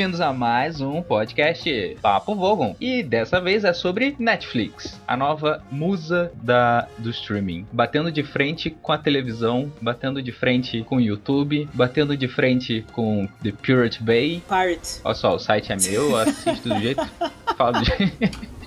bem-vindos a mais um podcast Papo Vogon. E dessa vez é sobre Netflix, a nova musa da, do streaming. Batendo de frente com a televisão, batendo de frente com o YouTube, batendo de frente com The Pirate Bay. Pirate. Olha só, o site é meu, eu assisto do jeito. Falo do jeito.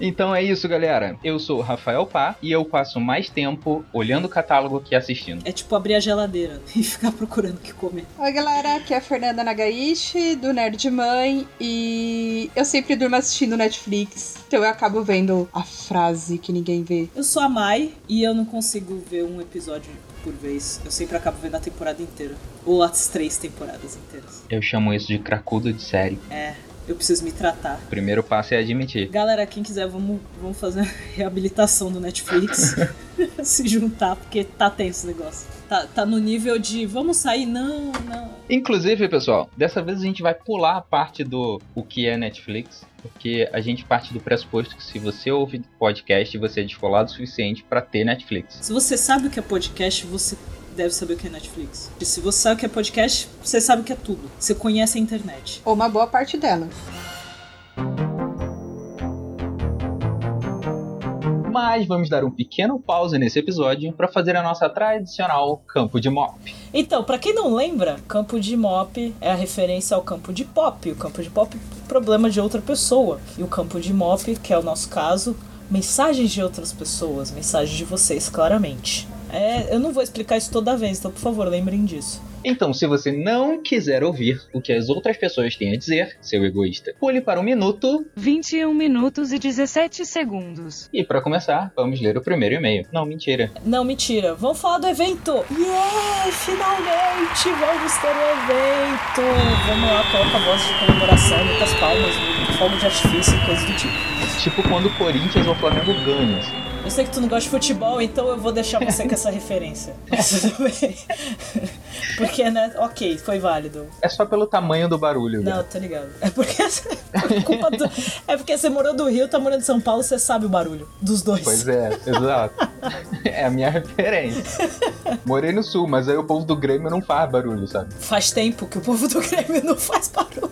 então é isso, galera. Eu sou o Rafael Pá e eu passo mais tempo olhando o catálogo que assistindo. É tipo abrir a geladeira e ficar procurando o que comer. Oi, galera. Aqui é a Fernanda Nagaishi, do Nerd Mãe. E eu sempre durmo assistindo Netflix. Então eu acabo vendo a frase que ninguém vê. Eu sou a Mai e eu não consigo ver um episódio por vez. Eu sempre acabo vendo a temporada inteira. Ou as três temporadas inteiras. Eu chamo isso de cracudo de série. É, eu preciso me tratar. O primeiro passo é admitir. Galera, quem quiser, vamos, vamos fazer a reabilitação do Netflix. Se juntar, porque tá tenso o negócio. Tá, tá no nível de vamos sair, não, não. Inclusive, pessoal, dessa vez a gente vai pular a parte do o que é Netflix, porque a gente parte do pressuposto que se você ouve podcast, você é descolado o suficiente para ter Netflix. Se você sabe o que é podcast, você deve saber o que é Netflix. E se você sabe o que é podcast, você sabe o que é tudo. Você conhece a internet. Ou uma boa parte dela. Mas vamos dar um pequeno pause nesse episódio para fazer a nossa tradicional campo de mop. Então, para quem não lembra, campo de mop é a referência ao campo de pop. O campo de pop é problema de outra pessoa. E o campo de mop, que é o nosso caso, mensagens de outras pessoas, mensagens de vocês, claramente. É, eu não vou explicar isso toda vez, então por favor, lembrem disso. Então, se você não quiser ouvir o que as outras pessoas têm a dizer, seu egoísta, pule para um minuto 21 minutos e 17 segundos. e para começar, vamos ler o primeiro e-mail. Não, mentira. Não, mentira. Vamos falar do evento! Yeah! Finalmente vamos ter o evento! Vamos lá, coloca a voz de comemoração, muitas palmas, fogo de artifício e coisas do tipo. Tipo quando o Corinthians ou o Flamengo ganham. assim. Eu sei que tu não gosta de futebol, então eu vou deixar você com essa referência. Mas tudo bem. Porque, né? Ok, foi válido. É só pelo tamanho do barulho. Não, né? tô ligado. É porque, do- é porque você morou do Rio, tá morando em São Paulo, você sabe o barulho dos dois. Pois é, exato. É a minha referência. Morei no sul, mas aí o povo do Grêmio não faz barulho, sabe? Faz tempo que o povo do Grêmio não faz barulho.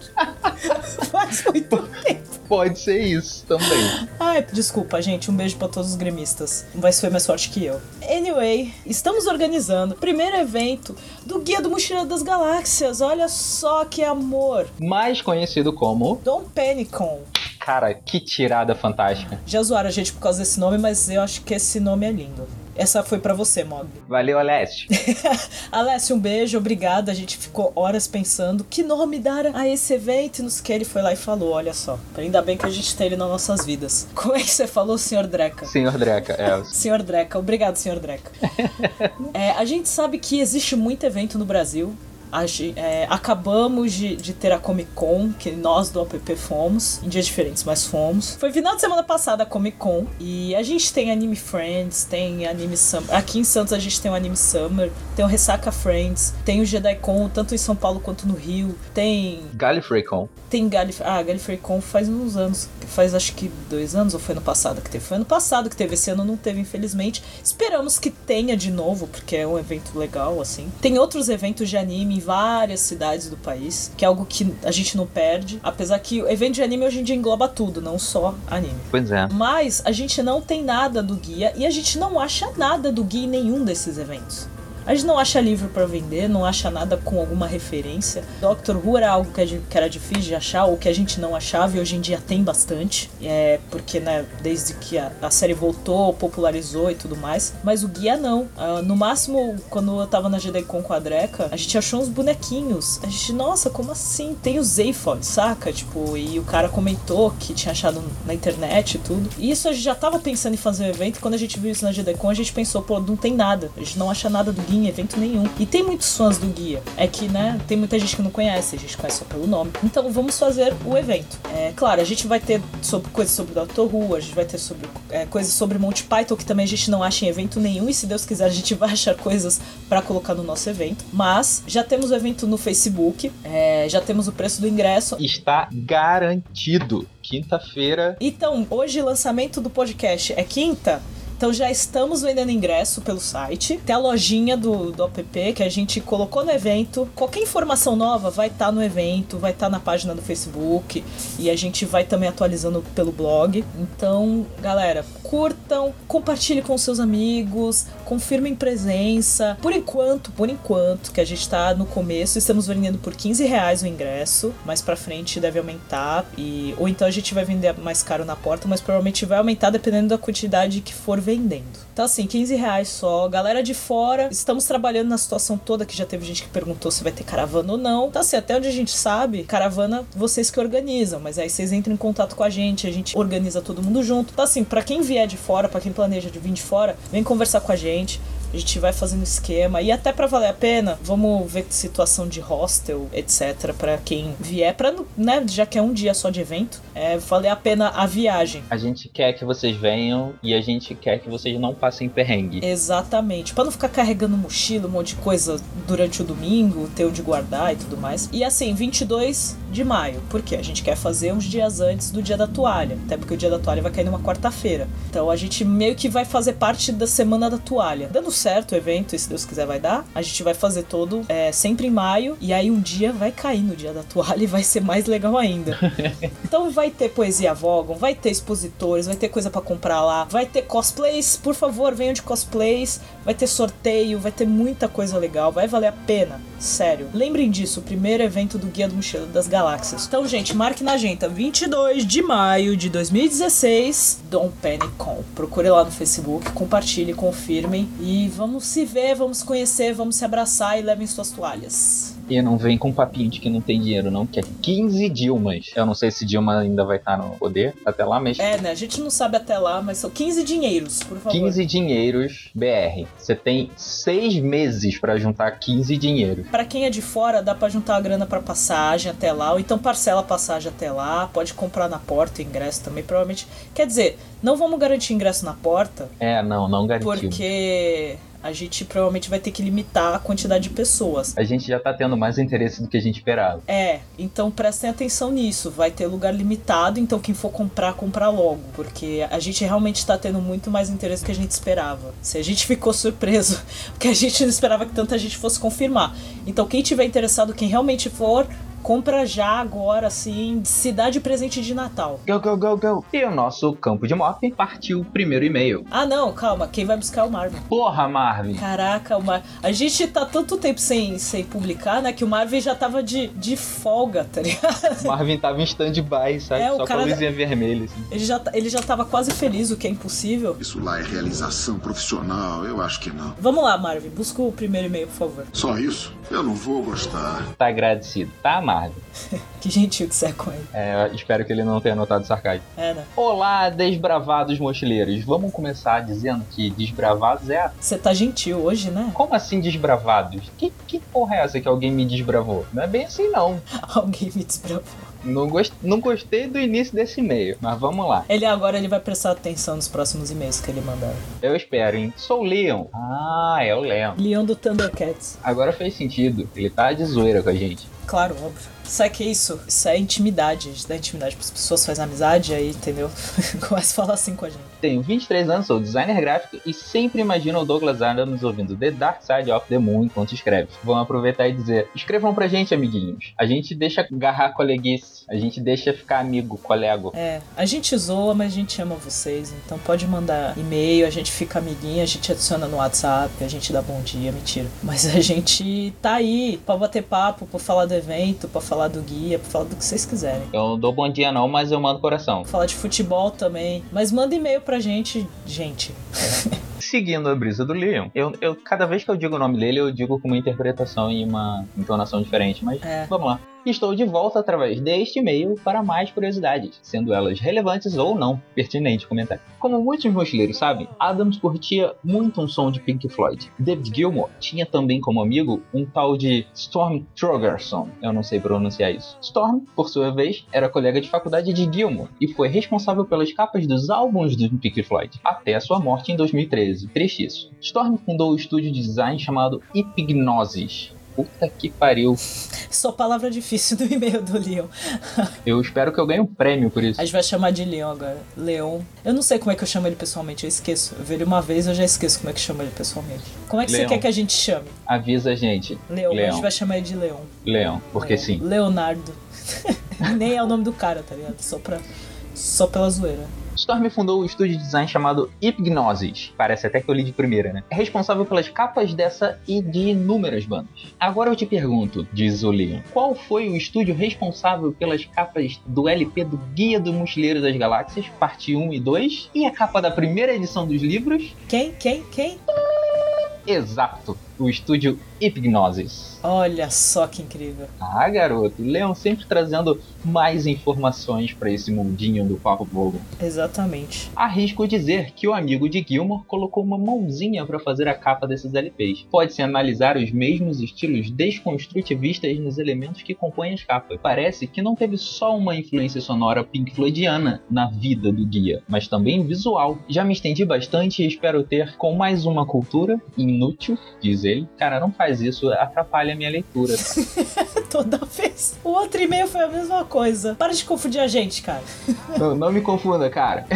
faz muito tempo. Pode ser isso também. Ai, desculpa, gente. Um beijo pra todos os gremistas. Vai ser mais sorte que eu. Anyway, estamos organizando o primeiro evento do Guia do Mochileiro das Galáxias. Olha só que amor. Mais conhecido como. Dom Penicon. Cara, que tirada fantástica. Já zoaram a gente por causa desse nome, mas eu acho que esse nome é lindo. Essa foi pra você, Mog. Valeu, Alessio. Alessio, um beijo, obrigada. A gente ficou horas pensando que nome dar a esse evento e nos que ele foi lá e falou, olha só. Ainda bem que a gente tem ele nas nossas vidas. Como é que você falou, senhor Dreca? Senhor Dreca, é. Senhor Dreca, obrigado, senhor Dreca. É, a gente sabe que existe muito evento no Brasil. A é, acabamos de, de ter a Comic Con, que nós do app fomos, em dias diferentes, mas fomos. Foi final de semana passada a Comic Con, e a gente tem Anime Friends, tem Anime Summer. Aqui em Santos a gente tem o Anime Summer, tem o Ressaca Friends, tem o Jedi Con, tanto em São Paulo quanto no Rio, tem Gallifrey Con. tem Galif ah, Gallifrey Con faz uns anos. Faz acho que dois anos ou foi ano passado que teve? Foi ano passado que teve, esse ano não teve, infelizmente. Esperamos que tenha de novo, porque é um evento legal, assim. Tem outros eventos de anime em várias cidades do país, que é algo que a gente não perde. Apesar que o evento de anime hoje em dia engloba tudo, não só anime. Pois é. Mas a gente não tem nada do guia e a gente não acha nada do guia em nenhum desses eventos. A gente não acha livro pra vender, não acha nada com alguma referência. Doctor Who era algo que, era difícil de achar, ou que a gente não achava, e hoje em dia tem bastante. É porque, né, desde que a, a série voltou, popularizou e tudo mais. Mas o guia não. Ah, no máximo, quando eu tava na GDCon com a Dreca, a gente achou uns bonequinhos. A gente, nossa, como assim? Tem o Zayfod, saca? Tipo, e o cara comentou que tinha achado na internet e tudo. E isso a gente já tava pensando em fazer um evento, e quando a gente viu isso na GDCon, a gente pensou, pô, não tem nada. A gente não acha nada do guia em evento nenhum. E tem muitos fãs do guia. É que, né, tem muita gente que não conhece, a gente conhece só pelo nome. Então vamos fazer o evento. É claro, a gente vai ter sobre coisas sobre Doctor Who, a gente vai ter sobre é, coisas sobre Monty Python, que também a gente não acha em evento nenhum. E se Deus quiser, a gente vai achar coisas pra colocar no nosso evento. Mas já temos o evento no Facebook, é, já temos o preço do ingresso. Está garantido. Quinta-feira. Então, hoje lançamento do podcast é quinta. Então já estamos vendendo ingresso pelo site. Tem a lojinha do, do app que a gente colocou no evento. Qualquer informação nova vai estar no evento, vai estar na página do Facebook e a gente vai também atualizando pelo blog. Então, galera, curtam, compartilhe com seus amigos, confirmem presença. Por enquanto, por enquanto, que a gente tá no começo, estamos vendendo por 15 reais o ingresso. Mais pra frente deve aumentar. E, ou então a gente vai vender mais caro na porta, mas provavelmente vai aumentar dependendo da quantidade que for vendendo. Então, assim, 15 reais só. Galera de fora, estamos trabalhando na situação toda que já teve gente que perguntou se vai ter caravana ou não. Então, assim, até onde a gente sabe, caravana vocês que organizam, mas aí vocês entram em contato com a gente, a gente organiza todo mundo junto. Então, assim, pra quem vier de fora, para quem planeja de vir de fora, vem conversar com a gente. A gente vai fazendo esquema e até para valer a pena, vamos ver situação de hostel, etc, para quem vier para, né, já que é um dia só de evento, é valer a pena a viagem. A gente quer que vocês venham e a gente quer que vocês não passem perrengue. Exatamente, para não ficar carregando mochila, um monte de coisa durante o domingo, ter onde guardar e tudo mais. E assim, 22 de maio, porque a gente quer fazer uns dias antes do dia da toalha, até porque o dia da toalha vai cair numa quarta-feira. Então a gente meio que vai fazer parte da semana da toalha. Dando certo o evento, e se Deus quiser vai dar, a gente vai fazer todo é, sempre em maio, e aí um dia vai cair no dia da toalha e vai ser mais legal ainda. então vai ter poesia Vogon, vai ter expositores, vai ter coisa para comprar lá, vai ter cosplays, por favor, venham de cosplays, vai ter sorteio, vai ter muita coisa legal, vai valer a pena, sério. Lembrem disso, o primeiro evento do Guia do Mochila das Galáxias. Então, gente, marque na agenda 22 de maio de 2016, Dom Penicon. Procure lá no Facebook, compartilhe, confirmem e vamos se ver, vamos conhecer, vamos se abraçar e levem suas toalhas. E não vem com papinho de que não tem dinheiro, não, que é 15 Dilmas. Eu não sei se Dilma ainda vai estar no poder até lá, mas. É, né? A gente não sabe até lá, mas são 15 dinheiros, por favor. 15 dinheiros BR. Você tem seis meses para juntar 15 dinheiros. Para quem é de fora, dá para juntar a grana para passagem até lá, ou então parcela a passagem até lá, pode comprar na porta o ingresso também, provavelmente. Quer dizer, não vamos garantir ingresso na porta. É, não, não garantimos. Porque a gente provavelmente vai ter que limitar a quantidade de pessoas. A gente já tá tendo mais interesse do que a gente esperava. É, então prestem atenção nisso. Vai ter lugar limitado, então quem for comprar, comprar logo. Porque a gente realmente tá tendo muito mais interesse do que a gente esperava. Se a gente ficou surpreso, porque a gente não esperava que tanta gente fosse confirmar. Então quem tiver interessado, quem realmente for, compra já agora, assim, se dá de presente de Natal. Go, go, go, go. E o nosso campo de mop partiu o primeiro e-mail. Ah, não, calma. Quem vai buscar é o Marvin. Porra, Marvin. Caraca, o Mar... a gente tá tanto tempo sem, sem publicar, né, que o Marvin já tava de, de folga, tá ligado? O Marvin tava em stand-by, sabe? É, Só cara- com a luzinha vermelha, assim. Ele já, tá- ele já tava quase feliz, o que é impossível. Isso lá é realização profissional? Eu acho que não. Vamos lá, Marvin. Busca o primeiro e-mail, por favor. Só isso? Eu não vou gostar. Tá agradecido, tá, Marvin? Que gentil que você é com ele. É, espero que ele não tenha notado sarcasmo. É, né? Olá, desbravados mochileiros. Vamos começar dizendo que desbravados é a... Você tá gentil hoje, né? Como assim desbravados? Que, que porra é essa que alguém me desbravou? Não é bem assim, não. Alguém me desbravou. Não, gost... não gostei do início desse e-mail, mas vamos lá. Ele agora ele vai prestar atenção nos próximos e-mails que ele mandar. Eu espero, hein? Sou o Leon. Ah, é o Leon. Leão do Thundercats. Agora fez sentido. Ele tá de zoeira com a gente. Claro, óbvio. Sabe o que é isso? Isso é intimidade. A gente dá intimidade pras pessoas, faz amizade, aí, entendeu? Começa a falar assim com a gente. Tenho 23 anos, sou designer gráfico e sempre imagino o Douglas Adams ouvindo The Dark Side of the Moon enquanto escreve. Vamos aproveitar e dizer: escrevam pra gente, amiguinhos. A gente deixa agarrar coleguice, a gente deixa ficar amigo, colego. É, a gente zoa, mas a gente ama vocês. Então pode mandar e-mail, a gente fica amiguinha, a gente adiciona no WhatsApp, a gente dá bom dia, mentira. Mas a gente tá aí pra bater papo, pra falar do evento, pra falar do guia, pra falar do que vocês quiserem. Eu não dou bom dia não, mas eu mando coração. Falar de futebol também. Mas manda e-mail pra gente, gente. Seguindo a brisa do Leon, eu, eu cada vez que eu digo o nome dele, eu digo com uma interpretação e uma entonação diferente, mas É. vamos lá. Estou de volta através deste e-mail para mais curiosidades, sendo elas relevantes ou não, pertinente comentário. Como muitos mochileiros sabem, Adams curtia muito um som de Pink Floyd. David Gilmour tinha também como amigo um tal de Storm Throgerson, eu não sei pronunciar isso. Storm, por sua vez, era colega de faculdade de Gilmour e foi responsável pelas capas dos álbuns do Pink Floyd, até a sua morte em 2013. Triste isso. Storm fundou o estúdio de design chamado Epignosis, Puta que pariu. Só palavra difícil no e-mail do Leon. Eu espero que eu ganhe um prêmio por isso. A gente vai chamar de Leon agora. Leon. Eu não sei como é que eu chamo ele pessoalmente, eu esqueço. Eu vi ele uma vez, eu já esqueço como é que chama ele pessoalmente. Como é que você Leon. quer que a gente chame? Avisa a gente. Leon. A Leon. gente vai chamar ele de Leon. Leão, porque Leon. sim. Leonardo. Nem é o nome do cara, tá ligado? Só, pra... Só pela zoeira. Storm fundou o estúdio de design chamado Hypnosis. Parece até que eu li de primeira, né? É responsável pelas capas dessa e de inúmeras bandas. Agora eu te pergunto, diz o Leon, qual foi o estúdio responsável pelas capas do LP do Guia do Mochileiro das Galáxias, parte 1 e 2, e a capa da primeira edição dos livros? Quem? Quem? Quem? Exato, o estúdio Hypnosis. Olha só que incrível. Ah, garoto, Leon sempre trazendo mais informações para esse mundinho do Papo Vogon. Exatamente. Arrisco dizer que o amigo de Gilmore colocou uma mãozinha para fazer a capa desses LPs. Pode-se analisar os mesmos estilos desconstrutivistas nos elementos que compõem as capas. Parece que não teve só uma influência sonora Pink Floydiana na vida do guia, mas também visual. Já me estendi bastante e espero ter com mais uma cultura inútil, diz ele. Cara, não faz isso, atrapalha a minha leitura. Toda vez. O outro e-mail foi a mesma coisa. Para de confundir a gente, cara. Não, não me confunda, cara.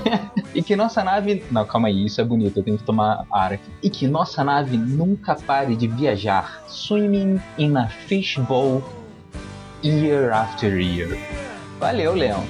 e que nossa nave. Não, calma aí, isso é bonito, eu tenho que tomar ar aqui. E que nossa nave nunca pare de viajar, swimming in a fishbowl year after year. Valeu, Leão.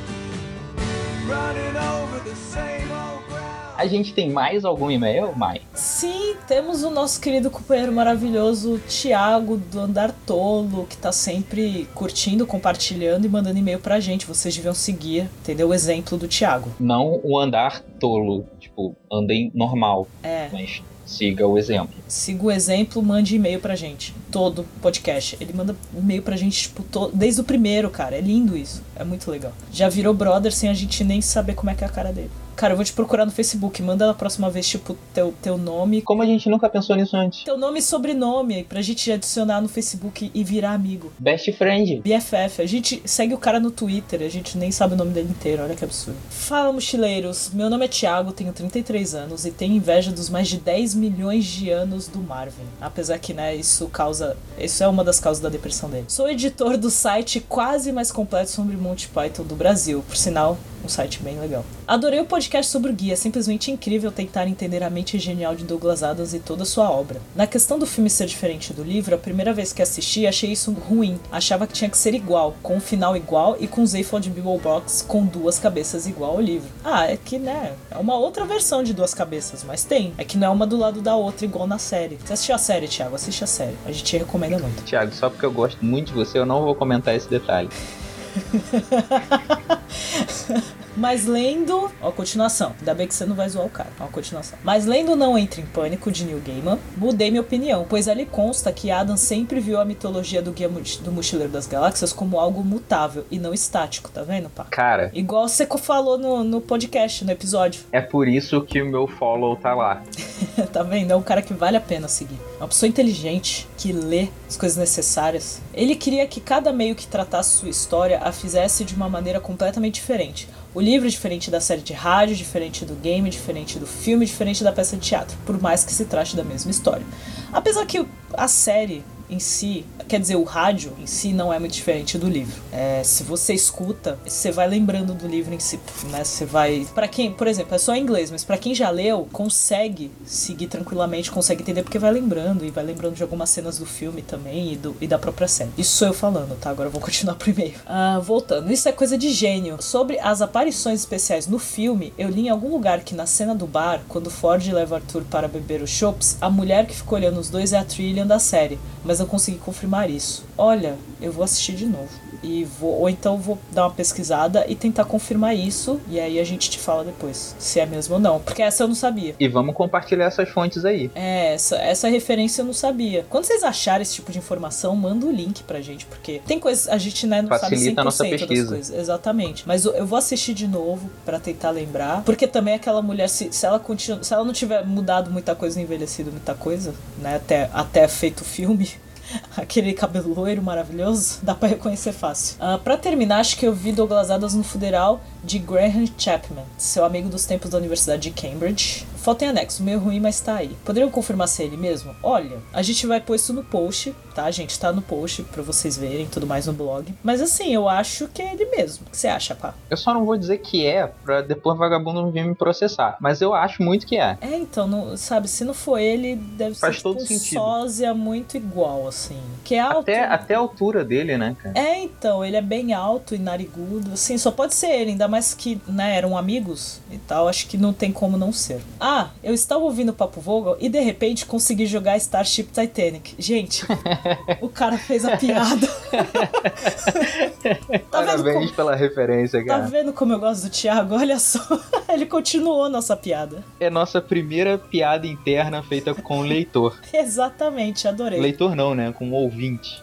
A gente tem mais algum e-mail, Mai? Sim, temos o nosso querido companheiro maravilhoso Thiago do Andar Tolo, que tá sempre curtindo, compartilhando e mandando e-mail pra gente. Vocês deviam seguir, entendeu? O exemplo do Thiago. Não o andar tolo, tipo, andem normal, É, mas siga o exemplo. siga o exemplo, mande e-mail pra gente. Todo podcast. Ele manda e-mail pra gente, tipo, to- desde o primeiro, cara. É lindo isso. É muito legal. Já virou brother sem a gente nem saber como é que é a cara dele. Cara, eu vou te procurar no Facebook. Manda na próxima vez, tipo, teu, teu nome. Como a gente nunca pensou nisso antes? Teu nome e sobrenome pra gente adicionar no Facebook e virar amigo. Best friend. BFF. A gente segue o cara no Twitter, a gente nem sabe o nome dele inteiro, olha que absurdo. Fala, mochileiros. Meu nome é Thiago, tenho 33 anos e tenho inveja dos mais de 10 milhões de anos do Marvin. Apesar que, né, isso causa. Isso é uma das causas da depressão dele. Sou editor do site quase mais completo sobre Monty Python do Brasil. Por sinal, um site bem legal. Adorei o podcast sobre o guia, é simplesmente incrível tentar entender a mente genial de Douglas Adams e toda a sua obra. Na questão do filme ser diferente do livro, a primeira vez que assisti achei isso ruim. Achava que tinha que ser igual, com um final igual e com Zaphod Box com duas cabeças igual ao livro. Ah, é que né, é uma outra versão de duas cabeças, mas tem. É que não é uma do lado da outra igual na série. Você assistiu a série, Thiago? Assiste a série. A gente recomenda muito. Thiago, só porque eu gosto muito de você, eu não vou comentar esse detalhe. Mas lendo. Ó, a continuação. Ainda bem que você não vai zoar o cara. Ó, a continuação. Mas lendo Não Entre em Pânico, de Neil Gaiman, mudei minha opinião, pois ali consta que Adam sempre viu a mitologia do Guia do Mochileiro das Galáxias como algo mutável e não estático, tá vendo, pá? Cara, Igual você falou no, no podcast, no episódio. é por isso que o meu follow tá lá. tá vendo? É um cara que vale a pena seguir. É uma pessoa inteligente, que lê as coisas necessárias. Ele queria que cada meio que tratasse sua história a fizesse de uma maneira completamente diferente. O livro é diferente da série de rádio, diferente do game, diferente do filme, diferente da peça de teatro, por mais que se trate da mesma história. Apesar que a série em si, quer dizer, o rádio em si não é muito diferente do livro. É, se você escuta, você vai lembrando do livro em si, né? Você vai, Pra quem, por exemplo, é só em inglês, mas pra quem já leu, consegue seguir tranquilamente, consegue entender porque vai lembrando e vai lembrando de algumas cenas do filme também e, do, e da própria série. Isso sou eu falando, tá? Agora eu vou continuar primeiro. Ah, voltando, isso é coisa de gênio. Sobre as aparições especiais no filme, eu li em algum lugar que na cena do bar, quando Ford leva Arthur para beber os chopps, a mulher que ficou olhando os dois é a Trillian da série, mas eu consegui confirmar isso. Olha, eu vou assistir de novo. E vou, ou então vou dar uma pesquisada e tentar confirmar isso. E aí a gente te fala depois se é mesmo ou não. Porque essa eu não sabia. E vamos compartilhar essas fontes aí. É, essa, essa referência eu não sabia. Quando vocês acharem esse tipo de informação, manda o link pra gente, porque tem coisas, a gente né, não Facilita sabe 100% a nossa das pesquisa. coisas. Exatamente. Mas eu, eu vou assistir de novo pra tentar lembrar, porque também aquela mulher, se, se ela continua, se ela não tiver mudado muita coisa, envelhecido muita coisa, né, até, até feito o filme, aquele cabelo loiro maravilhoso, dá pra reconhecer fácil. Ah, pra terminar, acho que eu vi Douglas Adams no funeral de Graham Chapman, seu amigo dos tempos da Universidade de Cambridge. Foto em anexo, meio ruim, mas tá aí. Poderiam confirmar se é ele mesmo? Olha, a gente vai pôr isso no post, tá? gente? Tá no post pra vocês verem, tudo mais no blog. Mas assim, eu acho que é ele mesmo. O que você acha, pá? Eu só não vou dizer que é, pra depois o vagabundo não vir me processar. Mas eu acho muito que é. É, então, não, sabe, se não for ele, deve Faz ser todo tipo um sentido. sósia muito igual, assim. Que é alto. Até, até a altura dele, né, cara? É, então, ele é bem alto e narigudo. Assim, só pode ser ele, ainda mais que, né, eram amigos e tal. Acho que não tem como não ser. Ah, eu estava ouvindo o Papo Vogel e de repente consegui jogar Starship Titanic. Gente, o cara fez a piada. tá Parabéns como, pela referência, tá cara. vendo como eu gosto do Thiago? Olha só. Ele continuou nossa piada. É nossa primeira piada interna feita com o leitor. Exatamente, adorei. Leitor não, né? Com o ouvinte.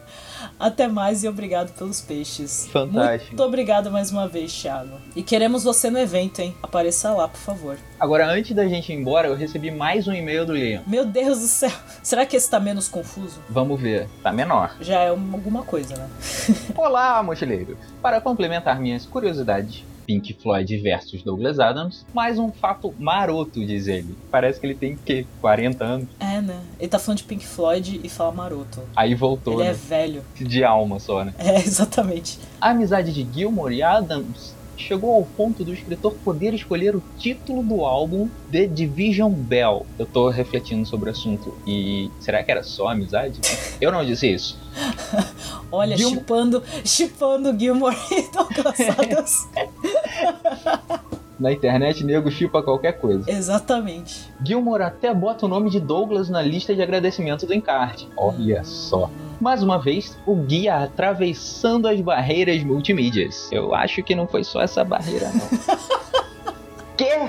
Até mais e obrigado pelos peixes. Fantástico. Muito obrigado mais uma vez, Thiago. E queremos você no evento, hein? Apareça lá, por favor. Agora, antes da gente ir embora, eu recebi mais um e-mail do Liam. Meu Deus do céu. Será que esse tá menos confuso? Vamos ver. Tá menor. Já é uma- alguma coisa, né? Olá, mochileiro! Para complementar minhas curiosidades, Pink Floyd versus Douglas Adams, mais um fato maroto, diz ele. Parece que ele tem, o quê? 40 anos? É, né? Ele tá falando de Pink Floyd e fala maroto. Aí voltou, Ele é né? velho. De alma só, né? É, exatamente. A amizade de Gilmore e Adams chegou ao ponto do escritor poder escolher o título do álbum The Division Bell. Eu tô refletindo sobre o assunto e será que era só amizade? Eu não disse isso. Olha, Gil- chipando, chipando Gilmore e Douglas Adams. Na internet, nego chipa qualquer coisa. Exatamente. Gilmore até bota o nome de Douglas na lista de agradecimento do encarte. Olha só. Mais uma vez, o guia atravessando as barreiras multimídias. Eu acho que não foi só essa barreira, não. Quê?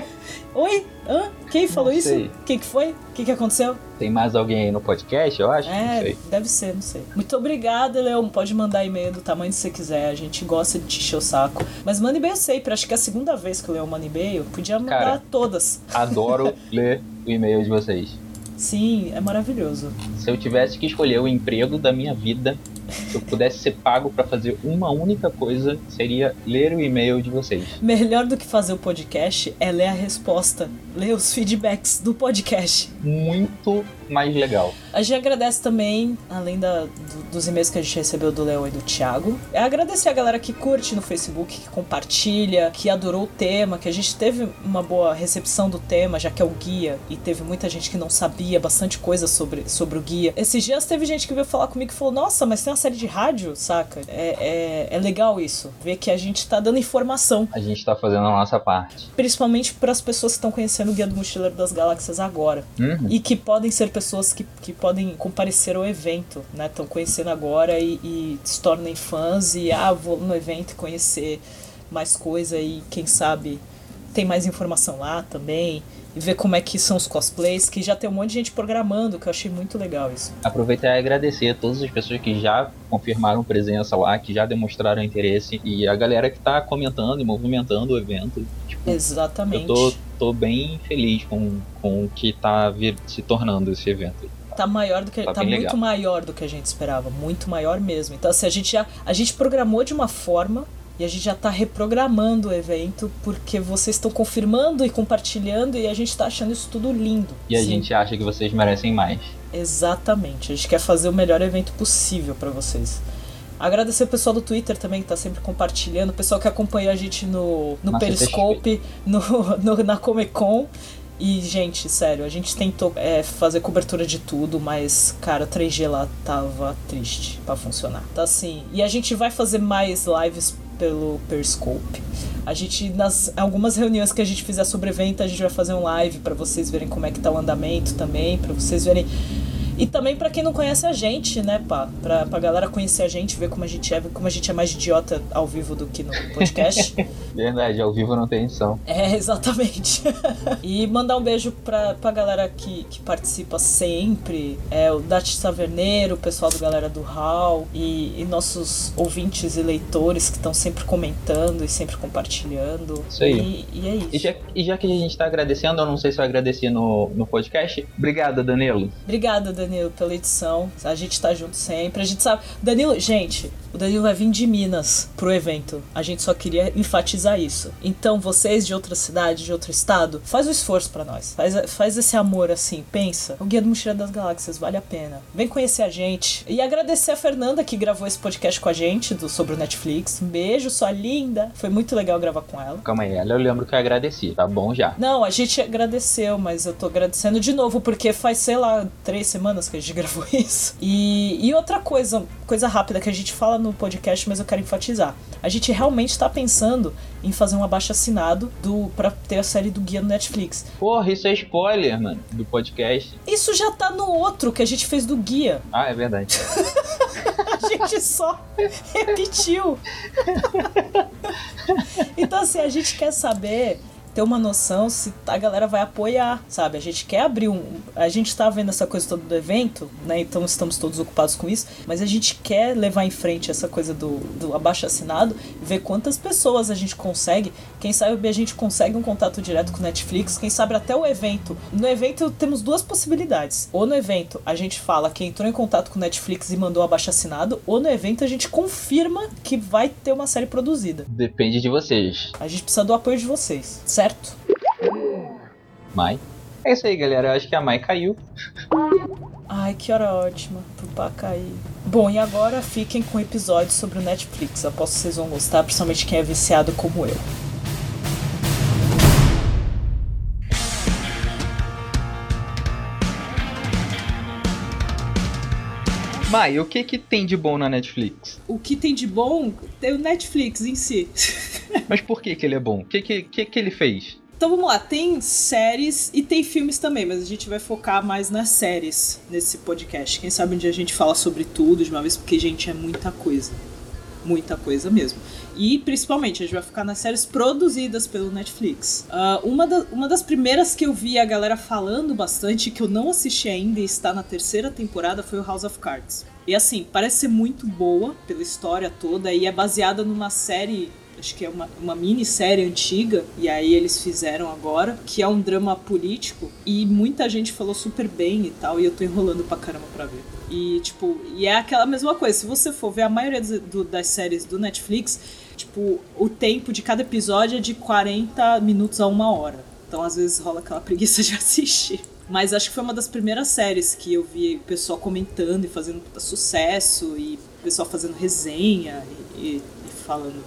Oi? Hã? Quem falou isso? sei. Quem que foi? O que, que aconteceu? Tem mais alguém aí no podcast, eu acho? Não É, deve ser, não sei. Muito obrigada, Leão. Pode mandar e-mail do tamanho que você quiser. A gente gosta de te encher o saco. Mas manda e-mail sempre. Acho que é a segunda vez que o Leão manda e-mail. Podia mandar Cara. todas. Adoro ler o e-mail de vocês. Sim, é maravilhoso. Se eu tivesse que escolher o emprego da minha vida, se eu pudesse ser pago pra fazer uma única coisa, seria ler o e-mail de vocês. Melhor do que fazer o podcast é ler a resposta. Ler os feedbacks do podcast. Muito mais legal. A gente agradece também, além da- do- dos e-mails que a gente recebeu do Leão e do Thiago, é agradecer a galera que curte no Facebook, que compartilha, que adorou o tema, que a gente teve uma boa recepção do tema, já que é o guia, e teve muita gente que não sabia bastante coisa sobre, sobre o guia. Esses dias teve gente que veio falar comigo e falou: Nossa, mas tem uma série de rádio, saca? É, é, é legal isso, ver que a gente tá dando informação A gente tá fazendo a nossa parte. principalmente para as pessoas que estão conhecendo o Guia do Mochileiro das Galáxias agora. Uhum. E que podem ser pessoas que, que podem comparecer ao evento, né? Estão conhecendo agora e, e se tornem fãs e, ah, vou no evento conhecer mais coisa e quem sabe tem mais informação lá também. E ver como é que são os cosplays, que já tem um monte de gente programando, que eu achei muito legal isso. Aproveitar e agradecer a todas as pessoas que já confirmaram presença lá, que já demonstraram interesse, e a galera que tá comentando e movimentando o evento. Tipo, Exatamente. eu tô, tô bem feliz com, com o que tá vir- se tornando esse evento. Tá maior do que Tá tá, muito legal. maior do que a gente esperava, muito maior mesmo. Então assim, a gente já a gente programou de uma forma e a gente já tá reprogramando o evento porque vocês estão confirmando e compartilhando e a gente tá achando isso tudo lindo. E a Sim, gente acha que vocês merecem mais. Exatamente. A gente quer fazer o melhor evento possível pra vocês. Agradecer o pessoal do Twitter também que tá sempre compartilhando, o pessoal que acompanha a gente no, no Nossa, Periscope, no, no- na Comic Con. E, gente, sério, a gente tentou é, fazer cobertura de tudo, mas, cara, o 3G lá tava triste pra funcionar. Tá assim. E a gente vai fazer mais lives pelo Periscope. A gente, nas algumas reuniões que a gente fizer sobre evento, a gente vai fazer um live pra vocês verem como é que tá o andamento também, pra vocês verem. E também pra quem não conhece a gente, né, pá? Pra, pra galera conhecer a gente, ver como a gente é, ver como a gente é mais idiota ao vivo do que no podcast. Verdade, ao vivo não tem edição. É, exatamente. e mandar um beijo pra, pra galera que, que participa sempre. É o Dati Taverneiro, o pessoal do Galera do Hall e, e nossos ouvintes e leitores que estão sempre comentando e sempre compartilhando. Isso aí. E, e é isso. E já, e já que a gente tá agradecendo, eu não sei se eu agradeci no, no podcast. Obrigado, Danilo. Obrigada, Danilo, pela edição. A gente tá junto sempre. A gente sabe. Danilo, gente, O Danilo vai vir de Minas pro evento. A gente só queria enfatizar isso. Então, vocês de outra cidade, de outro estado, faz o esforço para nós. Faz, faz esse amor assim, pensa. O Guia do Mochila das Galáxias vale a pena. Vem conhecer a gente. E agradecer a Fernanda que gravou esse podcast com a gente do, sobre o Netflix. Um beijo, sua linda. Foi muito legal gravar com ela. Calma aí, ela eu lembro que eu agradeci. Tá bom já. Não, a gente agradeceu, mas eu tô agradecendo de novo, porque faz, sei lá, três semanas que a gente gravou isso. E, e outra coisa, coisa rápida que a gente fala no podcast, mas eu quero enfatizar. A gente realmente tá pensando em fazer um abaixo assinado do, pra ter a série do guia no Netflix. Porra, isso é spoiler, mano, do podcast. Isso já tá no outro que a gente fez do guia. Ah, é verdade. A gente só repetiu. então, assim, a gente quer saber ter uma noção se a galera vai apoiar, sabe? A gente quer abrir um. A gente tá vendo essa coisa toda do evento, né? Então estamos todos ocupados com isso, mas a gente quer levar em frente essa coisa do, do abaixo assinado, ver quantas pessoas a gente consegue. Quem sabe a gente consegue um contato direto com o Netflix, quem sabe até o evento. No evento temos duas possibilidades. Ou no evento a gente fala que entrou em contato com o Netflix e mandou abaixo assinado, ou no evento a gente confirma que vai ter uma série produzida. Depende de vocês. A gente precisa do apoio de vocês, certo? Mai. É isso aí, galera. Eu acho que a Mai caiu. Ai, que hora ótima pro pá cair. Bom, e agora fiquem com o episódio sobre o Netflix. Eu aposto que vocês vão gostar, principalmente quem é viciado como eu. Mai, o que que tem de bom na Netflix? O que tem de bom tem o Netflix em si. Mas por que que ele é bom? O que que, que que ele fez? Então vamos lá, tem séries e tem filmes também, mas a gente vai focar mais nas séries nesse podcast. Quem sabe um dia a gente fala sobre tudo de uma vez, porque, gente, é muita coisa. Muita coisa mesmo. E principalmente, a gente vai ficar nas séries produzidas pelo Netflix. Ah, uma, da- uma das primeiras que eu vi a galera falando bastante, que eu não assisti ainda e está na terceira temporada, foi o House of Cards. E assim, parece ser muito boa pela história toda e é baseada numa série acho que é uma, uma minissérie antiga, e aí eles fizeram agora, que é um drama político, e muita gente falou super bem e tal, e eu tô enrolando pra caramba pra ver. E, tipo, e é aquela mesma coisa, se você for ver a maioria do- das séries do Netflix, tipo, o tempo de cada episódio é de 40 minutos a uma hora. Então, às vezes, rola aquela preguiça de assistir. Mas acho que foi uma das primeiras séries que eu vi o pessoal comentando e fazendo sucesso, e o pessoal fazendo resenha e, e- e falando.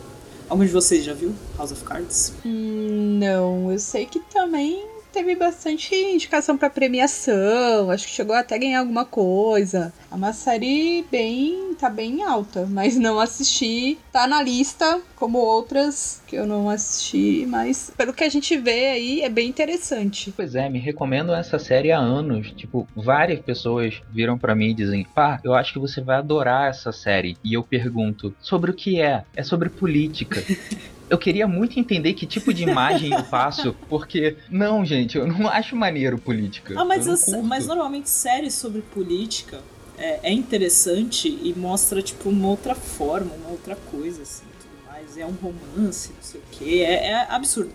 Algum de vocês já viu House of Cards? Hum, Não, eu sei que também teve bastante indicação pra premiação, acho que chegou até a ganhar alguma coisa. É uma série bem. tá bem alta, mas não assisti. Tá na lista, como outras que eu não assisti, mas pelo que a gente vê aí é bem interessante. Pois é, me recomendam essa série há anos. Tipo, várias pessoas viram pra mim e dizem: Pá, eu acho que você vai adorar essa série. E eu pergunto: Sobre o que é? É sobre política. Eu queria muito entender que tipo de imagem eu faço, porque, não, gente, eu não acho maneiro política. Ah, mas, eu não as- curto. mas normalmente séries sobre política é, é interessante e mostra, tipo, uma outra forma, uma outra coisa, assim, tudo mais. É um romance, não sei o quê. É, é absurdo.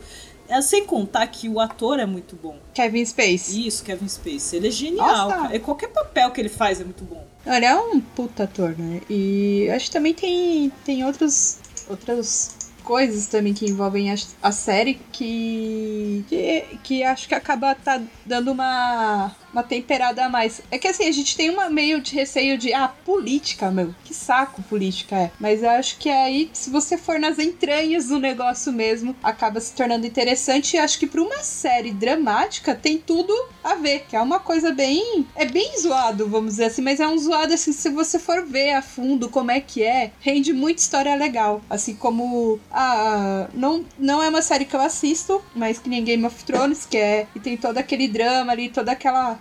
É, sem contar que o ator é muito bom. Kevin Space. Isso, Kevin Spacey. Ele é genial, Nossa. cara. E qualquer papel que ele faz é muito bom. Ele é um puta ator, né? E acho que também tem, tem outros, outras coisas também que envolvem a, a série que, que. que acho que acaba tá dando uma. Uma temperada a mais. É que assim, a gente tem uma meio de receio de. Ah, política, meu. Que saco política é. Mas eu acho que aí, se você for nas entranhas do negócio mesmo, acaba se tornando interessante. E acho que pra uma série dramática tem tudo a ver. Que é uma coisa bem. É bem zoado, vamos dizer assim. Mas é um zoado assim, se você for ver a fundo como é que é, rende muita história legal. Assim como. A, não, não é uma série que eu assisto, mas que nem Game of Thrones, que é. E tem todo aquele drama ali, toda aquela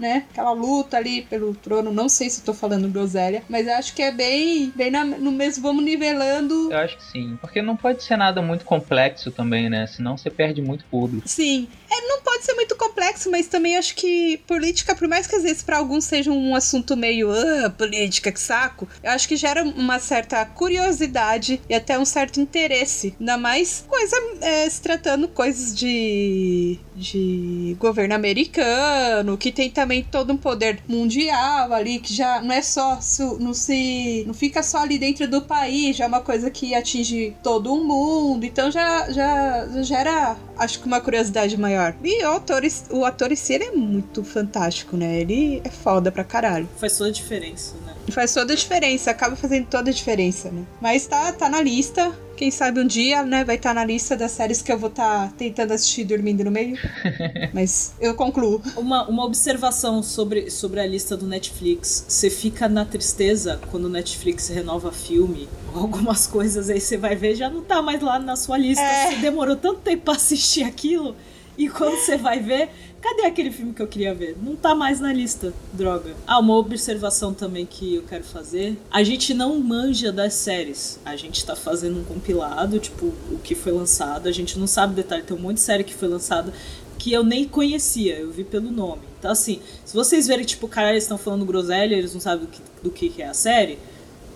né? Aquela luta ali pelo trono. Não sei se eu tô falando groselha, mas eu acho que é bem, bem na- no mesmo. Vamos nivelando. Eu acho que sim. Porque não pode ser nada muito complexo também, né? Senão você perde muito público. Sim, é, não pode pode ser muito complexo, mas também acho que política, por mais que às vezes para alguns seja um assunto meio ah, política, que saco, eu acho que gera uma certa curiosidade e até um certo interesse. Ainda mais coisa é, se tratando coisas de de governo americano, que tem também todo um poder mundial ali, que já não é só, não se, não fica só ali dentro do país, já é uma coisa que atinge todo o mundo, então já, já, já gera, acho que uma curiosidade maior. E o ator, o ator em si, ele é muito fantástico, né? Ele é foda pra caralho. Faz toda a diferença, né? Faz toda a diferença, acaba fazendo toda a diferença, né? Mas tá, tá na lista. Quem sabe um dia, né, vai estar tá na lista das séries que eu vou estar tá tentando assistir dormindo no meio. Mas eu concluo. Uma, uma observação sobre, sobre a lista do Netflix. Você fica na tristeza quando o Netflix renova filme ou algumas coisas, aí você vai ver, já não tá mais lá na sua lista. É. Você demorou tanto tempo pra assistir aquilo. E quando você vai ver, Cadê aquele filme que eu queria ver? Não tá mais na lista, droga. Ah, uma observação também que eu quero fazer. A gente não manja das séries. A gente tá fazendo um compilado, tipo, o que foi lançado. A gente não sabe detalhe. Tem um monte de série que foi lançada que eu nem conhecia. Eu vi pelo nome. Então, assim, se vocês verem, tipo, caralho, eles estão falando groselha, eles não sabem do que, do que é a série,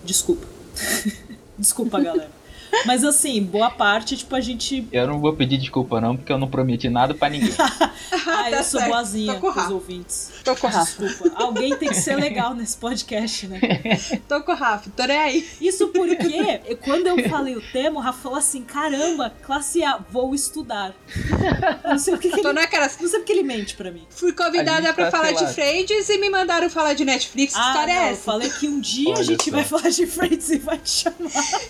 desculpa. desculpa, galera. Mas assim, boa parte, tipo, a gente. Eu não vou pedir desculpa, não, porque eu não prometi nada para ninguém. ah, eu sou boazinha com os ouvintes. Tô com o Rafa. Desculpa. Alguém tem que ser legal nesse podcast, né? tô com o Rafa, tô nem aí. Isso porque, quando eu falei o tema, o Rafa falou assim: caramba, classe A, vou estudar. Não sei o que, que ele. Naquela... Não sei porque ele mente pra mim. Fui convidada pra tá, falar de Friends e me mandaram falar de Netflix. Que ah, história não, é essa? Eu falei que um dia Olha a gente só. vai falar de Friends e vai te chamar.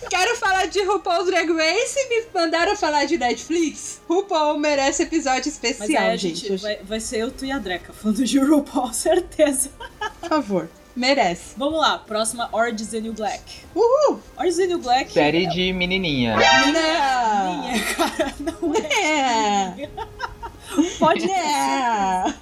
Quero falar de RuPaul's Drag Race e me mandaram falar de Netflix. RuPaul merece episódio especial, Mas aí, gente. gente vai, vai, ser eu, tu e a Dreca falando de RuPaul, certeza. Por favor. Merece. Vamos lá, próxima Orange is the New Black. Uhul! Orange is the New Black. Série é... de menininha. Não! Menininha, cara, não é. é. Pode é.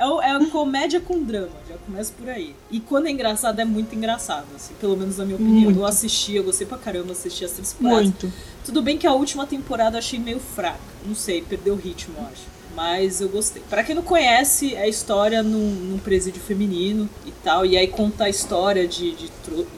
É, é comédia com drama, já começa por aí. E quando é engraçado, é muito engraçado, assim, pelo menos na minha opinião. Muito. Eu assisti, eu gostei pra caramba, assisti as três temporadas. Muito. Tudo bem que a última temporada eu achei meio fraca. Não sei, perdeu o ritmo, eu acho. Mas eu gostei. Para quem não conhece, é a história num, num, presídio feminino e tal. E aí conta a história de, de,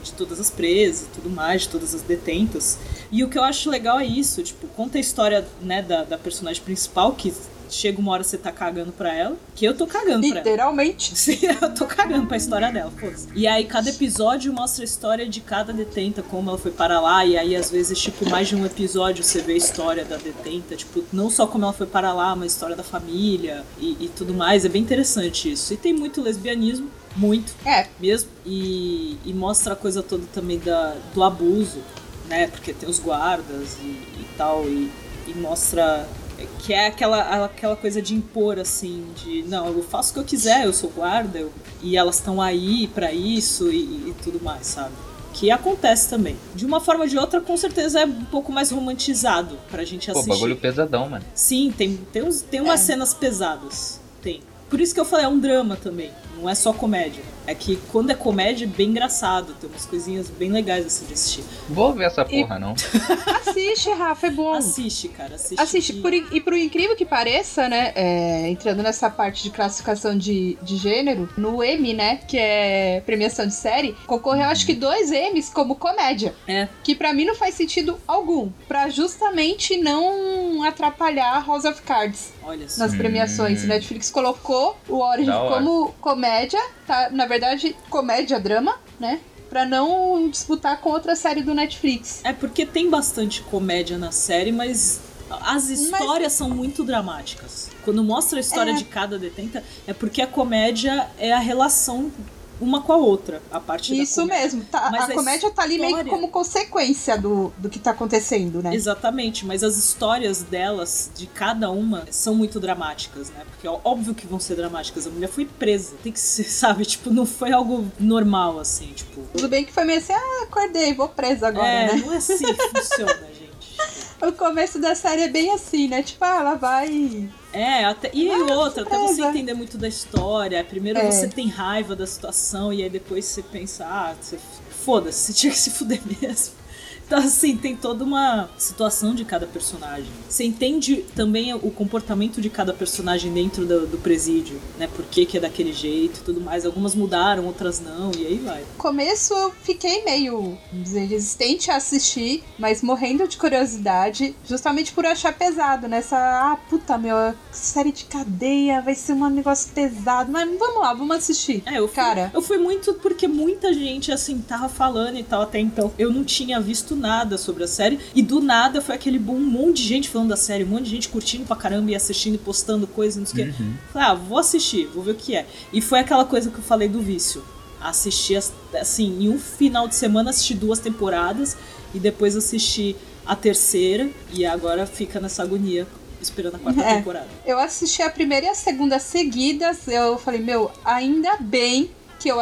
de todas as presas e tudo mais, de todas as detentas. E o que eu acho legal é isso, tipo, conta a história, né, da, da personagem principal, que chega uma hora você tá cagando pra ela, que eu tô cagando pra ela. Literalmente. Sim, eu tô cagando pra história dela, foda-se. E aí cada episódio mostra a história de cada detenta, como ela foi para lá, e aí às vezes, tipo, mais de um episódio você vê a história da detenta, tipo, não só como ela foi para lá, mas a história da família e, e tudo mais. É bem interessante isso. E tem muito lesbianismo, muito. É. Mesmo. E, e mostra a coisa toda também da, do abuso, né? Porque tem os guardas e, e tal, e, e mostra que é aquela, aquela coisa de impor, assim, de não, eu faço o que eu quiser, eu sou guarda, eu, e elas estão aí para isso e, e, tudo mais, sabe? Que acontece também. De uma forma ou de outra, com certeza é um pouco mais romantizado pra gente assistir. Pô, bagulho pesadão, mano. Sim, tem, tem, uns, tem umas é. cenas pesadas. Tem. Por isso que eu falei, é um drama também não é só comédia. É que quando é comédia, é bem engraçado. Tem umas coisinhas bem legais assim de assistir. Vou ver essa porra, e... não. assiste, Rafa, é bom. Assiste, cara. Assiste. Assiste. Por, e por incrível que pareça, né? É, entrando nessa parte de classificação de, de gênero, no M, né? Que é premiação de série, concorreu acho que dois M's como comédia. É. Que para mim não faz sentido algum. para justamente não atrapalhar House of Cards. Olha só. Nas premiações. Hum. Netflix colocou o Origin como comédia, tá? Na verdade, comédia-drama, né? Pra não disputar com outra série do Netflix. É porque tem bastante comédia na série, mas as histórias mas... são muito dramáticas. Quando mostra a história é... de cada detenta, é porque a comédia é a relação uma com a outra, a parte Isso mesmo, tá, a, a, comédia tá ali meio que como consequência do, do que tá acontecendo, né? Exatamente, mas as histórias delas, de cada uma, são muito dramáticas, né? Porque ó, óbvio que vão ser dramáticas. A mulher foi presa, tem que ser, sabe? Tipo, não foi algo normal, assim, tipo. Tudo bem que foi meio assim, ah, acordei, vou presa agora, é, né? não é assim que funciona, gente. O começo da série é bem assim, né? Tipo, ah, ela vai é, até, e ah, outra, até você entender muito da história. Primeiro é. você tem raiva da situação e aí depois você pensa, ah, foda-se, você tinha que se fuder mesmo. Então, assim, tem toda uma situação de cada personagem. Você entende também o comportamento de cada personagem dentro do, do presídio, né? Por que, que é daquele jeito e tudo mais. Algumas mudaram, outras não, e aí vai. começo eu fiquei meio dizer, resistente a assistir, mas morrendo de curiosidade, justamente por achar pesado nessa, ah, puta meu, série de cadeia, vai ser um negócio pesado, mas vamos lá, vamos assistir. É, eu fui, Cara. eu fui muito porque muita gente, assim, tava falando e tal até então. Eu não tinha visto nada sobre a série. E do nada foi aquele boom, um monte de gente falando da série, um monte de gente curtindo pra caramba e assistindo e postando coisas, não sei o quê. Uhum. Falei, ah, vou assistir, vou ver o que é. E foi aquela coisa que eu falei do vício. Assisti, as- assim, em um final de semana assisti duas temporadas e depois assisti a terceira e agora fica nessa agonia esperando a quarta É. temporada. Eu assisti a primeira e a segunda seguidas, eu falei, meu, ainda bem que eu,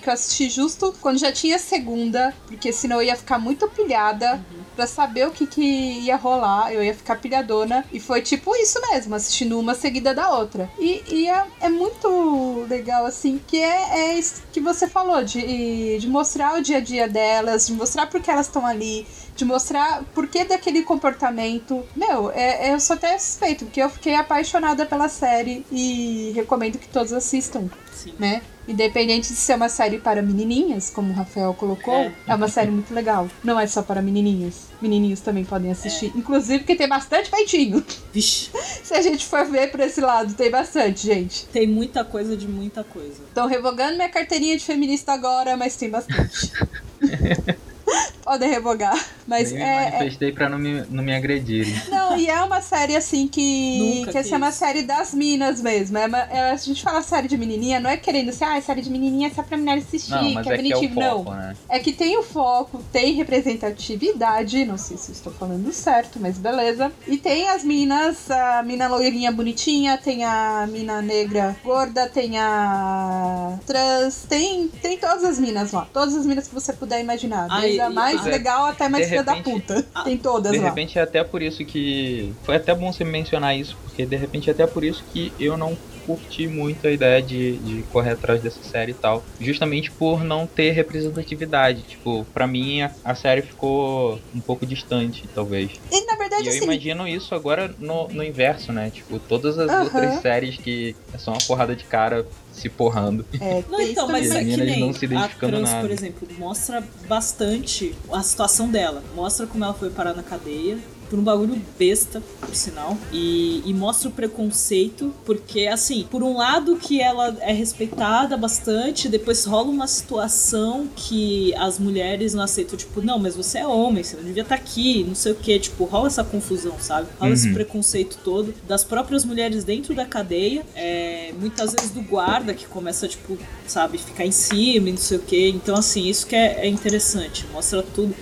que eu assisti justo quando já tinha segunda, porque senão eu ia ficar muito pilhada pra saber o que, que ia rolar, eu ia ficar pilhadona. E foi tipo isso mesmo, assistindo uma seguida da outra. E, e é, é muito legal, assim, que é, é isso que você falou, de, de mostrar o dia a dia delas, de mostrar por que elas estão ali, de mostrar por que daquele comportamento. Meu, é, eu sou até suspeito, porque eu fiquei apaixonada pela série e recomendo que todos assistam, Sim. né? Independente de ser uma série para menininhas, como o Rafael colocou, É. é, uma série muito legal. Não é só para menininhas. Menininhos também podem assistir. Inclusive porque tem bastante peitinho. Vixe, Se a gente for ver por esse lado, tem bastante, gente. tem muita coisa de muita coisa. Estão revogando minha carteirinha de feminista agora, mas tem bastante. Podem revogar. Mas Nem me é, é- manifestei pra não me, não me agredirem. Não, e é uma série assim que. Nunca que essa é uma série das minas mesmo. É uma- é- a gente fala série de menininha, não é querendo ser, ah, série de menininha é só pra mulher assistir, Não, mas que é é que é o bonitinho. foco, não. né? É que tem o foco, tem representatividade, não sei se eu estou falando certo, mas beleza. E tem as minas, a mina loirinha bonitinha, tem a mina negra gorda, tem a trans, tem, tem todas as minas lá. Todas as minas que você puder imaginar. Ah, Desde e- a mais e- legal até mais de filha da puta. Ah, Tem todas De lá. repente é até por isso que. Foi até bom você mencionar isso, porque de repente é até por isso que eu não curti muito a ideia de, de correr atrás dessa série e tal. Justamente por não ter representatividade. Tipo, pra mim a, a série ficou um pouco distante, talvez. E na verdade, E eu assim, imagino isso agora no, no inverso, né? Tipo, todas as Aham. outras séries que são uma porrada de cara se porrando. é, Não, então, mas E é que nem não se a trans, nada. por exemplo, mostra bastante a situação dela. Mostra como ela foi parar na cadeia. Por um bagulho besta, por sinal. E, e mostra o preconceito, porque, assim, por um lado que ela é respeitada bastante, depois rola uma situação que as mulheres não aceitam, tipo, não, mas você é homem, você não devia estar aqui, não sei o que, tipo, rola essa confusão, sabe? Rola esse Uhum. preconceito todo das próprias mulheres dentro da cadeia, é, muitas vezes do guarda que começa, tipo, sabe, ficar em cima e não sei o que. Então, assim, isso que é, é interessante, mostra tudo.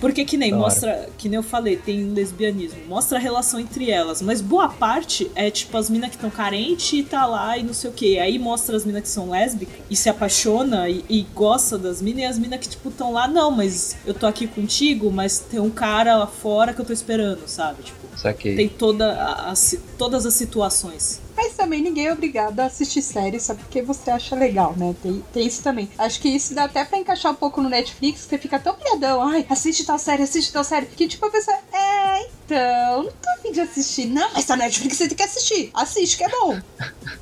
Porque que nem mostra, que nem eu falei, tem lesbianismo, mostra a relação entre elas, mas boa parte é tipo as minas que estão carentes e tá lá e não sei o que. Aí mostra as minas que são lésbicas e se apaixona e, e gosta das minas e as minas que tipo estão lá, não, mas eu tô aqui contigo, mas tem um cara lá fora que eu tô esperando, sabe? Tipo, Saquei. tem toda a- a todas as situações. Mas também ninguém é obrigado a assistir série só porque você acha legal, né? Tem, tem isso também. Acho que isso dá até pra encaixar um pouco no Netflix, que você fica tão piadão. Ai, assiste tal série, assiste tal série. Que tipo a pessoa, é, então, não tô afim de assistir. Não, mas tá na Netflix você tem que assistir. Assiste, que é bom.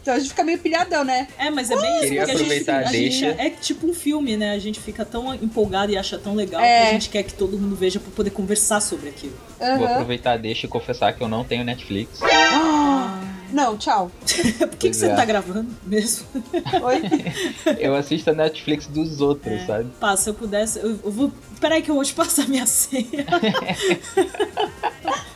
Então a gente fica meio pilhadão, né? É, mas é bem isso, Queria a gente, aproveitar a a gente deixa. é tipo um filme, né? A gente fica tão empolgado e acha tão legal É. que a gente quer que todo mundo veja pra poder conversar sobre aquilo. Vou Aham. aproveitar, deixa e confessar que eu não tenho Netflix. Ah, Não, tchau. Por que, que você é. tá gravando mesmo? Oi? Eu assisto a Netflix dos outros, É. sabe? Pá, se eu pudesse, eu, eu vou. Peraí que eu vou te passar minha senha.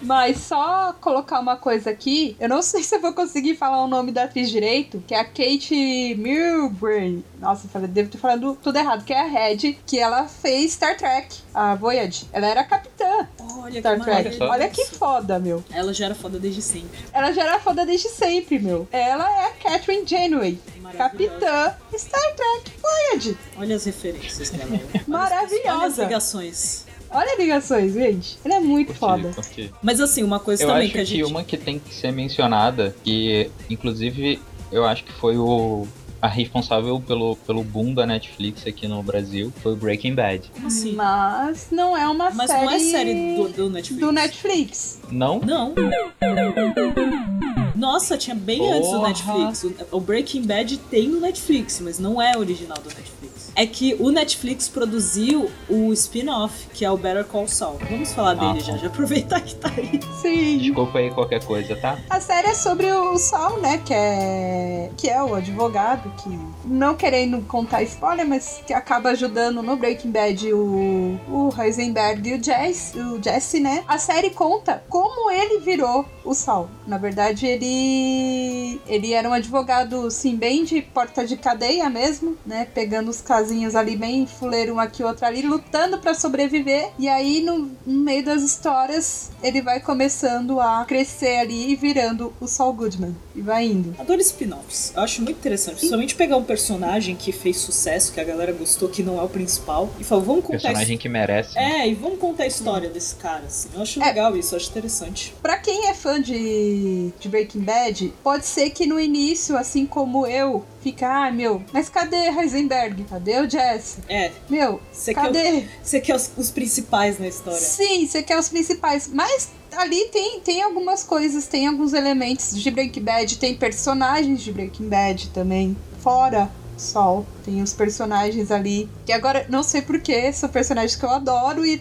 Mas só colocar uma coisa aqui, eu não sei se eu vou conseguir falar o nome da atriz direito, que é a Kate Milbury. Nossa, devo ter falando tudo errado, que é a Red, que ela fez Star Trek, a Voyage. Ela era capitã Olha Star que Trek. Olha que foda, meu. Ela já era foda desde sempre. Ela já era foda desde sempre, meu. Ela é a Catherine Janeway, Maravilhosa. capitã Star Trek Voyage. Olha as referências dela. Olha as Maravilhosa. ligações. Olha ligações, gente. Ela é muito Curti, foda. curti. Mas assim, uma coisa Eu também acho que a que gente. uma que tem que ser mencionada, que inclusive eu acho que foi o, a responsável pelo, pelo boom da Netflix aqui no Brasil foi o Breaking Bad. Assim? Mas não é uma Mas série. não é série do, do Netflix. do Netflix. Não? Não. Nossa, tinha bem Porra. antes do Netflix. O- O Breaking Bad tem no Netflix, mas não é original do Netflix. É que o Netflix produziu o spin-off, que é o Better Call Saul. Vamos falar Ah, dele tá. já, já aproveitar que tá aí. Sim. Desculpa aí qualquer coisa, tá? A série é sobre o Sol, né? Que é, que é o advogado que, não querendo contar spoiler, mas que acaba ajudando no Breaking Bad o, o Heisenberg e o Jesse, o Jesse, né? A série conta como ele virou o Sol. Na verdade, ele ele era um advogado, assim, bem de porta de cadeia mesmo, né? Pegando os casinhos ali bem fuleiro um aqui, outro ali, lutando pra sobreviver. E aí, no, no meio das histórias, ele vai começando a crescer ali e virando o Saul Goodman. E vai indo. Adoro spin-offs. Eu acho muito interessante. Principalmente pegar um personagem que fez sucesso, que a galera gostou, que não é o principal, e falar, vamos contar a Personagem que merece. É, e vamos contar a história desse cara, assim. Eu acho É. legal isso, eu acho interessante. Pra quem é fã de, de Breaking Bad, pode ser que no início, assim como eu, fica, ah, meu, mas cadê Heisenberg? Cadê o Jesse? É, Meu, você quer, cadê? você quer os, os principais na história. Sim, você quer os principais. Mas ali tem, tem algumas coisas, tem alguns elementos de Breaking Bad, tem personagens de Breaking Bad também. Fora Sol, tem os personagens ali. Que agora, não sei porquê, são personagens que eu adoro e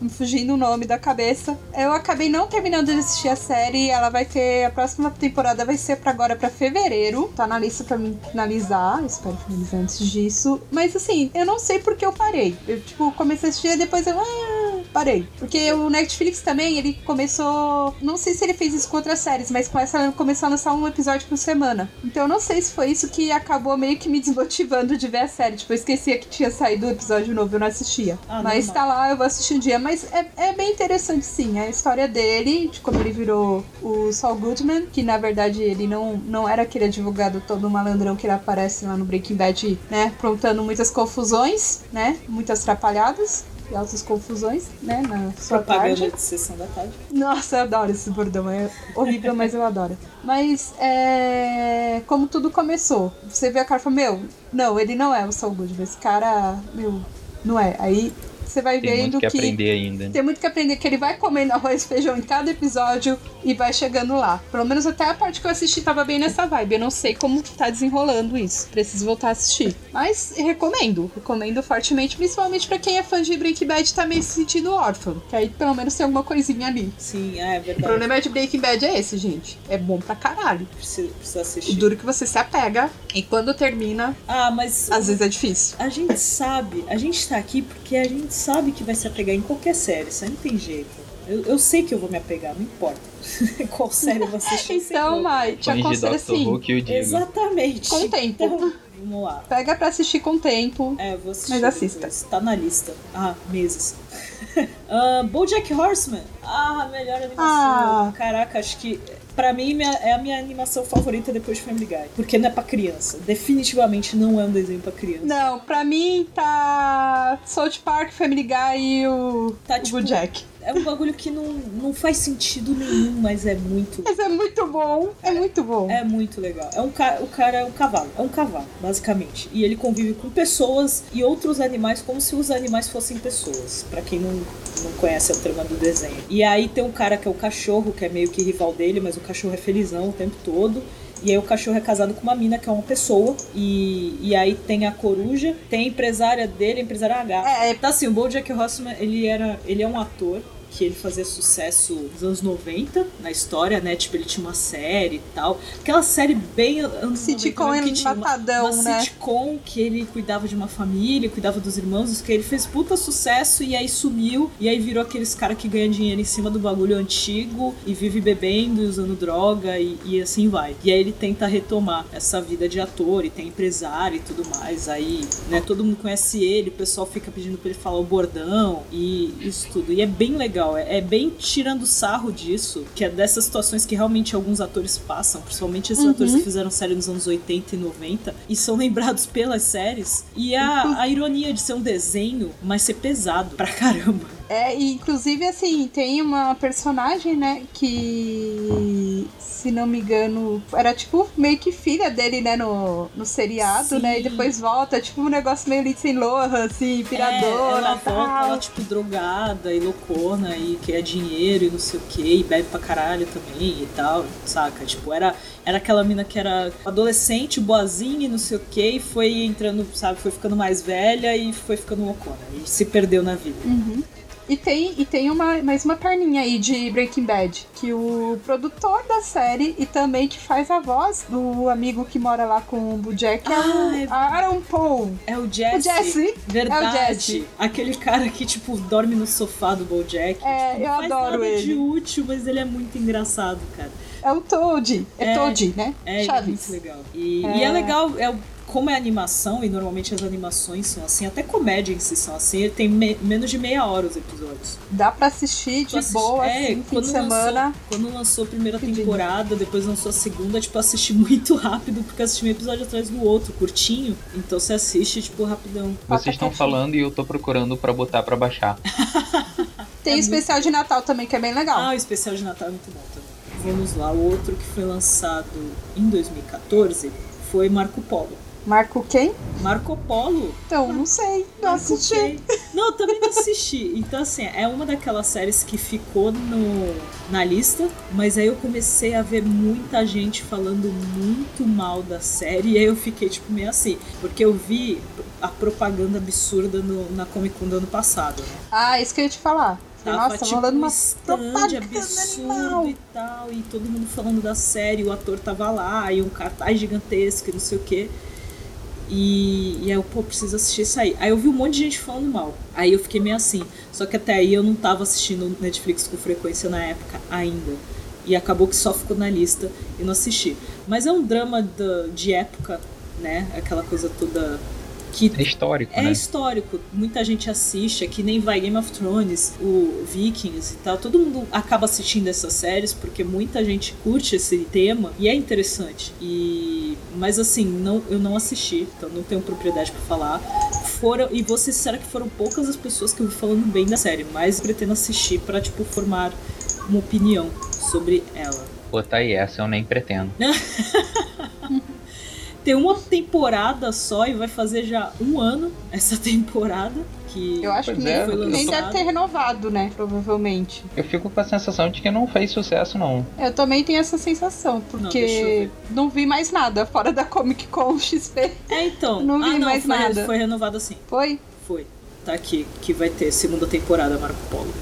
me fugindo o nome da cabeça. Eu acabei não terminando de assistir a série. Ela vai ter. A próxima temporada vai ser pra agora pra fevereiro. Tá na lista pra mim finalizar. Espero finalizar antes disso. Mas assim, eu não sei porque eu parei. Eu, tipo, comecei a assistir e depois eu. Ah, parei. Porque o Netflix também, ele começou. Não sei se ele fez isso com outras séries, mas com essa ele começou a lançar um episódio por semana. Então eu não sei se foi isso que acabou meio que me desmotivando de ver a série. Tipo, eu esquecia que tinha saído o episódio novo, eu não assistia. Ah, mas normal. tá lá, eu vou assistir um dia. Mas é, é bem interessante, sim. A história dele, de como ele virou o Saul Goodman, que na verdade ele não, não era aquele advogado todo malandrão que ele aparece lá no Breaking Bad, né? Aprontando muitas confusões, né? Muitas atrapalhadas. E altas confusões, né? Na sua Propaganda tarde. de sessão da tarde. Nossa, eu adoro esse bordão. É horrível, mas eu adoro. Mas é. Como tudo começou. Você vê a cara e fala, meu, não, ele não é o Saul Goodman. Esse cara, meu, não é. Aí você vai Tem vendo muito que aprender ainda. tem muito que aprender que ele vai comendo arroz e feijão em cada episódio e vai chegando lá. Pelo menos até a parte que eu assisti tava bem nessa vibe. Eu não sei como tá desenrolando isso. Preciso voltar a assistir. Mas recomendo. Recomendo fortemente, principalmente pra quem é fã de Breaking Bad e tá meio se sentindo órfão. Que aí pelo menos tem alguma coisinha ali. Sim, é O verdade. problema de Breaking Bad é esse, gente. É bom pra caralho. Precisa, precisa O assistir. duro que você se apega e quando termina, Ah, mas às vezes é difícil. a gente sabe, a gente tá aqui porque a gente sabe que vai se apegar em qualquer série, isso aí não tem jeito. Eu, eu sei que eu vou me apegar, não importa qual série assistir. que eu Então, Mai, te aconselho assim. Who que eu digo. Exatamente. Com tempo. Então, vamos lá. Pega pra assistir com tempo. É, vou assistir. Mas assista. depois. Tá na lista. Ah, meses. Ah, BoJack Horseman. Ah, melhor animação. Ah. Caraca, acho que pra mim minha- é a minha animação favorita depois de Family Guy. Porque não é pra criança. Definitivamente não é um desenho pra criança. Não, pra mim tá South Park, Family Guy e o, Tá, o tipo, Jack. É um bagulho que não, não faz sentido nenhum, mas é muito. Mas é muito bom, é muito bom. É muito legal. É um ca... O cara é um cavalo. É um cavalo, basicamente. E ele convive com pessoas e outros animais como se os animais fossem pessoas. Pra quem não, não conhece a trama do desenho. E aí tem um cara que é o cachorro, que é meio que rival dele, mas o cachorro é felizão o tempo todo. E aí o cachorro é casado com uma mina que é uma pessoa. E, e aí tem a coruja, tem a empresária dele, a empresária H. É, é- Tá assim, o BoJack Horseman, ele era, ele é um ator que ele fazia sucesso nos anos 90 na história, né? Tipo, ele tinha uma série e tal. Aquela série bem anos Sitcom 90 mesmo, que tinha uma- matadão, uma, né? sitcom que ele cuidava de uma família, cuidava dos irmãos, que ele fez puta sucesso e aí sumiu. E aí virou aqueles cara que ganha dinheiro em cima do bagulho antigo e vive bebendo e usando droga e, e assim vai. E aí ele tenta retomar essa vida de ator e tem empresário e tudo mais. Aí, né, todo mundo conhece ele, o pessoal fica pedindo pra ele falar o bordão e isso tudo. E é bem legal, é, é bem tirando sarro disso, que é dessas situações que realmente alguns atores passam, principalmente esses atores que fizeram série nos anos 80 e 90 e são lembrados pelas séries. E a, a ironia de ser um desenho, mas ser pesado pra caramba. É, e inclusive assim, tem uma personagem, né, que se não me engano, era tipo meio que filha dele, né, no, no seriado, Sim. né? E depois volta, tipo um negócio meio Lindsay Lohan, assim, É, piradora, ela tal. volta, ela, tipo, drogada e loucona e quer dinheiro e não sei o que, e bebe pra caralho também e tal, saca? Tipo, era, era aquela mina que era adolescente, boazinha e não sei o que, e foi entrando, sabe, foi ficando mais velha e foi ficando loucona. E se perdeu na vida. Uhum. E tem, e tem uma, mais uma perninha aí de Breaking Bad, que o produtor da série e também que faz a voz do amigo que mora lá com o Bojack é Ah, o é- Aaron Paul. É o Jesse. O Jesse. Verdade. É o Jesse. Aquele cara que, tipo, dorme no sofá do Bojack. É, tipo, não eu faz adoro nada de ele. útil, mas ele é muito engraçado, cara. É o Toad. É, É, Toad, né? É, é Chaves. muito legal. E É. e é legal, é, o- como é animação, e normalmente as animações são assim, até comédia em si são assim, tem me- menos de meia hora os episódios. Dá pra assistir de Tu assiste- boa, é, assim, fim quando de semana. Lançou, quando lançou a primeira temporada, depois lançou a segunda, tipo, assisti muito rápido, porque assisti um episódio atrás do outro, curtinho. Então você assiste, tipo, rapidão. Vocês estão falando e eu tô procurando pra botar pra baixar. Tem É o especial de Natal também, que é bem legal. Ah, o especial de Natal é muito bom também. Vamos lá, o outro que foi lançado em 2014 foi Marco Polo. Marco quem? Marco Polo Então, não sei. Não Marco assisti. Polo. Não, também não assisti. Então, assim, é uma daquelas séries que ficou no, na lista, mas aí eu comecei a ver muita gente falando muito mal da série, e aí eu fiquei, tipo, meio assim. Porque eu vi a propaganda absurda no- na Comic Con do ano passado. né? Ah, isso que eu ia te falar. Tava, Nossa, tipo, um uma propaganda absurdo animal. e tal, e todo mundo falando da série, o ator tava lá, e um cartaz gigantesco, e não sei o quê. E, e aí eu, pô, preciso assistir isso aí. Aí eu vi um monte de gente falando mal. Aí eu fiquei meio assim. Só que até aí eu não tava assistindo Netflix com frequência na época ainda. E acabou que só ficou na lista e não assisti. Mas é um drama de época, né? Aquela coisa toda que É histórico, é né? histórico. Muita gente assiste, é que nem vai Game of Thrones, o Vikings e tal. Todo mundo acaba assistindo essas séries porque muita gente curte esse tema e é interessante. E mas assim, não, eu não assisti, então não tenho propriedade pra falar. Foram e vou ser sincera que foram poucas as pessoas que eu vi falando bem da série, mas pretendo assistir pra tipo formar uma opinião sobre ela. Pô, tá aí, essa eu nem pretendo. Tem uma temporada só e vai fazer já um ano essa temporada que Eu acho que é, nem, eu nem deve ter renovado, né? Provavelmente. Eu fico com a sensação de que não fez sucesso, não. Eu também tenho essa sensação, porque ver. não, vi mais nada fora da Comic Con XP. É, então. Não vi ah, não, mais foi, nada. foi renovado assim. Foi? Foi. Tá aqui, que vai ter segunda temporada Marco Polo.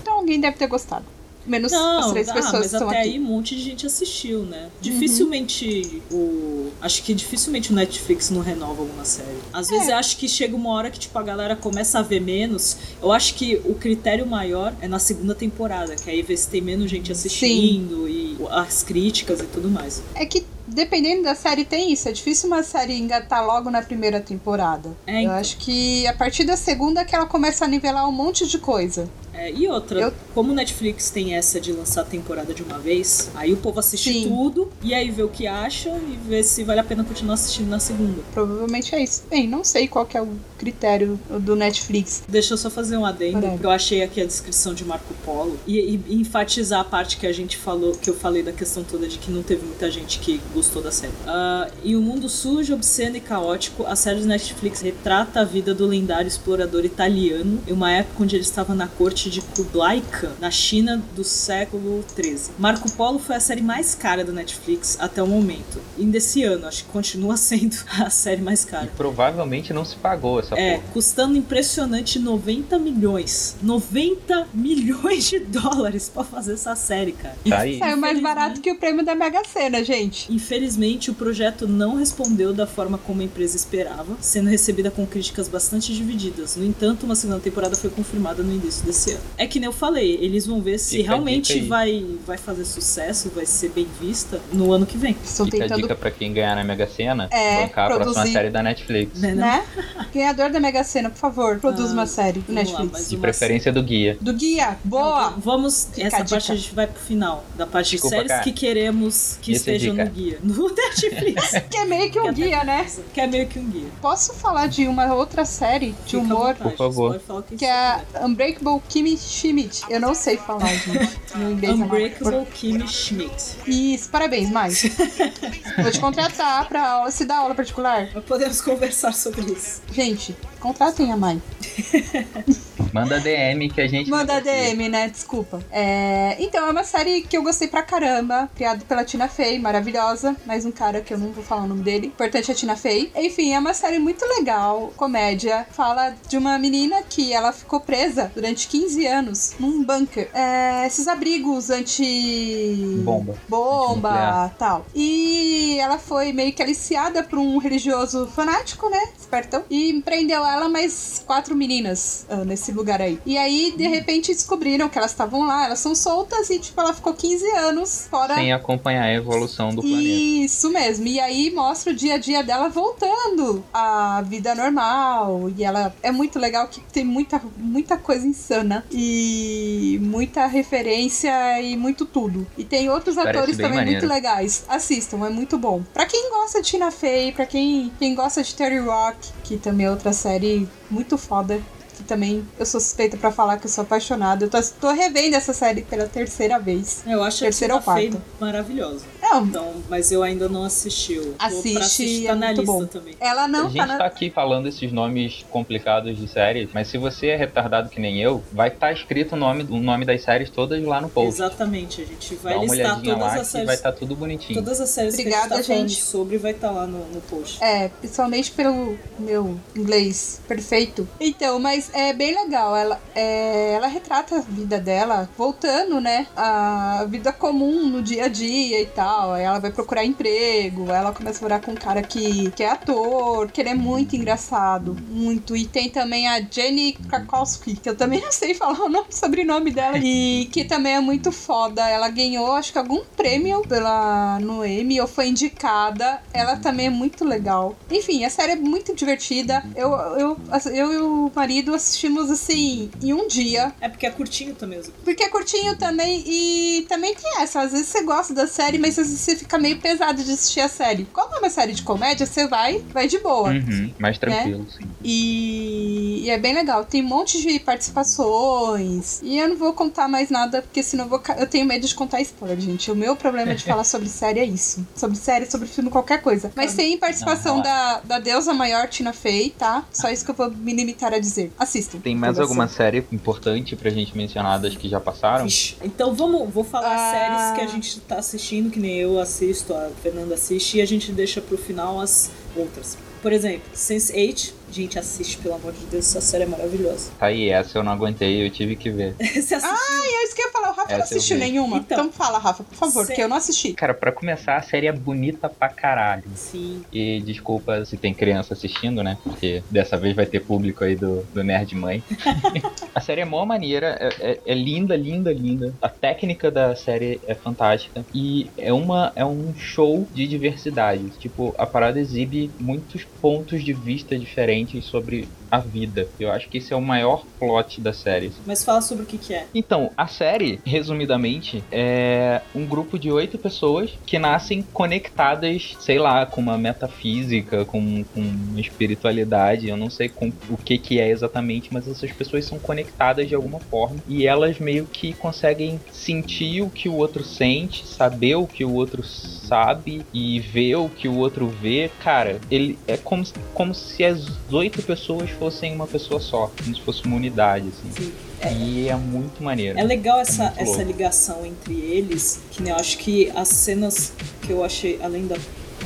Então alguém deve ter gostado. Menos Não, as três ah, pessoas mas estão até aqui. aí um monte de gente assistiu, né? Dificilmente o. Acho que dificilmente o Netflix não renova alguma série. Às É. vezes eu acho que chega uma hora que, tipo, a galera começa a ver menos. Eu acho que o critério maior é na segunda temporada, que aí vê se tem menos gente assistindo e as críticas e tudo mais. É que dependendo da série tem isso. É difícil uma série engatar logo na primeira temporada. É, Eu então. acho que a partir da segunda que ela começa a nivelar um monte de coisa. É, e outra, Eu- como o Netflix tem essa de lançar a temporada de uma vez, aí o povo assiste Sim. tudo e aí vê o que acha e vê se vale a pena continuar assistindo na segunda. Provavelmente é isso. Bem, não sei qual que é o critério do Netflix. Deixa eu só fazer um adendo, porque eu achei aqui a descrição de Marco Polo e, e enfatizar a parte que a gente falou, que eu falei da questão toda de que não teve muita gente que gostou da série. Ah, em um mundo sujo, obsceno e caótico, a série do Netflix retrata a vida do lendário explorador italiano em uma época onde ele estava na corte de Kublai Khan, na China do século XIII. Marco Polo foi a série mais cara do Netflix até o momento. E desse ano, acho que continua sendo a série mais E cara. provavelmente não se pagou essa É, porra. custando impressionante 90 milhões. 90 milhões de dólares pra fazer essa série, cara. Tá aí. Saiu mais barato que o prêmio da Mega Sena, gente. Infelizmente, o projeto não respondeu da forma como a empresa esperava, sendo recebida com críticas bastante divididas. No entanto, uma segunda temporada foi confirmada no início desse ano. É que nem eu falei, eles vão ver se Fica a realmente vai, vai fazer sucesso, vai ser bem vista no ano que vem. Estão Fica a tentando, dica pra quem ganhar na Mega Sena, É, bancar a próxima produzir. série da Netflix. Né, né? Ganhador da Mega Sena, por favor, produz Ah, uma série do lá, Netflix. mas De preferência do guia. Do guia, boa! Não, vamos. Fica a essa dica. parte a gente vai pro final. Da parte Desculpa, de séries cara. que queremos que Essa é estejam dica. no guia. No Netflix. Que é meio que um Que é guia, né? Que é meio que um guia. Posso falar de uma outra série de Fica humor vontade, Por favor. que que é. Unbreakable Kimmy Kimi Schmidt. Eu não sei falar, gente. No inglês Unbreakable Kimmy Schmidt. Isso, parabéns, mais. Vou te contratar pra aula, se dar aula particular. Podemos conversar sobre isso. Gente, contratem a mãe. Manda DM que a gente. Manda. DM, né? Desculpa. É, Então, é uma série que eu gostei pra caramba. Criada pela Tina Fey, maravilhosa. Mais um cara que eu não vou falar o nome dele. Importante é a Tina Fey. Enfim, é uma série muito legal. Comédia. Fala de uma menina que ela ficou presa durante 15 anos num bunker. É, esses abrigos anti. Bomba. Bomba, tal. E ela foi meio que aliciada por um religioso fanático, né? Espertão. E prendeu ela mais quatro meninas ah, nesse lugar aí. E aí, de repente, descobriram que elas estavam lá, elas são soltas e, tipo, ela ficou 15 anos fora. Sem acompanhar a evolução do planeta. Isso mesmo. E aí mostra o dia a dia dela voltando à vida normal. E ela é muito legal que tem muita, muita coisa insana. E muita referência e muito tudo. E tem outros Parece atores também maneiro. muito legais. Assistam, é muito bom. Pra quem gosta de Tina Fey, pra quem, quem gosta de Terry Rock, que também é outra série muito foda. Que também eu sou suspeita pra falar que eu sou apaixonada. Eu tô, tô revendo essa série pela terceira vez. Eu acho Terceira a ou Fey quarta? maravilhosa. Não, Então, mas eu ainda não assisti. Eu tô pra Assiste, assistir, é tá na lista bom. também. ela não a gente tá na. tá aqui falando esses nomes complicados de séries, mas se você é retardado que nem eu, vai estar escrito o nome, o nome das séries todas lá no post. Exatamente, a gente vai Dá uma listar olhadinha todas lá as séries. vai estar tudo bonitinho. Todas as séries Obrigada, que a gente tá falando gente. sobre vai estar lá no, no post. É, principalmente pelo meu inglês perfeito. Então, mas é bem legal. Ela, é, ela retrata a vida dela voltando, né? A vida comum no dia a dia e tal. Aí ela vai procurar emprego. Ela começa a morar com um cara que, que é ator, que ele é muito engraçado. Muito. E tem também a Jenny Krakowski, que eu também não sei falar o nome, sobrenome dela. E que também é muito foda. Ela ganhou, acho que algum prêmio pela, no Emmy ou foi indicada. Ela também é muito legal. Enfim, a série é muito divertida. Eu, eu, eu e o marido assistimos assim em um dia. É porque é curtinho também. Porque é curtinho também e também tem essa. Às vezes você gosta da série, mas às vezes você fica meio pesado de assistir a série. Como é uma série de comédia, você vai, vai de boa. Uhum, mais tranquilo, sim. E, e é bem legal. Tem um monte de participações. E eu não vou contar mais nada, porque senão eu, vou, eu tenho medo de contar spoiler, gente. O meu problema de falar sobre série é isso. Sobre série, sobre filme, qualquer coisa. Mas tem participação Não, da, da deusa maior, Tina Fey, tá? Só isso que eu vou me limitar a dizer. Assistam. Tem mais alguma você. série importante pra gente mencionar das que já passaram? Vixe. Então vamos, vou falar Ah. séries que a gente tá assistindo, que nem eu assisto, a Fernanda assiste, e a gente deixa pro final as outras. Por exemplo, Sense8, gente, assiste, pelo amor de Deus, essa série é maravilhosa. Tá aí, essa eu não aguentei, eu tive que ver. Você assistiu? Ah, é isso que eu ia falar. O Rafa não Essa eu assistiu nenhuma. Então. Então, fala, Rafa, por favor, Cê- porque eu não assisti. Cara, pra começar, a série é bonita pra caralho. Sim. E desculpa se tem criança assistindo, né? Porque dessa vez vai ter público aí do, do Nerd Mãe. a série é mó maneira, é, é- é linda, linda, linda. A técnica da série é fantástica. E é, uma, é um show de diversidade. Tipo, a parada exibe muitos pontos de vista diferentes sobre a vida. Eu acho que esse é o maior plot da série. Mas fala sobre o que que é. Então, a série, resumidamente, é um grupo de oito pessoas que nascem conectadas, sei lá, com uma metafísica, com, com uma espiritualidade. Eu não sei com, o que, que é exatamente, mas essas pessoas são conectadas de alguma forma e elas meio que conseguem sentir o que o outro sente, saber o que o outro sabe e ver o que o outro vê. Cara, ele é como, como se as oito pessoas fossem uma pessoa só, como se fosse uma unidade, assim. Sim. E é muito maneiro. É legal essa, muito essa ligação entre eles, que nem eu acho que as cenas que eu achei, além da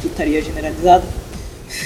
putaria generalizada,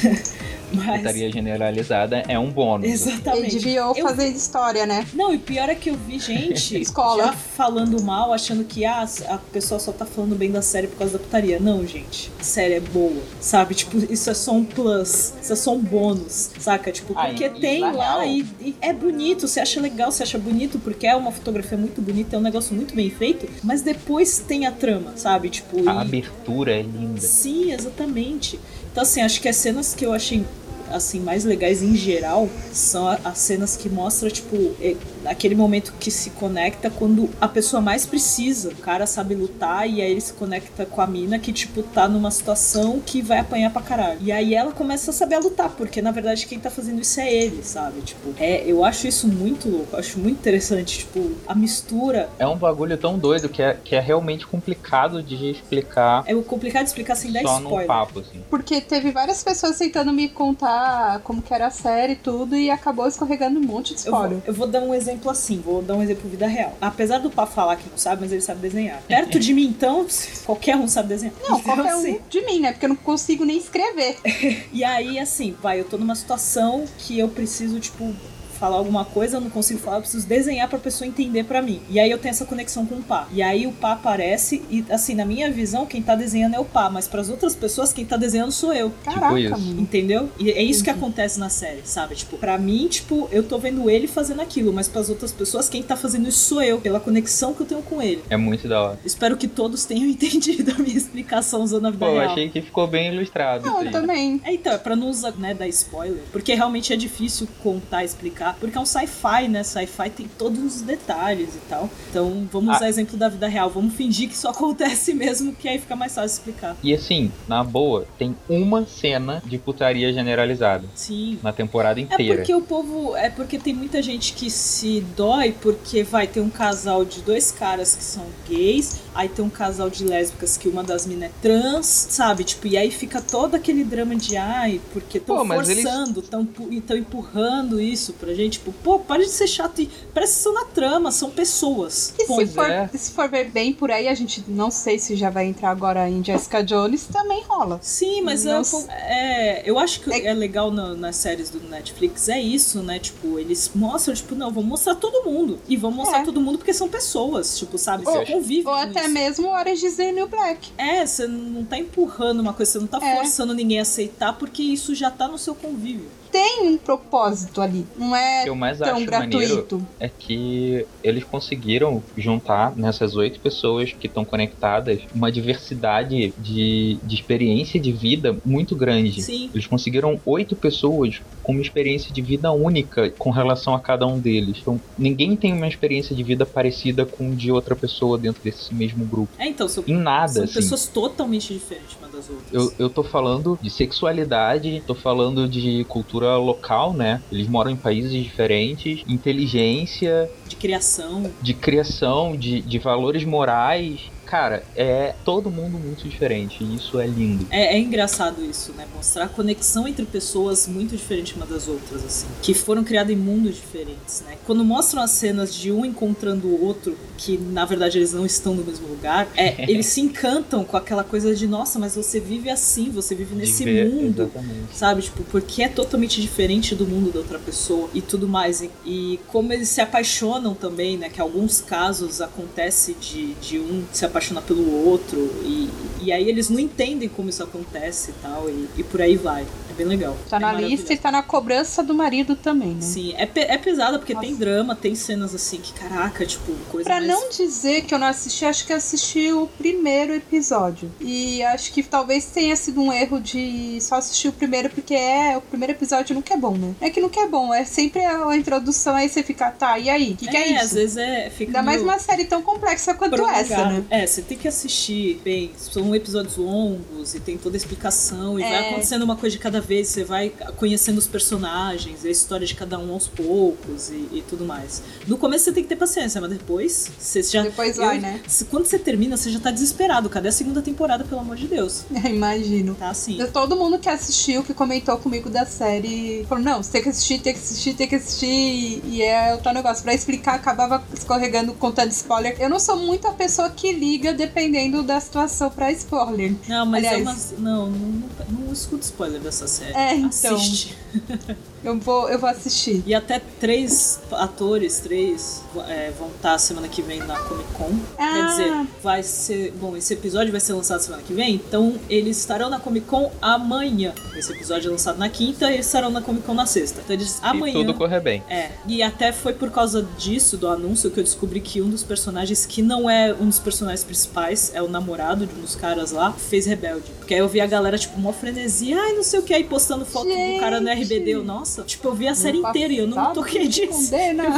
mas... Putaria generalizada é um bônus. Exatamente. HBO Eu- fazendo história, né? Não, e pior é que eu vi gente Escola. já falando mal, achando que ah, a pessoa só tá falando bem da série por causa da putaria. Não, gente. A série é boa, sabe? Tipo, isso é só um plus, isso é só um bônus, saca? Tipo, porque e tem lá real- e, e é bonito, você acha legal, você acha bonito, porque é uma fotografia muito bonita, é um negócio muito bem feito, mas depois tem a trama, sabe? Tipo, A e- abertura é linda. Sim, exatamente. Então, assim, acho que as cenas que eu achei assim mais legais em geral são as cenas que mostram tipo é, aquele momento que se conecta quando a pessoa mais precisa. O cara sabe lutar e aí ele se conecta com a mina que tipo tá numa situação que vai apanhar pra caralho. E aí ela começa a saber lutar, porque na verdade quem tá fazendo isso é ele, sabe? Tipo, é, eu acho isso muito louco, eu acho muito interessante, tipo, a mistura É um bagulho tão doido que é, que é realmente complicado de explicar é complicado de explicar sem dar só num spoiler. papo, assim. Porque teve várias pessoas tentando me contar como que era a série e tudo, e acabou escorregando um monte de Eu vou, spoiler. eu vou dar um exemplo assim, vou dar um exemplo vida real. Apesar do Pá falar que não sabe, mas ele sabe desenhar. Perto de mim, então, qualquer um sabe desenhar. Não, Então, qualquer assim, um de mim, né? Porque eu não consigo nem escrever. E aí, assim, vai, eu tô numa situação que eu preciso, tipo, falar alguma coisa, eu não consigo falar, eu preciso desenhar pra pessoa entender pra mim. E aí eu tenho essa conexão com o Pá. E aí o Pá aparece e, assim, na minha visão, quem tá desenhando é o Pá, mas pras outras pessoas, quem tá desenhando sou eu. Caraca, isso. mano. Entendeu? E é isso que acontece na série, sabe? Tipo, pra mim, tipo, eu tô vendo ele fazendo aquilo, mas pras outras pessoas, quem tá fazendo isso sou eu, pela conexão que eu tenho com ele. É muito da hora. Espero que todos tenham entendido a minha explicação zona vida Pô, eu real. achei que ficou bem ilustrado. Não, eu também. É, então, é pra não usar, né, dar spoiler, porque realmente é difícil contar, explicar, porque é um sci-fi, né? Sci-fi tem todos os detalhes e tal. Então, vamos Ah. usar exemplo da vida real, vamos fingir que isso acontece mesmo, que aí fica mais fácil explicar. E assim, na boa, tem uma cena de putaria generalizada Sim. na temporada É inteira. porque o povo. É porque tem muita gente que se dói porque vai ter um casal de dois caras que são gays, aí tem um casal de lésbicas que uma das minas é trans, sabe? Tipo, e aí fica todo aquele drama de ai, porque Pô, tão mas eles- forçando, tão, pu- tão empurrando isso pra gente. Tipo, pô, para de ser chato e presta atenção na trama, são pessoas. E se for, é. se for ver bem por aí, a gente não sei se já vai entrar agora em Jessica Jones, também rola. Sim, mas Não eu, é, eu acho que É- é legal na- nas séries do Netflix, é isso, né? Tipo, eles mostram, tipo, não, vamos mostrar todo mundo. E vamos mostrar É. todo mundo porque são pessoas, tipo, sabe? Você Ou- convive Ou com até mesmo is the New Black. É, você não tá empurrando uma coisa, você não tá É. forçando ninguém a aceitar porque isso já tá no seu convívio. Tem um propósito ali. Não O é que eu mais tão acho maneiro gratuito. é que eles conseguiram juntar nessas oito pessoas que estão conectadas uma diversidade de, de experiência de vida muito grande. Sim. Eles conseguiram oito pessoas com uma experiência de vida única com relação a cada um deles. Então, ninguém tem uma experiência de vida parecida com de outra pessoa dentro desse mesmo grupo. É, então, são, Em nada, são assim. pessoas totalmente diferentes uma das outras. Eu, eu tô falando de sexualidade, tô falando de cultura local, né? Eles moram em países diferentes, inteligência, De criação. de criação, de, de valores morais. Cara, é todo mundo muito diferente. E isso é lindo. É, é engraçado isso, né? Mostrar a conexão entre pessoas muito diferentes uma das outras, assim. Que foram criadas em mundos diferentes, né? Quando mostram as cenas de um encontrando o outro, que na verdade eles não estão no mesmo lugar, é, eles se encantam com aquela coisa de, nossa, mas você vive assim, você vive nesse ver- mundo. Exatamente. Sabe, tipo, porque é totalmente diferente do mundo da outra pessoa e tudo mais. E, e como eles se apaixonam também, né? Que alguns casos acontece de, de um se apaixonar pelo outro. E, e aí eles não entendem como isso acontece e tal. E, e por aí vai. É bem legal. Tá É na lista e tá na cobrança do marido também, né? Sim, é, pe- é pesada porque Nossa. tem drama, tem cenas assim que, caraca, tipo, coisa Pra mais... não dizer que eu não assisti, acho que assisti o primeiro episódio. E acho que talvez tenha sido um erro de só assistir o primeiro, porque é o primeiro episódio nunca é bom, né? É que nunca é bom, é sempre a introdução, aí você fica, tá, e aí? O que, que é, às isso? vezes é... Fica Ainda mais uma série tão complexa quanto prolongado. essa, né? É, você tem que assistir bem. São episódios longos e tem toda a explicação. E É. vai acontecendo uma coisa de cada vez. Você vai conhecendo os personagens, a história de cada um aos poucos e, e tudo mais. No começo você tem que ter paciência, mas depois você já. Depois vai, eu- né? Quando você termina, você já tá desesperado. Cadê a segunda temporada, pelo amor de Deus? Imagino. Tá assim. Todo mundo que assistiu, que comentou comigo da série, falou: não, você tem que assistir, tem que assistir, tem que assistir. E é o tal negócio. Pra explicar, acabava escorregando, contando spoiler. Eu não sou muito a pessoa que liga dependendo da situação pra spoiler. Não, mas é Aliás- uma. Não, não, não, não escuta spoiler dessa série. É, então. Assiste. Eu vou, eu vou assistir. E até três atores, três, é, vão estar semana que vem na Comic Con. Ah. Quer dizer, vai ser. Bom, esse episódio vai ser lançado semana que vem, então eles estarão na Comic Con amanhã. Esse episódio é lançado na quinta e eles estarão na Comic Con na sexta. Então eles amanhã. tudo correr bem. É, e até foi por causa disso, do anúncio, que eu descobri que um dos personagens, que não é um dos personagens principais, é o namorado de um dos caras lá, fez Rebelde. Porque aí eu vi a galera, tipo, mó frenesia, ai, não sei o que, aí postando foto do cara no Gente! RBD. Eu, nossa, tipo, eu vi a série No inteira e eu não toquei disso.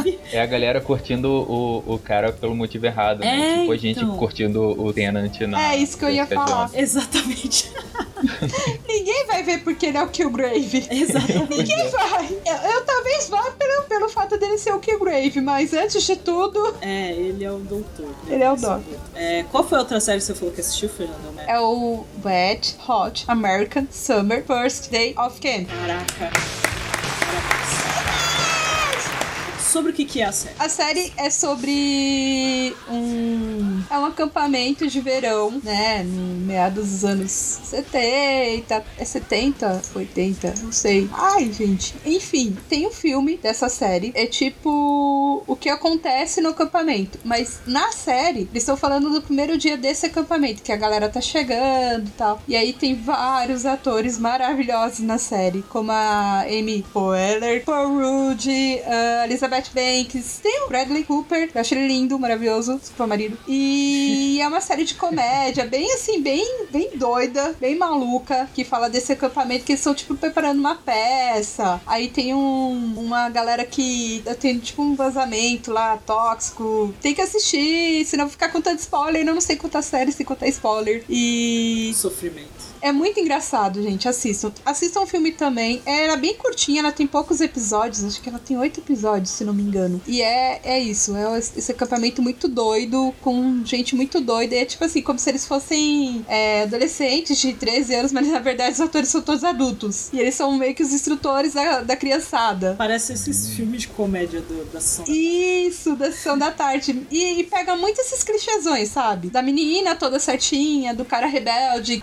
vi- É a galera curtindo o, o cara pelo motivo errado, né? É, tipo a gente então. curtindo o Tenant na. É isso que eu ia falar. Exatamente. Ninguém vai ver porque ele é o Killgrave. Exatamente. Ninguém vai. Eu, eu talvez vá pelo, pelo fato dele ser o Killgrave, mas antes de tudo, É, ele é o doutor. Ele é o Doc. É, qual foi a outra série que você falou que assistiu, Fernando? é o Wet Hot American Summer First Day of Camp. Caraca. Sobre o que, que é a série? A série é sobre um. É um acampamento de verão, né? No meados dos anos 70. É 70? 80? Não sei. Ai, gente. Enfim, tem um filme dessa série. É tipo o que acontece no acampamento. Mas na série, eles estão falando do primeiro dia desse acampamento, que a galera tá chegando e tal. E aí tem vários atores maravilhosos na série, como a Amy Poehler, Paul Rudd, a Banks, tem o Bradley Cooper, eu acho ele lindo, maravilhoso, desculpa, marido. E é uma série de comédia, bem assim, bem, bem doida, bem maluca, que fala desse acampamento que eles estão, tipo, preparando uma peça. Aí tem um, uma galera que tem, tipo, um vazamento lá, tóxico. Tem que assistir, senão vou ficar contando spoiler, eu não sei contar série sem contar spoiler. E Sofrimento. É muito engraçado, gente. Assistam. Assistam o filme também. Ela é bem curtinha, ela tem poucos episódios. Acho que ela tem oito episódios, se não me engano. E é, é isso. É esse acampamento muito doido, com gente muito doida. E é tipo assim, como se eles fossem é, adolescentes de 13 anos, mas na verdade os atores são todos adultos. E eles são meio que os instrutores da, da criançada. Parece esses filmes de comédia do, da sessão. Isso, da sessão da tarde. E, e pega muito esses clichêsões, sabe? Da menina toda certinha, do cara rebelde.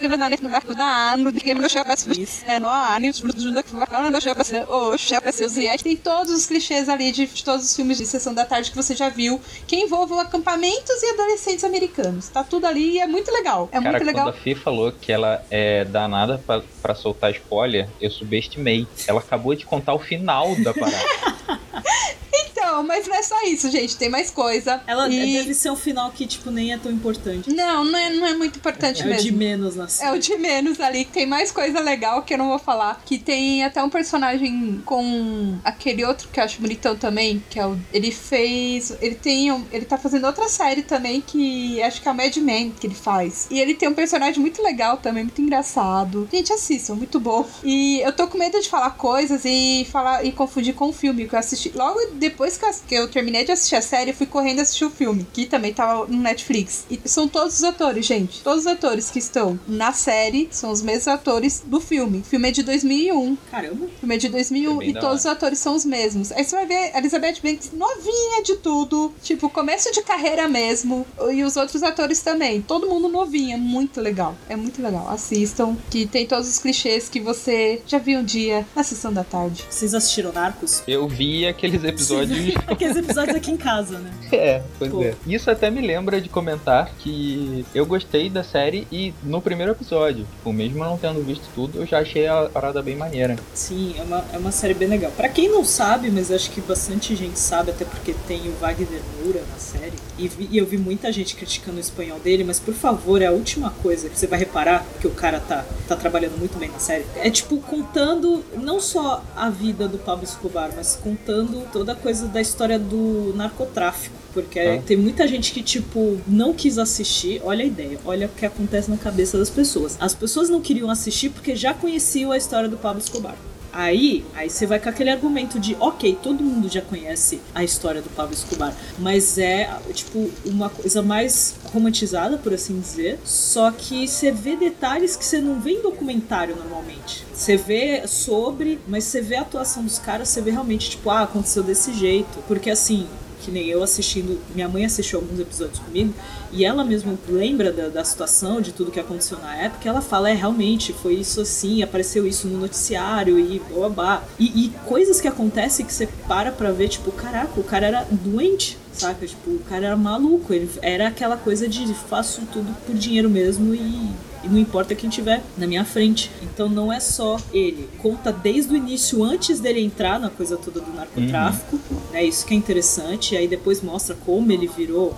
قيمة عليه في المحكمة no game É Chapéu no anime, os produtos da Fubacana do Chapéu, o Chapéu e tem todos os clichês ali de, todos os filmes de Sessão da Tarde que você já viu, que envolvam acampamentos e adolescentes americanos. Tá tudo ali e é muito legal. É Cara, muito legal. Quando a Fih falou que ela é danada pra, pra soltar spoiler, eu subestimei. Ela acabou de contar o final da parada. Então, mas não é só isso, gente. Tem mais coisa. Ela e... deve ser um final que, tipo, nem é tão importante. Não, não é, não é muito importante É o mesmo. de menos na É série. o de menos ali, que tem mais coisa legal que eu não vou falar. Que tem até um personagem com aquele outro que eu acho bonitão também, que é o. Ele fez. Ele tem. um- Ele tá fazendo outra série também, que acho que é o Mad Men que ele faz. E ele tem um personagem muito legal também, muito engraçado. Gente, assistam, muito bom. E eu tô com medo de falar coisas e falar e confundir com o filme que eu assisti. Logo depois que eu, que eu terminei de assistir a série, eu fui correndo assistir o filme, que também tava no Netflix. E são todos os atores, gente. Todos os atores que estão na série são os mesmos atores do filme. O filme é de 2001. Caramba. O filme é de 2001 É bem e todos os atores são os mesmos. Aí você vai ver a Elizabeth Banks novinha de tudo. Tipo, começo de carreira mesmo. E os outros atores também. Todo mundo novinho. É muito legal. É muito legal. Assistam. Que tem todos os clichês que você já viu um dia na sessão da tarde. Vocês assistiram Narcos? Eu vi aqueles episódios. Aqueles episódios aqui em casa, né? É, pois Pô. é. Isso até me lembra de comentar que eu gostei da série e no primeiro episódio, tipo, mesmo não tendo visto tudo, eu já achei a parada bem maneira. Sim, é uma, é uma série bem legal. Pra quem não sabe, mas acho que bastante gente sabe, até porque tem o Wagner Moura na série. E, vi- e eu vi muita gente criticando o espanhol dele, mas por favor, é a última coisa que você vai reparar que o cara tá, tá trabalhando muito bem na série. É tipo contando não só a vida do Pablo Escobar, mas contando toda a coisa da história do narcotráfico. Porque Ah. tem muita gente que, tipo, não quis assistir. Olha a ideia, olha o que acontece na cabeça das pessoas. As pessoas não queriam assistir porque já conheciam a história do Pablo Escobar. Aí, aí você vai com aquele argumento de, ok, todo mundo já conhece a história do Pablo Escobar, mas é, tipo, uma coisa mais romantizada, por assim dizer, só que você vê detalhes que você não vê em documentário normalmente. Você vê sobre, mas você vê a atuação dos caras, você vê realmente, tipo, ah, aconteceu desse jeito. Porque assim, que nem eu assistindo, minha mãe assistiu alguns episódios comigo, e ela mesma lembra da, da situação, de tudo que aconteceu na época, ela fala, é, realmente, foi isso assim, apareceu isso no noticiário e blá. E, e coisas que acontecem que você para pra ver, tipo, caraca, o cara era doente, saca? Tipo, o cara era maluco, ele era aquela coisa de faço tudo por dinheiro mesmo e, e não importa quem tiver na minha frente. Então não é só ele, conta desde o início, antes dele entrar na coisa toda do narcotráfico, né? Isso que é interessante, e aí depois mostra como ele virou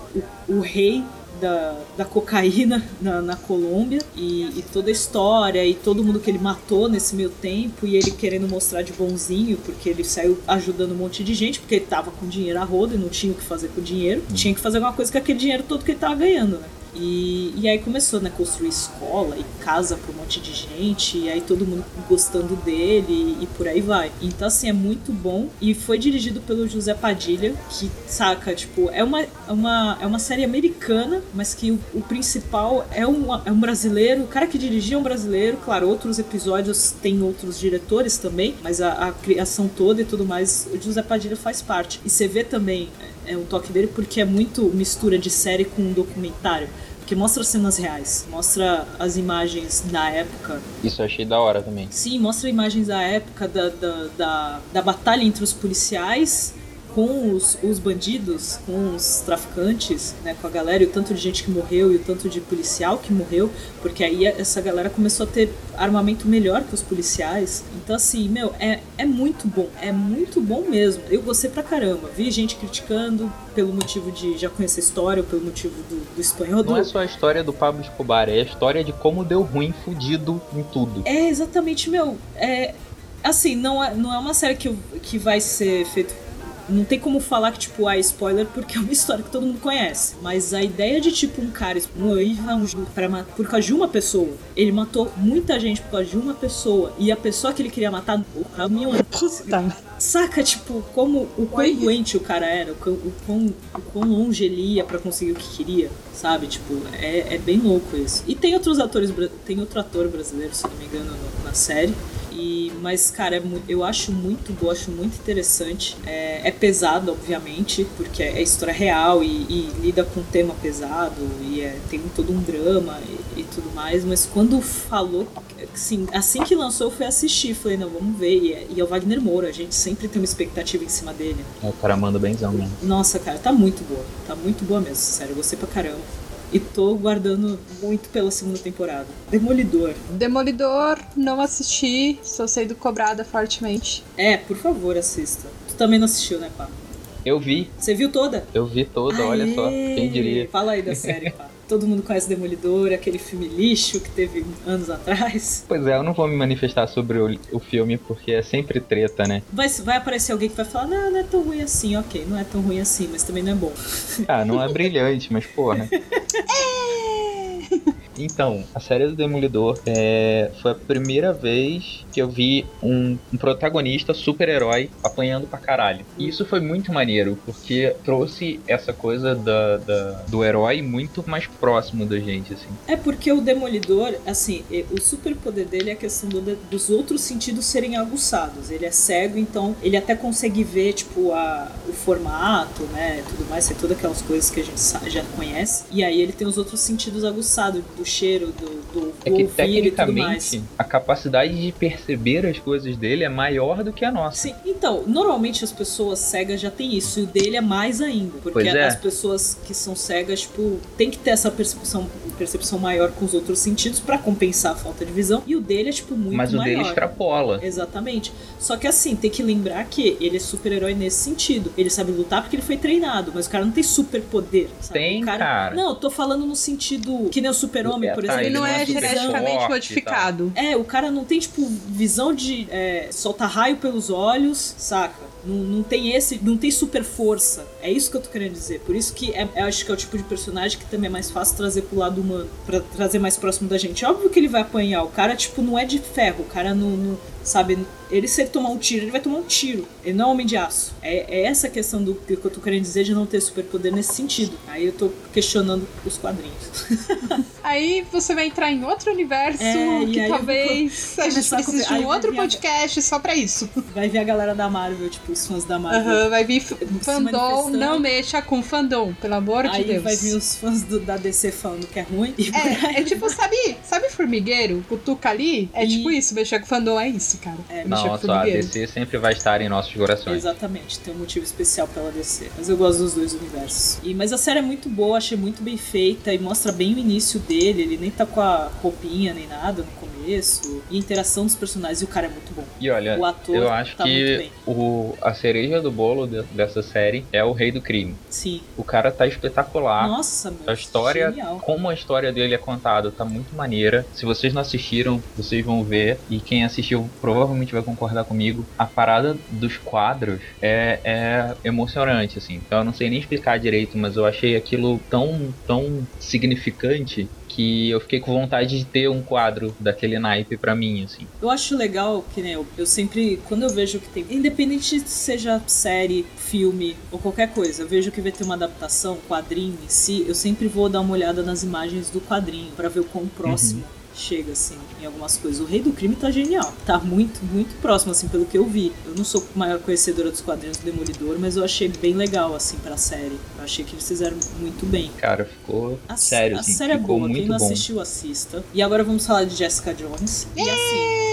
o, o rei da, da cocaína na, na Colômbia e, e toda a história e todo mundo que ele matou nesse meio tempo e ele querendo mostrar de bonzinho porque ele saiu ajudando um monte de gente porque ele tava com dinheiro a roda e não tinha o que fazer com o dinheiro. Tinha que fazer alguma coisa com aquele dinheiro todo que ele tava ganhando, né? E, e aí começou, né, construir escola e casa para um monte de gente, e aí todo mundo gostando dele e, por aí vai. Então, assim, é muito bom. E foi dirigido pelo José Padilha, que, saca, tipo, é uma, é uma, é uma série americana, mas que o, o principal é um, é um brasileiro. O cara que dirigia é um brasileiro, claro, outros episódios tem outros diretores também, mas a, a criação toda e tudo mais, o José Padilha faz parte. E você vê também é um toque dele porque é muito mistura de série com um documentário. Porque mostra cenas reais, mostra as imagens da época. Isso eu achei da hora também. Sim, mostra imagens da época da, da, da, da batalha entre os policiais com os, os bandidos, com os traficantes, né, com a galera, e o tanto de gente que morreu e o tanto de policial que morreu, porque aí essa galera começou a ter armamento melhor que os policiais. Então, assim, meu, é, é muito bom, é muito bom mesmo. Eu gostei pra caramba. Vi gente criticando pelo motivo de já conhecer a história, ou pelo motivo do, do espanhol. Não do... é só a história do Pablo Escobar, é a história de como deu ruim, fudido em tudo. É exatamente, meu. É, assim, não é, não é uma série que, que vai ser feita não tem como falar que, tipo, ah, spoiler, porque é uma história que todo mundo conhece. Mas a ideia de, tipo, um cara pra matar por causa de uma pessoa. Ele matou muita gente por causa de uma pessoa. E a pessoa que ele queria matar, o caminhão. Puta. Saca, tipo, como o quão doente o cara era, o quão, o quão, o quão longe ele ia pra conseguir o que queria, sabe? Tipo, é, é bem louco isso. E tem outros atores, tem outro ator brasileiro, se não me engano, no- na série. E, mas, cara, é eu acho muito boa, acho muito interessante. É, é pesado, obviamente, porque é história real e, e lida com um tema pesado e é, tem todo um drama e, e tudo mais. Mas quando falou, assim, assim que lançou, eu fui assistir. Falei, não, vamos ver. E é, e é o Wagner Moura, a gente sempre tem uma expectativa em cima dele. É, o cara manda benzão mesmo. Nossa, cara, tá muito boa. Tá muito boa mesmo, sério. Eu gostei pra caramba. E tô guardando muito pela segunda temporada. Demolidor. Demolidor, não assisti, sou sendo cobrada fortemente. É, por favor, assista. Tu também não assistiu, né, pá? Eu vi, Você viu toda? eu vi toda, olha só, Aê! quem diria. Fala aí da série, pá. Todo mundo conhece Demolidor, aquele filme lixo que teve anos atrás. Pois é, eu não vou me manifestar sobre o, o filme porque é sempre treta, né? Vai, vai aparecer alguém que vai falar, não, não é tão ruim assim, ok, não é tão ruim assim, mas também não é bom. Ah, não é brilhante, mas porra. Então, a série do Demolidor é, foi a primeira vez que eu vi um, um protagonista super-herói apanhando pra caralho. E isso foi muito maneiro, porque trouxe essa coisa da, da- do herói muito mais próximo da gente, assim. É porque o Demolidor, assim, o superpoder dele é a questão do- dos outros sentidos serem aguçados. Ele é cego, então ele até consegue ver, tipo, a, o formato, né, tudo mais, todas aquelas coisas que a gente já conhece. E aí ele tem os outros sentidos aguçados, do cheiro, do, do, É que ouvir e tudo mais. tecnicamente a capacidade de perceber as coisas dele é maior do que a nossa. Sim, então, normalmente as pessoas cegas já têm isso, e o dele é mais ainda. Porque é. as pessoas que são cegas, tipo, tem que ter essa percepção, percepção maior com os outros sentidos pra compensar a falta de visão. E o dele é, tipo, muito Mas o maior. dele extrapola. Exatamente. Só que assim, tem que lembrar que ele é super-herói nesse sentido. Ele sabe lutar porque ele foi treinado, mas o cara não tem superpoder. sabe? Tem, o cara. Não, eu tô falando no sentido que nem o super-homem, É, por tá, exemplo. Ele não é super geneticamente forte modificado. É, o cara não tem, tipo, visão de é, soltar raio pelos olhos, saca? Não, não tem esse, não tem super força. É isso que eu tô querendo dizer. Por isso que é, eu acho que é o tipo de personagem que também é mais fácil trazer pro lado humano, Pra trazer mais próximo da gente. Óbvio que ele vai apanhar. O cara, tipo, não é de ferro. O cara não, não- sabe? Ele se ele tomar um tiro, ele vai tomar um tiro. Ele não é homem de aço. É, é essa a questão do que eu tô querendo dizer de não ter superpoder nesse sentido. Aí eu tô questionando os quadrinhos. Aí você vai entrar em outro universo É, que talvez vou a gente precise de um outro vir a- podcast só pra isso. Vai ver a galera da Marvel, tipo, os fãs da Marvel. Aham, vai vir fandom não mexa com fandom, pelo amor de Aí Deus. vai vir os fãs do- da DC falando que é ruim. Aí É, é tipo, sabe, sabe formigueiro? Cutuca ali? É E- tipo isso, mexer com fandom é isso, cara. É, mexer Não, com só a. DC sempre vai estar em nossos corações. Exatamente, tem um motivo especial pela DC. Mas eu gosto dos dois universos. E, mas a série é muito boa, achei muito bem feita e mostra bem o início dele. Ele nem tá com a roupinha nem nada no começo. E a interação dos personagens, e o cara é muito bom. E olha, O ator eu acho tá muito que bem. o, a cereja do bolo de- dessa série é o Rei do Crime. Sim. O cara tá espetacular. Nossa, meu. A história, Genial. como a história dele é contada, tá muito maneira. Se vocês não assistiram, vocês vão ver. E quem assistiu provavelmente vai concordar comigo. A parada dos quadros é, é emocionante, assim. Então eu não sei nem explicar direito, mas eu achei aquilo tão, tão significante que eu fiquei com vontade de ter um quadro daquele naipe pra mim, assim. Eu acho legal que, né, eu, eu sempre, quando eu vejo que tem, independente seja série, filme ou qualquer coisa, eu vejo que vai ter uma adaptação, quadrinho em si, eu sempre vou dar uma olhada nas imagens do quadrinho pra ver o quão próximo chega, assim, em algumas coisas. O Rei do Crime tá genial, tá muito, muito próximo, assim, pelo que eu vi. Eu não sou maior conhecedora dos quadrinhos do Demolidor, mas eu achei bem legal, assim, pra série. Eu achei que eles fizeram muito bem. Cara, ficou A, sério, a assim, série é boa, quem não bom. assistiu, assista. E agora vamos falar de Jessica Jones. E assim,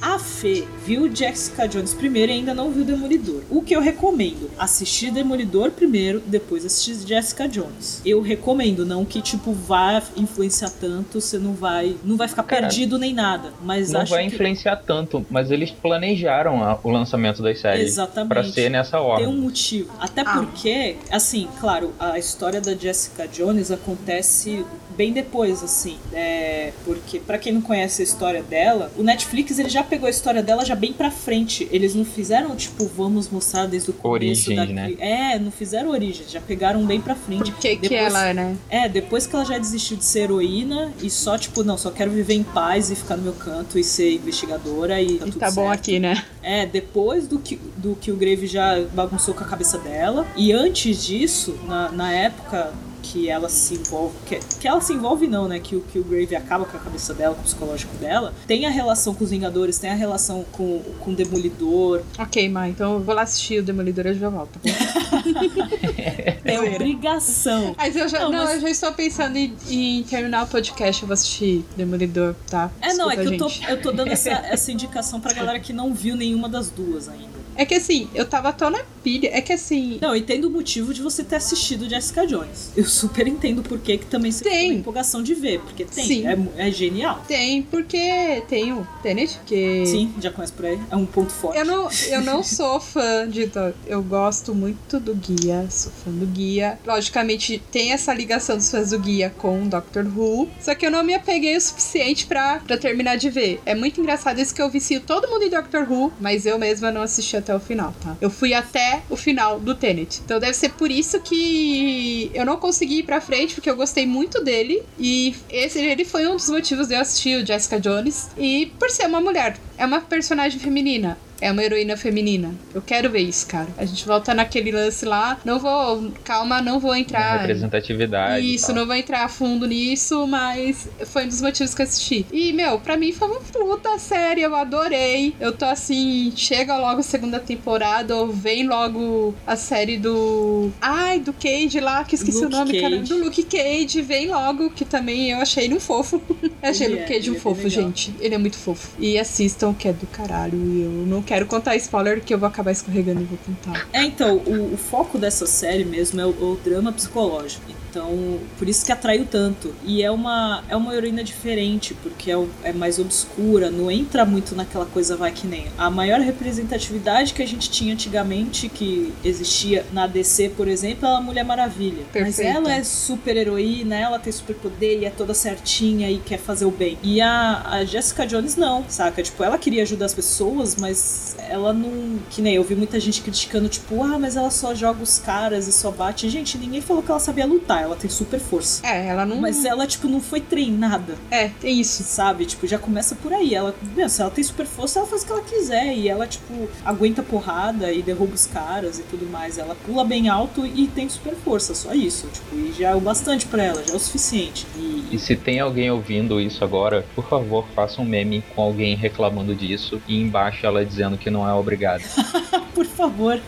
a Fê viu Jessica Jones primeiro e ainda não viu Demolidor. O que eu recomendo? Assistir Demolidor primeiro, depois assistir Jessica Jones. Eu recomendo, não que tipo vá influenciar tanto, você não vai, não vai ficar Cara, perdido nem nada, mas Não acho vai que influenciar tanto, mas eles planejaram a- o lançamento das séries Exatamente. pra ser nessa Tem ordem. um motivo. Até Ah. porque, assim, claro, a história da Jessica Jones acontece bem depois, assim. É, porque, pra quem não conhece a história dela, o Netflix ele já pegou a história dela já bem pra frente. Eles não fizeram, tipo, vamos mostrar desde o começo Origens, da... né? É, não fizeram origens, já pegaram bem pra frente. Por que, que Depois- ela, né? É, depois que ela já desistiu de ser heroína e só, tipo, não, só quero viver em paz e ficar no meu canto e ser investigadora e tá E tudo tá bom certo. aqui, né? É, depois do que, do que o Grave já bagunçou com a cabeça dela. E antes disso, na, na época que ela se envolve. Que, que ela se envolve, não, né? Que, o- que o Grave acaba com a cabeça dela, com o psicológico dela. Tem a relação com os Vingadores, tem a relação com, com o Demolidor. Ok, mãe, então eu vou lá assistir o Demolidor e já volto. É obrigação. Mas eu já, Não, não, mas- eu já estou pensando em, em terminar o podcast, eu vou assistir Demolidor, tá? É, não, é que Desculpa, eu tô, eu tô dando essa, essa indicação pra galera que não viu nenhuma das duas ainda. É que assim, eu tava tão na pilha. É que assim. Não, eu entendo o motivo de você ter assistido Jessica Jones. Eu super entendo por que também você Tem. uma empolgação de ver, porque tem, Sim. é, é genial. Tem, porque tem o Tenet, que. Sim, já conhece por aí. É um ponto forte. Eu não, eu não sou fã de. Eu gosto muito do Guia, sou fã do Guia. Logicamente, tem essa ligação dos fãs do Guia com Doctor Who. Só que eu não me apeguei o suficiente pra, pra terminar de ver. É muito engraçado isso que eu vicio todo mundo em Doctor Who, mas eu mesma não assisti até o final, tá? Eu fui até o final do Tenet. Então deve ser por isso que eu não consegui ir pra frente, porque eu gostei muito dele. E esse ele foi um dos motivos de eu assistir o Jessica Jones. E por ser uma mulher, é uma personagem feminina. É uma heroína feminina. Eu quero ver isso, cara. A gente volta naquele lance lá. Não vou. Calma, não vou entrar. Representatividade. Isso, não vou entrar a fundo nisso, mas foi um dos motivos que eu assisti. E, meu, pra mim foi uma puta série, eu adorei. Eu tô assim, chega logo a segunda temporada, ou vem logo a série do. Ai, do Cage lá, que esqueci Luke o nome, cara. Cage. Do Luke Cage, vem logo, que também eu achei ele um fofo. eu achei Ele o Luke é, Cage um é fofo, gente. Ele é muito fofo. E assistam, que é do caralho. E eu não quero contar spoiler, que eu vou acabar escorregando e vou contar. É, então, o, o foco dessa série mesmo é o, o drama psicológico. Então, por isso que atraiu tanto. E é uma, é uma heroína diferente, porque é, é mais obscura, não entra muito naquela coisa vai que nem. A maior representatividade que a gente tinha antigamente, que existia na DC, por exemplo, é a Mulher Maravilha. Mas Perfeita. ela é super heroína, ela tem super poder e é toda certinha e quer fazer o bem. E a, a Jessica Jones não, saca? Tipo, ela queria ajudar as pessoas, mas ela não. Que nem eu vi muita gente criticando, tipo, ah, mas ela só joga os caras e só bate. Gente, ninguém falou que ela sabia lutar, ela tem super força. É, ela não. Mas ela, tipo, não foi treinada, É, tem isso. sabe? Tipo, já começa por aí. Ela, meu, se ela tem super força, ela faz o que ela quiser. E ela, tipo, aguenta porrada e derruba os caras e tudo mais. Ela pula bem alto e tem super força, só isso. Tipo, e já é o bastante pra ela, já é o suficiente. E, E se tem alguém ouvindo isso agora, por favor, faça um meme com alguém reclamando disso e embaixo ela dizendo que não é obrigada. Por favor.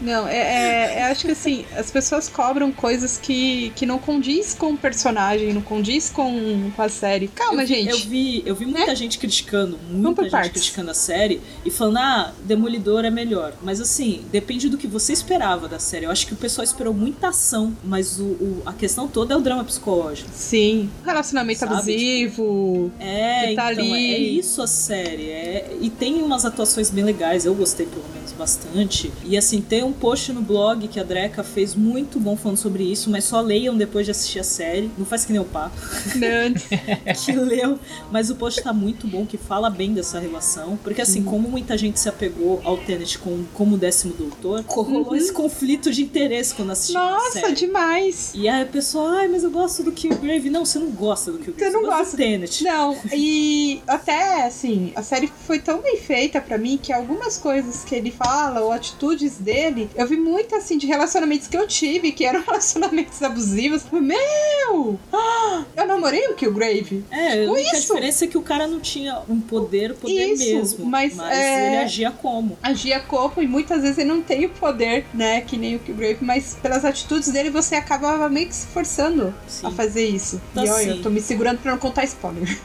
Não, é, é- é- acho que assim, as pessoas cobram coisas que, que não condiz com o personagem, não condiz com, com a série. Calma, eu gente. Eu vi, eu vi muita gente criticando, muita gente partes. criticando a série e falando, ah, Demolidor é melhor. Mas assim, depende do que você esperava da série. Eu acho que o pessoal esperou muita ação, mas o, o- a questão toda é o drama psicológico. Sim. Relacionamento Sabe, abusivo. É, tá então, ali. é isso a série. É, e tem umas atuações bem legais, eu gostei pelo menos bastante. E assim, tem um post no blog que a Dreca fez muito bom falando sobre isso, mas só leiam depois de assistir a série. Não faz que nem o pá. Não, que leu, mas o post tá muito bom, que fala bem dessa relação. Porque assim, como muita gente se apegou ao Tenet com, como décimo doutor, rolou esse conflito de interesse quando assistiu a Uhum. Nossa, série. demais. E aí a pessoa, ai, mas eu gosto do Killgrave. Não, você não gosta do Killgrave. Você não gosta do Tenet. Não, e até assim, a série foi tão bem feita pra mim que algumas coisas que ele fala, ou atitudes dele, eu vi muito assim de relacionamentos que eu tive, que eram relacionamentos abusivos. Meu! Ah, eu namorei o Killgrave. É, a Tipo única isso. diferença é que o cara não tinha um poder, poder Isso, mesmo. mas, Mas, é, ele agia como? Agia corpo e muitas vezes ele não tem o poder, né? Que nem o Killgrave, mas pelas atitudes dele você acaba meio que se forçando Sim. a fazer isso. Então, e olha, assim, eu tô me segurando pra não contar spoiler.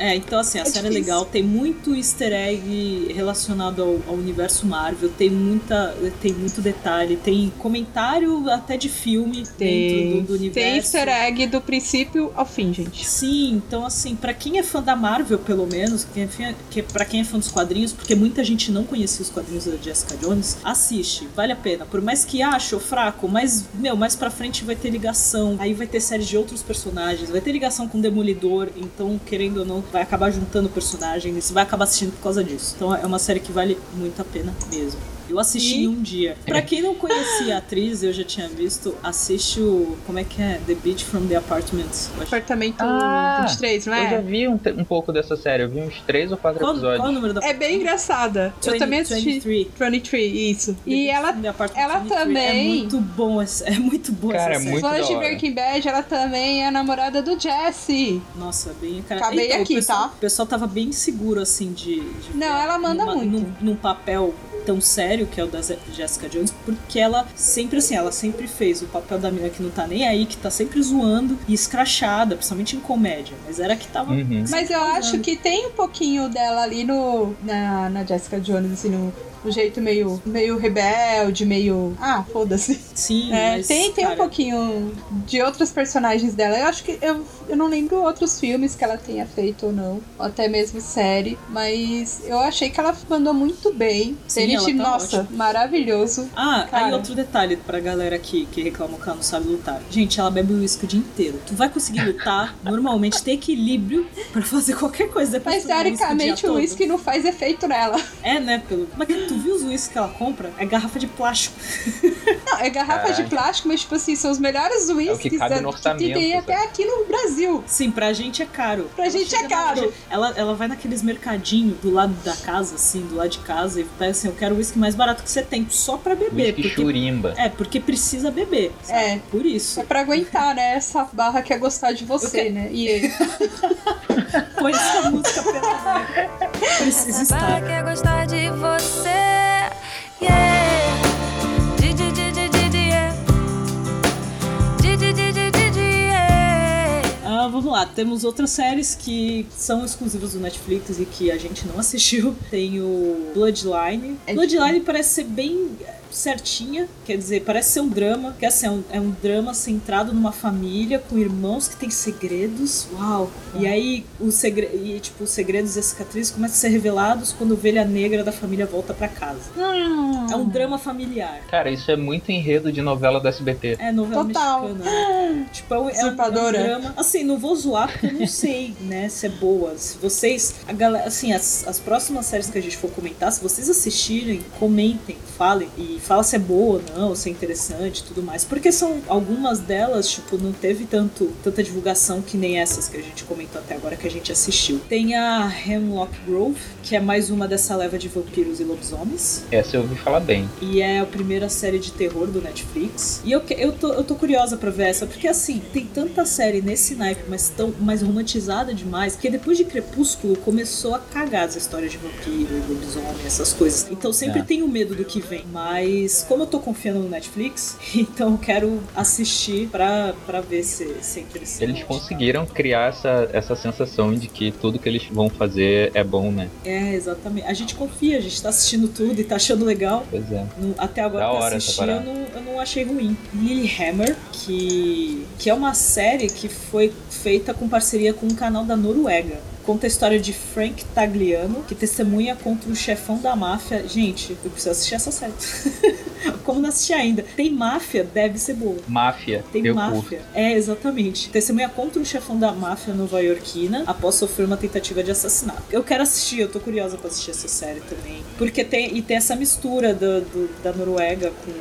É, então assim, a É série é difícil. legal, tem muito easter egg relacionado ao, ao universo Marvel, tem muita, tem muito detalhe, tem comentário até de filme dentro do, do universo. tem easter egg do princípio ao fim, gente. Sim, então assim, pra quem é fã da Marvel, pelo menos, é que para quem é fã dos quadrinhos, porque muita gente não conhecia os quadrinhos da Jessica Jones, assiste, vale a pena. Por mais que ache fraco, mas meu, mais pra frente vai ter ligação, aí vai ter séries de outros personagens, vai ter ligação com o Demolidor, então querendo ou não, vai acabar juntando personagens, e você vai acabar assistindo por causa disso. Então é uma série que vale muito a pena mesmo. Eu assisti E- em um dia. Pra quem não conhecia a atriz, eu já tinha visto, assiste o. Como é que é? The Beach from the Apartments. Apartamento Ah, 23, não Eu já é? vi um, um pouco dessa série, eu vi uns três ou quatro Qual, episódios. qual o número da É bem engraçada. eu também assisti. 23. 23, isso. The E ela, ela 23. também- É muito bom, essa- é muito boa Cara, essa é série. muito fã da de. Breaking Bad, ela também é a namorada do Jesse. Nossa, bem cara. Acabei Então, aqui, o pessoal, tá? O pessoal tava bem seguro, assim, de. de Não, ela manda numa- muito. Num, num papel tão sério que é o da Jessica Jones, porque ela sempre assim, ela sempre fez o papel da menina que não tá nem aí, que tá sempre zoando e escrachada, principalmente em comédia. Mas era a que tava. Uhum. Mas eu acho que tem um pouquinho dela ali no na, na Jessica Jones, assim, no, no jeito meio, meio rebelde, meio. Ah, foda-se. Sim, É, mas, tem tem um cara, pouquinho de outros personagens dela. Eu acho que. Eu, eu não lembro outros filmes que ela tenha feito ou não. Ou até mesmo série. Mas eu achei que ela mandou muito bem. Sim, Tenet, tá nossa, ótima. maravilhoso. Ah, aí Cara. outro detalhe pra galera aqui que reclamou que ela não sabe lutar. Gente, ela bebe uísque o dia inteiro. Tu vai conseguir lutar, normalmente ter equilíbrio pra fazer qualquer coisa depois Mas teoricamente o uísque não faz efeito nela. É, né? Pelo... Mas que- tu viu os uísques que ela compra? É garrafa de plástico. Não, é garrafa de plástico, mas tipo assim, são os melhores uísques cabe da- no que tem até aqui no Brasil. Sim, pra gente é caro. Pra Ela gente chega é caro. na Ela, ela vai naqueles mercadinhos do lado da casa, assim, do lado de casa, e pega assim, eu quero o uísque mais barato que você tem, só pra beber. Whisky Porque, churimba. é, porque precisa beber. sabe? É. Por isso. É pra aguentar, né? Essa barra que é gostar de você, Eu né? E Põe essa música pela. Precisa Essa barra estar. quer gostar de você. Ah, vamos lá, temos outras séries que são exclusivas do Netflix e que a gente não assistiu. Tem o Bloodline. É Bloodline parece ser bem certinha, quer dizer, parece ser um drama, que assim, é um, é um drama centrado numa família com irmãos que têm segredos. Uau! E aí os segre e, tipo, os segredos e as cicatrizes começam a ser revelados quando a ovelha negra da família volta pra casa. É um drama familiar. Cara, isso é muito enredo de novela do SBT. É novela Total. mexicana. né? Tipo, é um, é um- é um drama. Assim, não vou zoar porque eu não sei, né, se é boa. Se vocês. A galera, assim, as, as próximas séries que a gente for comentar, se vocês assistirem, comentem, falem. E e fala se é boa ou não, se é interessante e tudo mais. Porque são algumas delas, tipo, não teve tanto, tanta divulgação que nem essas que a gente comentou até agora que a gente assistiu. Tem a Hemlock Grove, que é mais uma dessa leva de vampiros e lobisomens. Essa eu ouvi falar bem. E é a primeira série de terror do Netflix. E eu, eu, tô, eu tô curiosa pra ver essa, porque assim, tem tanta série nesse naipe, mas tão mais romantizada demais, que depois de Crepúsculo começou a cagar essa história de vampiro e lobisomem, essas coisas. Então sempre É. tenho medo do que vem. Mas como eu tô confiando no Netflix, então eu quero assistir pra, pra ver se, se é interessante. Eles conseguiram criar essa, essa sensação de que tudo que eles vão fazer é bom, né? É, exatamente. A gente confia, a gente tá assistindo tudo e tá achando legal. Pois é. Até agora Da que eu hora assisti, eu não, eu não achei ruim. Lilyhammer, que, que é uma série que foi feita com parceria com um canal da Noruega. Conta a história de Frank Tagliano, que testemunha contra o chefão da máfia. Gente, eu preciso assistir essa série. Como não assisti ainda? Tem máfia, deve ser boa. Máfia, Tem eu máfia. curto. É, exatamente. Testemunha contra o chefão da máfia nova-iorquina após sofrer uma tentativa de assassinato. Eu quero assistir, eu tô curiosa pra assistir essa série também. Porque tem, e tem essa mistura do, do- da Noruega com,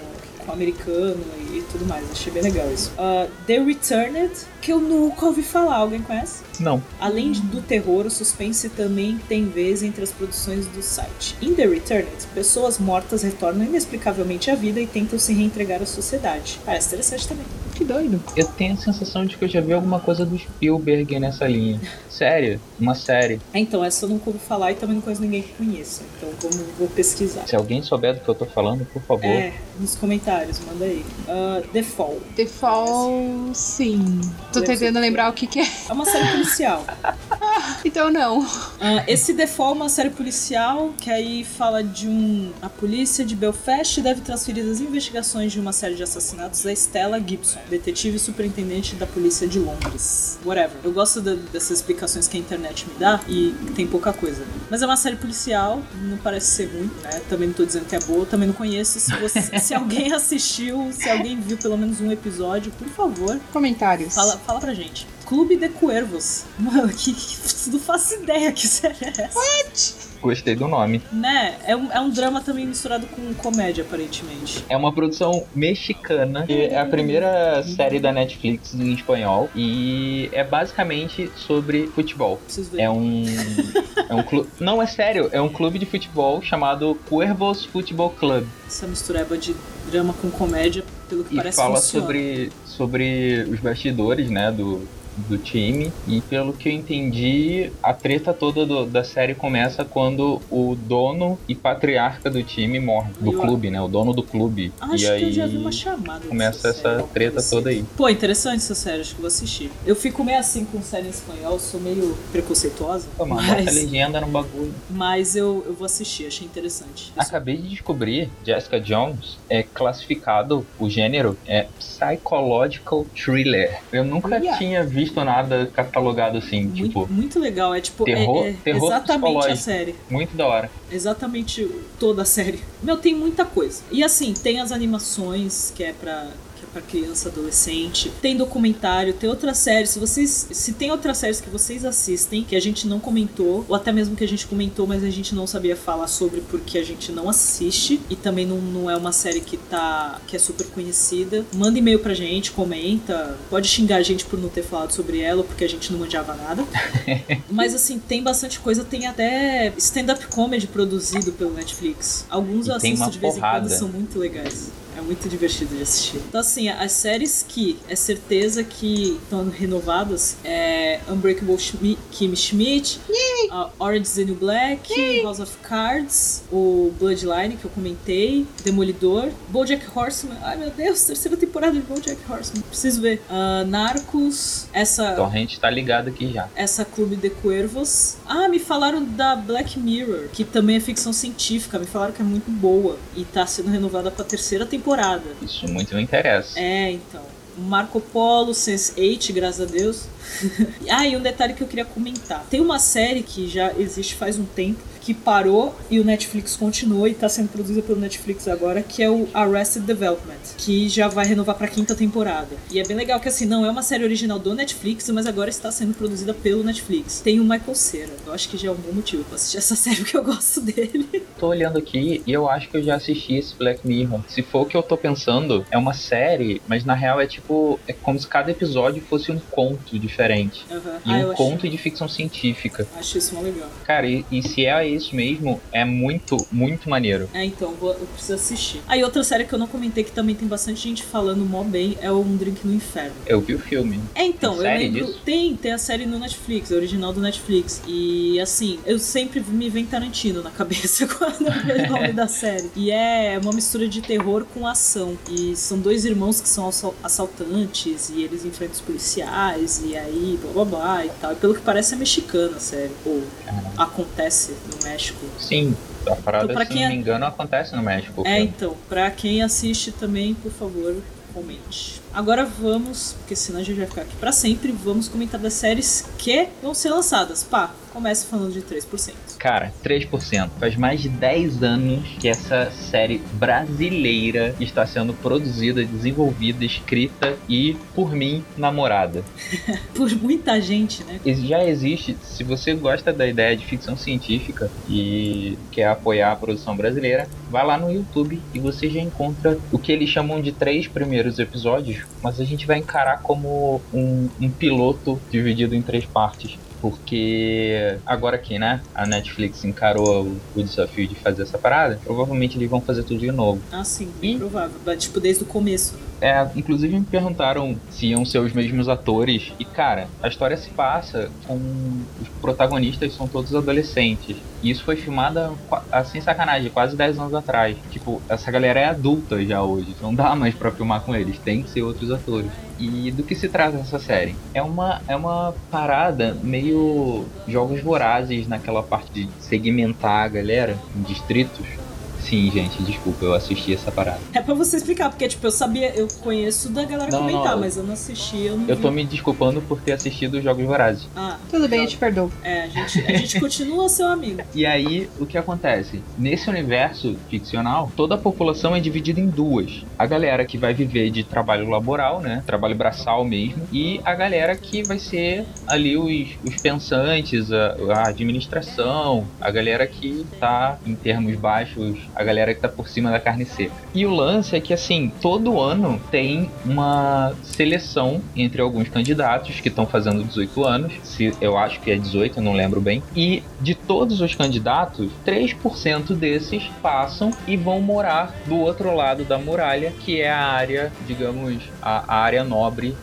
americano e, tudo mais. Achei bem legal isso. Ah, The Returned, que eu nunca ouvi falar. Alguém conhece? Não. Além do terror, o suspense também tem vez entre as produções do site. Em The Returned, pessoas mortas retornam inexplicavelmente à vida e tentam se reentregar à sociedade. Parece interessante também. Que doido. Eu tenho a sensação de que eu já vi alguma coisa do Spielberg nessa linha. Sério, uma série. É, então, essa eu nunca ouvi falar e também não conheço ninguém que conheça. Então vamos, vou pesquisar. Se alguém souber do que eu tô falando, por favor. É, nos comentários, manda aí. Ah, The Fall. The Fall, sim. Tô Deve tentando ser. lembrar o que, que é. É uma série policial. Então não. Ah, esse The Fall é uma série policial que aí fala de um. A polícia de Belfast deve transferir as investigações de uma série de assassinatos a Stella Gibson, detetive e superintendente da polícia de Londres. Whatever. Eu gosto da- dessas explicações que a internet me dá e tem pouca coisa. Mas é uma série policial, não parece ser ruim, né? Também não tô dizendo que é boa, também não conheço. Se, você- se alguém assistiu, se alguém viu pelo menos um episódio, por favor, Comentários. Fala, fala pra gente. Clube de Cuervos. Mano, que, que não faço ideia que série é essa. Gostei do nome. Né? É um, é um drama também misturado com comédia, aparentemente. É uma produção mexicana, que é a primeira série da Netflix em espanhol e é basicamente sobre futebol. Preciso ver. É um. É um clube. Não, é sério, é um clube de futebol chamado Cuervos Futebol Club. Essa mistureba de drama com comédia, pelo que E parece fala funciona. sobre, sobre os bastidores, né, do, do time. E pelo que eu entendi, a treta toda do- da série começa quando o dono e patriarca do time morre. Do Eu- clube, né? O dono do clube. Acho e que aí eu já vi uma chamada. começa série, essa alguma treta toda assim. aí. Pô, interessante essa série, acho que vou assistir. Eu fico meio assim com série em espanhol, sou meio preconceituosa. Pô, mas mas, legenda no bagulho. mas eu, eu vou assistir, achei interessante. Sou- Acabei de descobrir, Jessica Jones é classificado, o gênero é psychological thriller. Eu nunca Olha. tinha visto nada catalogado assim, muito, tipo, muito legal, é tipo, terror- é, é terror exatamente a série. muito da hora. exatamente toda a série. Meu, tem muita coisa. E assim, tem as animações, que é pra. Pra criança, adolescente. Tem documentário, tem outras séries. Se vocês. Se tem outras séries que vocês assistem, que a gente não comentou, ou até mesmo que a gente comentou, mas a gente não sabia falar sobre porque a gente não assiste. E também não, não é uma série que tá. que é super conhecida. Manda e-mail pra gente, comenta. Pode xingar a gente por não ter falado sobre ela, porque a gente não manjava nada. Mas assim, tem bastante coisa, tem até stand-up comedy produzido pelo Netflix. Alguns eu E assisto de vez em quando, são muito legais. É muito divertido de assistir. Então, assim, as séries que é certeza que estão renovadas é Unbreakable Schmi- Kimmy Schmidt, uh, Orange is the New Black, House of Cards, o Bloodline, que eu comentei, Demolidor, Bojack Horseman. Ai, meu Deus, terceira temporada de Bojack Horseman. Preciso ver. Uh, Narcos, essa Então a gente tá ligado aqui já. essa Clube de Cuervos. Ah, me falaram da Black Mirror, que também é ficção científica. Me falaram que é muito boa e tá sendo renovada pra terceira temporada. Isso muito me interessa. É, então. Marco Polo, Sense8, graças a Deus. ah, e um detalhe que eu queria comentar. Tem uma série que já existe faz um tempo, que parou e o Netflix continuou e tá sendo produzida pelo Netflix agora, que é o Arrested Development, que já vai renovar pra quinta temporada. E é bem legal que assim, não é uma série original do Netflix, mas agora está sendo produzida pelo Netflix. Tem o Michael Cera. Eu acho que já é um bom motivo pra assistir essa série, porque eu gosto dele. Tô olhando aqui e eu acho que eu já assisti esse Black Mirror. Se for o que eu tô pensando, é uma série, mas na real é tipo. É como se cada episódio fosse um conto diferente. Uhum. E Ah, um conto achei- de ficção científica. Acho isso mó legal. Cara, e, e se é isso mesmo, é muito, muito maneiro. É, então, vou, eu preciso assistir. Aí outra série que eu não comentei que também tem bastante gente falando mó bem é o Um Drink no Inferno. Eu vi o filme. É, então, Tem eu lembro. disso? Tem, tem a série no Netflix, a original do Netflix. E assim, eu sempre me vem Tarantino na cabeça quando eu vejo o nome da série. E é uma mistura de terror com ação. E são dois irmãos que são assal- assaltantes e eles enfrentam os policiais e aí blá blá blá e tal. E pelo que parece é mexicana a série. Ou acontece no México. Sim, a parada, Então, se quem não me engano, acontece no México. É, então, pra quem assiste também, por favor, comente. Agora vamos, porque senão a gente vai ficar aqui pra sempre, vamos comentar das séries que vão ser lançadas. Pá, começa falando de 3%. Cara, 3%. Faz mais de 10 anos que essa série brasileira está sendo produzida, desenvolvida, escrita e, por mim, namorada. Por muita gente, né? Já existe, se você gosta da ideia de ficção científica e quer apoiar a produção brasileira, vai lá no YouTube e você já encontra o que eles chamam de três primeiros episódios, mas a gente vai encarar como um, um piloto dividido em três partes. Porque agora que, né, a Netflix encarou o, o desafio de fazer essa parada, provavelmente eles vão fazer tudo de novo. Ah, sim, bem provável. Mas, Tipo, desde o começo, né? É, inclusive me perguntaram se iam ser os mesmos atores. E cara, a história se passa com. Os protagonistas são todos adolescentes. E isso foi filmada, assim, sacanagem, quase 10 anos atrás. Tipo, essa galera é adulta já hoje. Não dá mais pra filmar com eles. Tem que ser outros atores. E do que se trata essa série? É uma, é uma parada meio jogos vorazes naquela parte de segmentar a galera em distritos. Sim, gente, desculpa, eu assisti essa parada. É pra você explicar, porque, tipo, eu sabia, eu conheço da galera Não, comentar, não. mas eu não assisti, eu não Eu tô me desculpando por ter assistido os Jogos Vorazes. Ah, Tudo bem, eu te perdoo. É, a gente, a gente continua seu amigo. E aí, o que acontece? Nesse universo ficcional, toda a população é dividida em duas. A galera que vai viver de trabalho laboral, né? Trabalho braçal mesmo. E a galera que vai ser ali os, os pensantes, a, a administração, a galera que tá, em termos baixos, a galera que tá por cima da carne seca. E o lance é que, assim, todo ano tem uma seleção entre alguns candidatos que estão fazendo 18 anos. Se eu acho que é 18, eu não lembro bem. E de todos os candidatos, 3% desses passam e vão morar do outro lado da muralha, que é a área, digamos, a, área nobre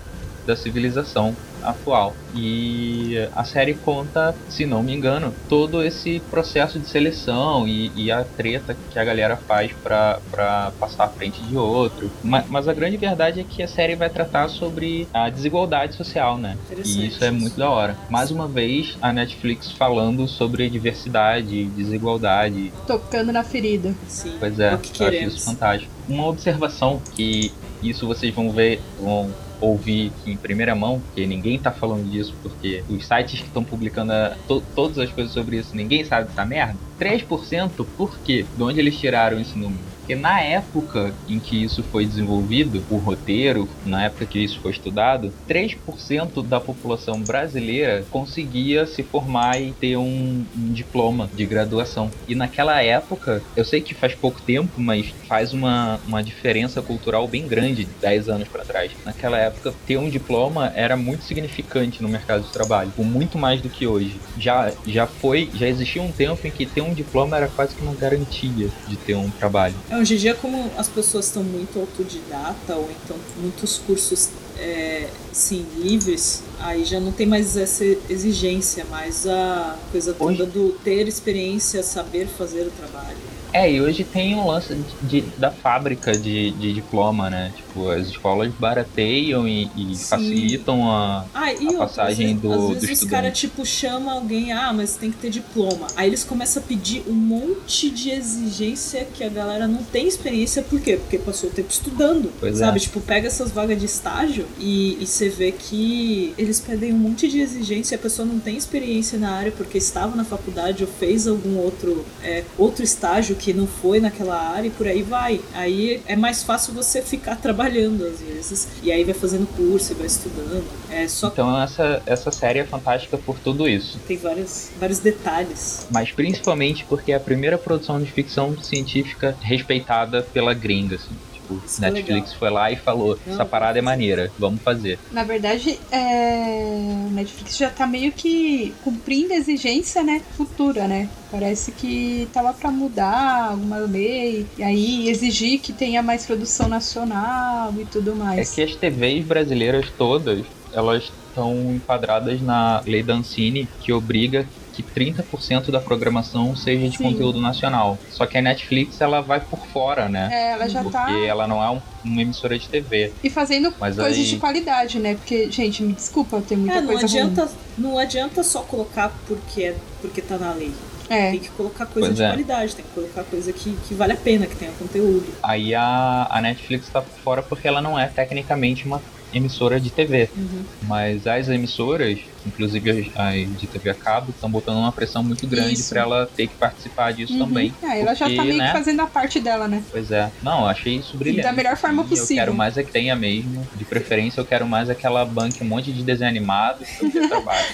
da civilização atual. E a série conta, se não me engano, todo esse processo de seleção e, e a treta que a galera faz pra pra passar à frente de outro. Ma- Mas, a grande verdade é que a série vai tratar sobre a desigualdade social, né? Interessante E isso é muito da hora. Mais uma vez, a Netflix falando sobre diversidade, desigualdade, Tocando na ferida. Sim, Pois é, o que eu acho isso fantástico. Uma observação que isso vocês vão ver, vão ouvir em primeira mão, porque ninguém tá falando disso, porque os sites que estão publicando a- to- todas as coisas sobre isso, ninguém sabe dessa merda. 3% por quê? De onde eles tiraram esse número? Porque na época em que isso foi desenvolvido, o roteiro, na época que isso foi estudado, 3% da população brasileira conseguia se formar e ter um, um diploma de graduação. E naquela época, eu sei que faz pouco tempo, mas faz uma, uma diferença cultural bem grande, 10 anos para trás. Naquela época, ter um diploma era muito significante no mercado de trabalho, muito mais do que hoje. Já, já foi, já existia um tempo em que ter um diploma era quase que uma garantia de ter um trabalho. É, hoje em dia, como as pessoas estão muito autodidata, ou então muitos cursos é, sim, livres, aí já não tem mais essa exigência, mais a coisa toda Hoje- do ter experiência, saber fazer o trabalho. É, e hoje tem um lance de, de- da fábrica de, de diploma, né? Tipo, as escolas barateiam e, e facilitam a. Ah, e A passagem às vezes, do- às do vezes os caras, tipo, chamam alguém, ah, mas tem que ter diploma. Aí eles começam a pedir um monte de exigência que a galera não tem experiência. Por quê? Porque passou o tempo estudando. Pois sabe? é. Tipo, pega essas vagas de estágio e, e você vê que eles pedem um monte de exigência e a pessoa não tem experiência na área porque estava na faculdade ou fez algum outro, é, outro estágio que não foi naquela área e por aí vai. Aí é mais fácil você ficar trabalhando às vezes. E aí vai fazendo curso e vai estudando. É só Então essa, essa série é fantástica por tudo isso. tem vários, vários detalhes. Mas principalmente porque é a primeira produção de ficção científica respeitada pela gringa, assim. Tipo, Isso é Netflix legal. foi lá e falou, essa parada é maneira, vamos fazer. Na verdade, é... Netflix já tá meio que cumprindo a exigência, né, futura, né? Parece que tava pra mudar alguma lei, e aí exigir que tenha mais produção nacional e tudo É mais. que as TVs brasileiras todas, elas estão enquadradas na lei da Ancine, que obriga que 30% da programação seja de Sim. conteúdo nacional. Só que a Netflix, ela vai por fora, né? É, ela já Porque tá. ela não é um- uma emissora de TV. E fazendo Mas coisas aí- de qualidade, né? Porque, gente, me desculpa, tem muita É, não coisa adianta, não adianta só colocar porque, é- porque tá na lei. ruim. É. Tem que colocar coisa Pois de é. qualidade, tem que colocar coisa que, que vale a pena, que tenha conteúdo. Aí a, a Netflix tá por fora porque ela não é tecnicamente uma emissora de TV. Uhum. Mas as emissoras, inclusive as, de TV a cabo, estão botando uma pressão muito grande pra ela ter que participar disso Uhum. também. É, ela já tá Porque, meio né? que fazendo a parte dela, né? Pois é. Não, eu achei isso brilhante. da melhor forma E Eu possível. quero mais é que tenha mesmo. De preferência, eu quero mais aquela banque um monte de desenho animado eu ter trabalho.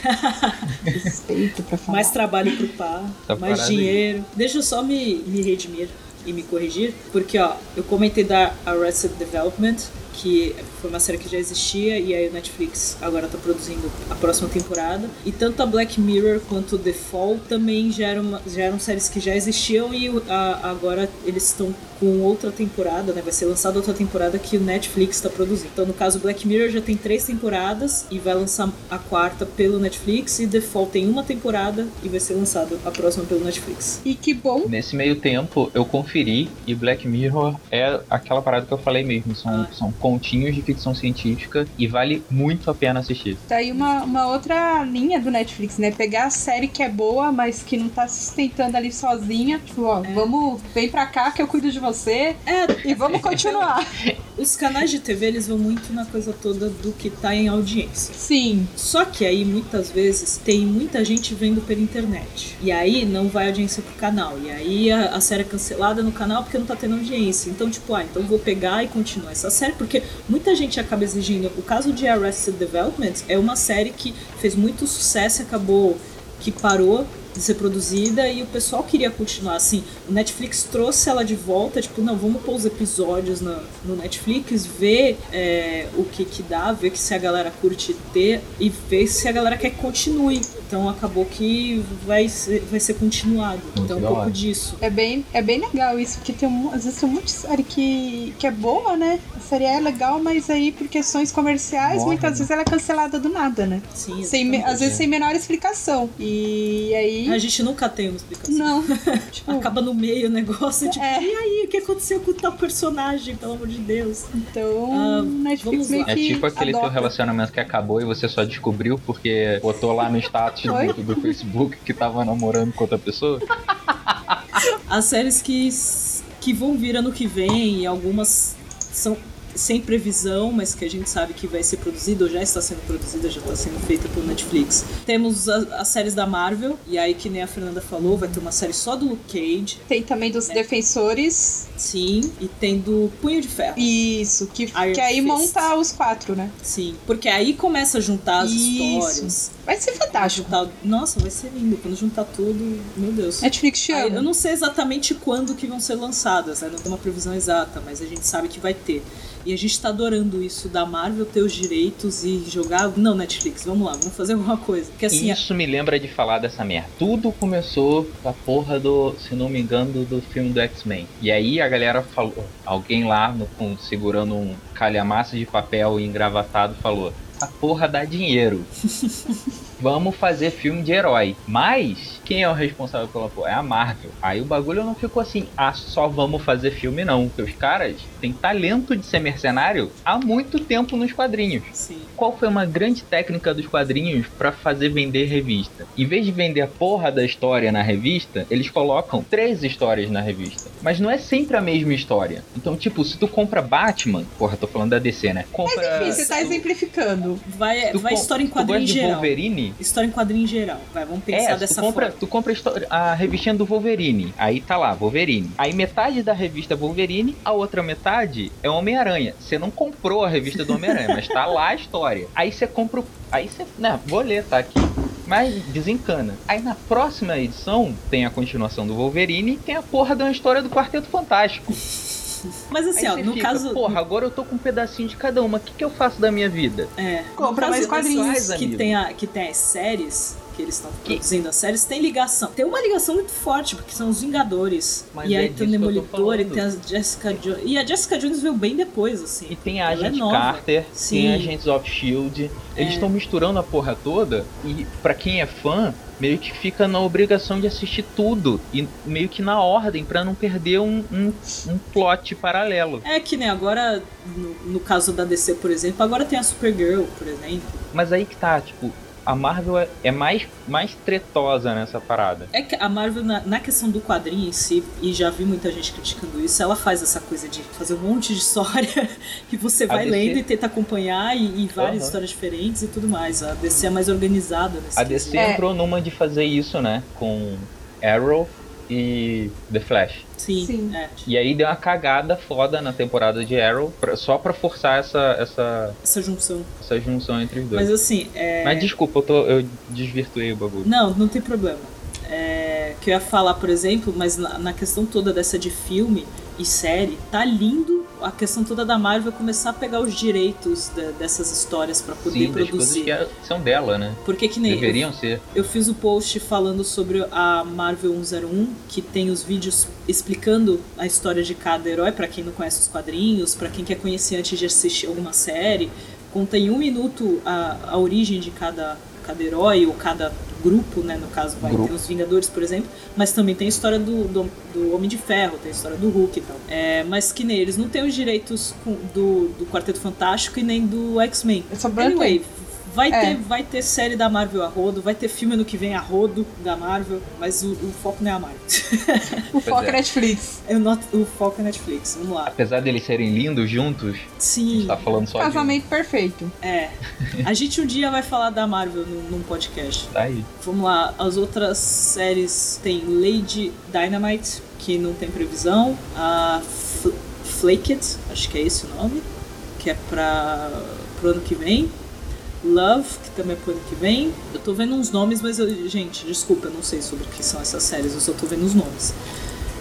Respeito pra falar. Mais trabalho pro par, Essa mais parada aí. dinheiro. Deixa eu só me, me redimir e me corrigir, porque ó, eu comentei da Arrested Development, que foi uma série que já existia e aí o Netflix agora tá produzindo a próxima temporada. E tanto a Black Mirror quanto o The Fall também já eram, já eram séries que já existiam e a- agora eles estão com outra temporada, né? Vai ser lançada outra temporada que o Netflix está produzindo. Então, no caso, Black Mirror já tem três temporadas e vai lançar a quarta pelo Netflix e The Fall tem uma temporada e vai ser lançada a próxima pelo Netflix. E que bom. Nesse meio tempo, eu conferi e Black Mirror é aquela parada que eu falei mesmo. São, Ah. são continhos de ficção científica e vale muito a pena assistir. Tá aí uma, uma outra linha do Netflix, né? Pegar a série que é boa, mas que não tá se sustentando ali sozinha. Tipo, ó, vamos, vem pra cá que eu cuido de você É, e vamos continuar. os canais de TV eles vão muito na coisa toda do que tá em audiência. Sim. Só que aí muitas vezes tem muita gente vendo pela internet. E aí não vai audiência pro canal. E aí a, a série é cancelada no canal porque não tá tendo audiência. Então, tipo, ah, então vou pegar e continuar essa série. Porque muita gente acaba exigindo. O caso de Arrested Development é uma série que fez muito sucesso e acabou que parou de ser produzida e o pessoal queria continuar assim. O Netflix trouxe ela de volta, tipo, não, vamos pôr os episódios na- no Netflix, ver é, o que que dá, ver que se a galera curte ter e ver se a galera quer que continue. Então acabou que vai ser, vai ser continuado. Muito então um pouco hora. disso. É bem, é bem legal isso, porque tem um, às vezes tem um monte de série que, que é boa, né? A série é legal, mas aí por questões comerciais, Morre, muitas né? vezes ela é cancelada do nada, né? Sim, Sem, às vezes sem menor explicação. E aí. A gente nunca tem uma explicação. Não. tipo, Acaba no meio o negócio de. É. E aí, o que aconteceu com tal personagem, pelo amor de Deus? então, Ah, Netflix vamos meio lá. É que tipo aquele teu adota. relacionamento que acabou e você só descobriu porque botou lá no status do, do Facebook que tava namorando com outra pessoa. As séries que, que vão vir ano que vem, e algumas são sem previsão, mas que a gente sabe que vai ser produzida, ou já está sendo produzida, já está sendo feita pelo Netflix. Temos a- as séries da Marvel, e aí, que nem a Fernanda falou, vai ter uma série só do Luke Cage, Tem também dos defensores. sim, e tem do Punho de Ferro. Isso, que, Iron que aí Fist. monta os quatro, né? Sim, porque aí começa a juntar as Isso. histórias. Vai ser fantástico. Juntar- Nossa, vai ser lindo. Quando juntar tudo, meu Deus. Netflix te eu não sei exatamente quando que vão ser lançadas, né? não tem uma previsão exata, mas a gente sabe que vai ter. E a gente tá adorando isso da Marvel ter os direitos e jogar. Não, Netflix, vamos lá, vamos fazer alguma coisa. Porque assim, Isso me lembra de falar dessa merda. Tudo começou com a porra do, se não me engano, do filme do X-Men. E aí a galera falou, alguém lá no, com- segurando um calhamaço de papel e engravatado falou: essa porra dá dinheiro. vamos fazer filme de herói. Mas, quem é o responsável pela porra? É a Marvel. Aí o bagulho não ficou assim, ah, só vamos fazer filme não. Porque os caras têm talento de ser mercenário há muito tempo nos quadrinhos. Sim. Qual foi uma grande técnica dos quadrinhos pra fazer vender revista? Em vez de vender a porra da história na revista, eles colocam três histórias na revista. Mas não é sempre a mesma história. Então, tipo, se tu compra Batman, porra, tô falando da DC, né? Compra. Mas enfim, você tá exemplificando. Vai, vai história em tu gosta quadrinho de geral. Wolverine? História em quadrinho geral. Vai, vamos pensar É, tu dessa compra, forma. tu compra a, revistinha do Wolverine. Aí tá lá, Wolverine. Aí metade da revista Wolverine, a outra metade é Homem-Aranha. Você não comprou a revista do Homem-Aranha, mas tá lá a história. Aí você compra. o- Aí você. Né, vou ler, tá aqui. Mas desencana. Aí na próxima edição tem a continuação do Wolverine e tem a porra uma história do Quarteto Fantástico. Mas assim, ó, no fica, caso. porra, agora eu tô com um pedacinho de cada uma. O que, que eu faço da minha vida? É, Compra mais quadrinhos. que amigo. tem, a, que tem as séries, que eles estão produzindo as séries, tem ligação. Tem uma ligação muito forte, porque são os Vingadores. Mas e é aí tem o Demolidor e tem a Jessica Jones. E a Jessica Jones veio bem depois, assim. E tem a é Agent nova. Carter, Sim. tem Agents of Shield. Eles É. estão misturando a porra toda e pra quem é fã, meio que fica na obrigação de assistir tudo e meio que na ordem pra não perder um, um, um plot paralelo. É que nem agora, no, no caso da DC, por exemplo, agora tem a Supergirl, por exemplo. Mas aí que tá, tipo, a Marvel é, é mais, mais tretosa nessa parada. É que a Marvel, na, na questão do quadrinho em si, e já vi muita gente criticando isso, ela faz essa coisa de fazer um monte de história que você vai DC lendo e tenta acompanhar e, e várias Aham. histórias diferentes e tudo mais. A DC é mais organizada nesse A DC. É. entrou numa de fazer isso, né? Com Arrow e The Flash. Sim, Sim. é. E aí deu uma cagada foda na temporada de Arrow, pra- só pra forçar essa, essa, Essa junção. essa junção entre os dois. Mas assim, é. Mas desculpa, eu, tô, eu desvirtuei o bagulho. Não, não tem problema. É, que eu ia falar, por exemplo, mas na, na questão toda dessa de filme e série, tá lindo a questão toda da Marvel começar a pegar os direitos da- dessas histórias pra poder Sim, das coisas produzir. que é- são dela, né? Porque que nem eu- Deveriam ser. Eu fiz o post falando sobre a Marvel 101, que tem os vídeos explicando a história de cada herói, pra quem não conhece os quadrinhos, pra quem quer conhecer antes de assistir alguma série. Conta em um minuto a, a origem de cada, cada herói ou cada grupo, né? No caso, vai Grupo. ter os Vingadores, por exemplo, mas também tem a história do, do, do Homem de Ferro, tem a história do Hulk e tal. É, mas que nem eles não têm os direitos com- do, do Quarteto Fantástico e nem do X-Men. É Anyway, tempo. Vai, É. ter, vai ter série da Marvel a rodo, vai ter filme ano que vem a rodo da Marvel, mas o, o foco não é a Marvel. O foco é. é Netflix. Eu not- o foco é Netflix, vamos lá. Apesar deles serem lindos juntos, a Sim, gente tá falando só Casamento perfeito. é. A gente um dia vai falar da Marvel num, num podcast. de... Tá aí. Vamos lá, as outras séries tem Lady Dynamite, que não tem previsão, a F Flaked, acho que é esse o nome, que é pra, pro ano que vem. Love, que também é pro ano que vem. Eu tô vendo uns nomes, mas eu, gente, desculpa, eu não sei sobre o que são essas séries, eu só tô vendo os nomes.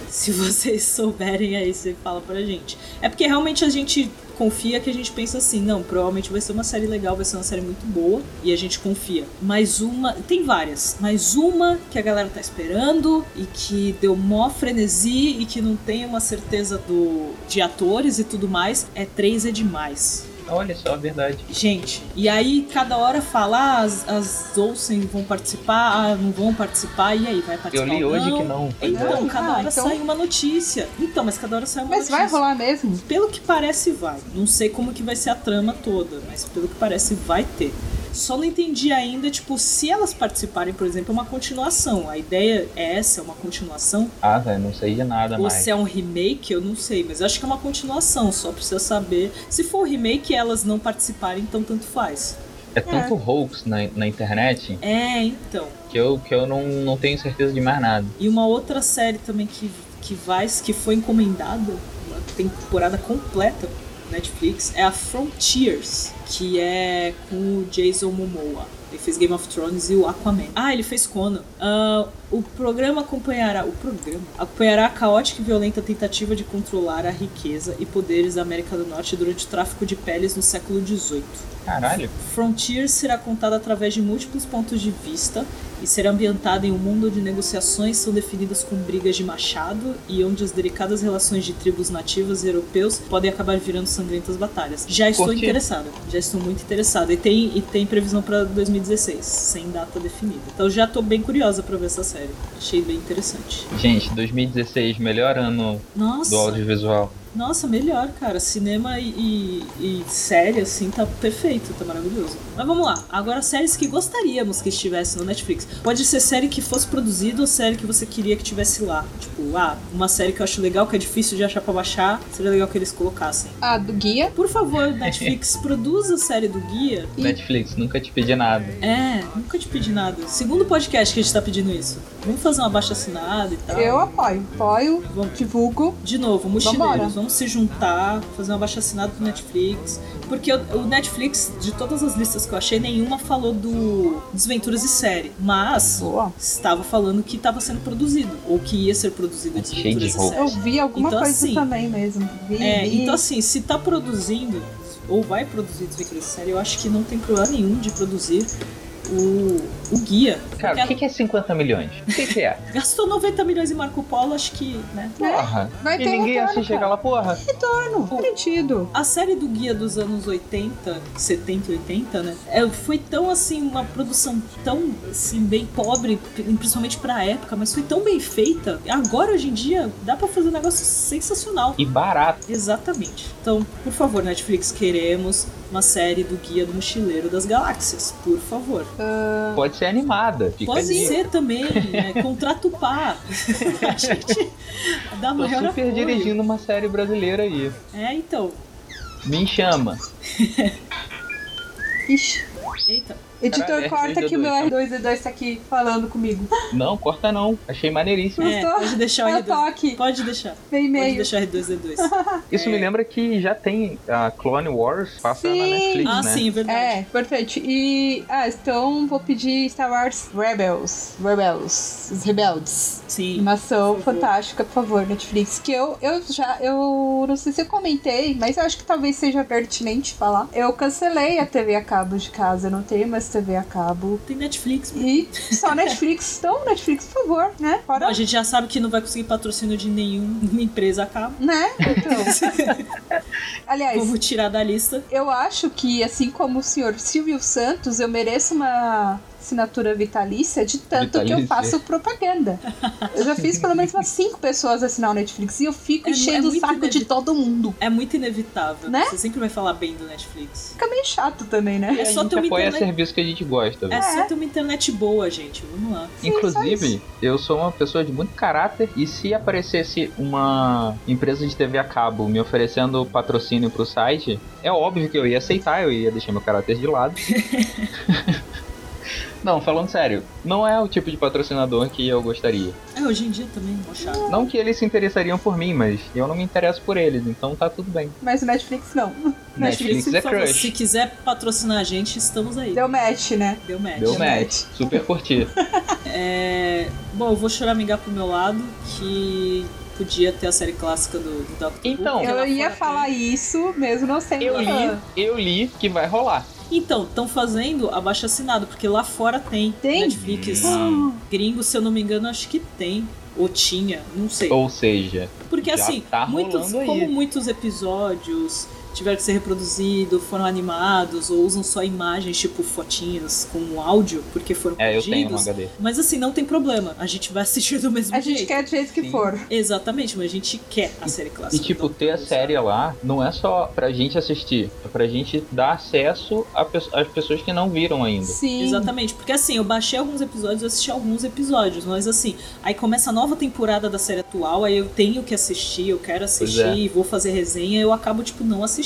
Se vocês souberem aí, você fala pra gente. É porque realmente a gente confia que a gente pensa assim, não, provavelmente vai ser uma série legal, vai ser uma série muito boa, e a gente confia. Mas uma, tem várias, mas uma que a galera tá esperando e que deu mó frenesi e que não tem uma certeza do de atores e tudo mais, é três é demais. Olha só a verdade. Gente, e aí cada hora fala, ah, as, as Olsen vão participar, ah, não vão participar, e aí, vai Eu participar li ou hoje não? que não. Pois Então, é. cada Ah, hora então- sai uma notícia. Então, mas cada hora sai uma Mas notícia. vai rolar mesmo? Pelo que parece, vai. Não sei como que vai ser a trama toda, mas pelo que parece, vai ter. Só não entendi ainda, tipo, se elas participarem, por exemplo, é uma continuação. A ideia é essa, é uma continuação. Ah, velho, não sei de nada Ou mais. se é um remake, eu não sei. Mas acho que é uma continuação, só precisa saber. Se for remake e elas não participarem, então tanto faz. É tanto hoax na, na internet É, então. que eu, que eu não, não tenho certeza de mais nada. E uma outra série também que, que vai, que foi encomendada, uma temporada completa Netflix, é a Frontiers, que é com o Jason Momoa. Ele fez Game of Thrones e o Aquaman. Ah, ele fez Conan. Ah, o programa acompanhará. O programa acompanhará a caótica e violenta tentativa de controlar a riqueza e poderes da América do Norte durante o tráfico de peles no século XVIII. Caralho. Frontier será contada através de múltiplos pontos de vista e ser ambientada em um mundo onde negociações são definidas com brigas de machado e onde as delicadas relações de tribos nativas e europeus podem acabar virando sangrentas batalhas. Já estou interessada, já estou muito interessada. E tem, e tem previsão pra 2016, sem data definida. Então já tô bem curiosa pra ver essa série. Achei bem interessante. Gente, 2016, melhor ano Nossa, do audiovisual. Nossa, melhor, cara. Cinema e, e, e série, assim, tá perfeito, tá maravilhoso. Mas vamos lá. Agora, séries que gostaríamos que estivesse no Netflix. Pode ser série que fosse produzida ou série que você queria que tivesse lá. Tipo, ah, uma série que eu acho legal, que é difícil de achar pra baixar, seria legal que eles colocassem. Ah, do guia. Por favor, Netflix, produza a série do Guia. E- Netflix, nunca te pedi nada. É, nunca te pedi nada. Segundo podcast que a gente tá pedindo isso. Vamos fazer uma baixa assinada e tal. Eu apoio. Apoio, Vamos. divulgo. De novo, mochileiros, Vambora. Vamos se juntar, fazer uma baixa assinada pro Netflix. Porque o Netflix, de todas as listas que eu achei, nenhuma falou do Desventuras e Série. Mas Boa. estava falando que estava sendo produzido, ou que ia ser produzido de Desventuras e roupa. Eu Série. vi alguma Então, coisa assim, também mesmo. Vi, É, vi. então assim, se tá produzindo, ou vai produzir Desventuras e Série, eu acho que não tem problema nenhum de produzir o, o guia. Cara, o que que é 50 milhões? O que que é? Gastou 90 milhões em Marco Polo, acho que, né? Porra. Vai e ter ninguém retorno, assiste cara. aquela porra. Retorno, garantido. A série do Guia dos anos 80, 70 e 80, né? É, foi tão assim, uma produção tão assim, bem pobre, principalmente pra época, mas foi tão bem feita. Agora, hoje em dia, dá pra fazer um negócio sensacional. E barato. Exatamente. Então, por favor, Netflix, queremos uma série do Guia do Mochileiro das Galáxias. Por favor. Pode ser animada. Pode ali. ser também, né? Contrata o pá. A gente dá Tô super apoio. dirigindo uma série brasileira aí. É, então. Me chama. Ixi. Eita. Editor, Caralho, corta R2D2, que o meu tá? R2D2 tá aqui falando comigo. Não, corta não. Achei maneiríssimo. É, Gostou? pode deixar o Eu R2. tô aqui. Pode deixar. Vem Pode meio. deixar R2D2. Isso É. me lembra que já tem a Clone Wars, passa na Sim. Netflix, ah, né? sim, verdade. É, perfeito. E. Ah, então vou pedir Star Wars Rebels. Rebels. Os Rebeldes. Sim. Animação por favor. fantástica, por favor, Netflix. Que eu, eu já. Eu não sei se eu comentei, mas eu acho que talvez seja pertinente falar. Eu cancelei a TV a cabo de casa. Eu não tenho mais TV a cabo. Tem Netflix. E só Netflix. Então, Netflix, por favor, né? Fora. a gente já sabe que não vai conseguir patrocínio de nenhuma empresa a cabo. Né? Então. Aliás, Vamos tirar da lista. Eu acho que, assim como o senhor Silvio Santos, eu mereço uma assinatura vitalícia de tanto que eu Vitalícia. faço propaganda. Eu já fiz pelo menos umas cinco pessoas assinar o Netflix e eu fico É- enchendo é o saco de todo mundo. É muito inevitável. Né? Você sempre vai falar bem do Netflix. Fica meio chato também, né? É a só ter uma apoia internet. serviço que a gente gosta. É só ter uma internet boa, gente. Vamos lá. Sim, Inclusive, eu sou uma pessoa de muito caráter e se aparecesse uma empresa de TV a cabo me oferecendo patrocínio pro site, é óbvio que eu ia aceitar, eu ia deixar meu caráter de lado. Não, falando sério, não é o tipo de patrocinador que eu gostaria. É, hoje em dia também, chato. Não que eles se interessariam por mim, mas eu não me interesso por eles, então tá tudo bem. Mas o Netflix não. Netflix por é crush. Se quiser patrocinar a gente, estamos aí. Deu match, né? Deu match. Deu Deu match. match. Super curti. É... Bom, eu vou choramingar pro meu lado que podia ter a série clássica do, do Doctor Who, Então, Eu ia falar isso, mesmo não sendo Eu li, eu li que vai rolar. Então, estão fazendo abaixo assinado, porque lá fora tem. Tem? Netflix Ah. gringo, se eu não me engano, acho que tem. Ou tinha, não sei. Ou seja, Porque já assim, tá muitos, como muitos episódios tiveram que ser reproduzidos, foram animados, ou usam só imagens, tipo fotinhas com áudio, porque foram é, eu tenho um. HD. Mas assim, não tem problema. A gente vai assistir do mesmo A jeito. gente quer do jeito que Sim. for. Exatamente, mas a gente quer a série E clássica. tipo, Então, ter a série lá não é só pra gente assistir, é pra gente dar acesso a pe- às pessoas que não viram ainda. Sim. Exatamente, porque assim, eu baixei alguns episódios, eu assisti alguns episódios, mas assim, aí começa a nova temporada da série atual, aí eu tenho que assistir, eu quero assistir é. e vou fazer resenha, eu acabo, tipo, não assistindo.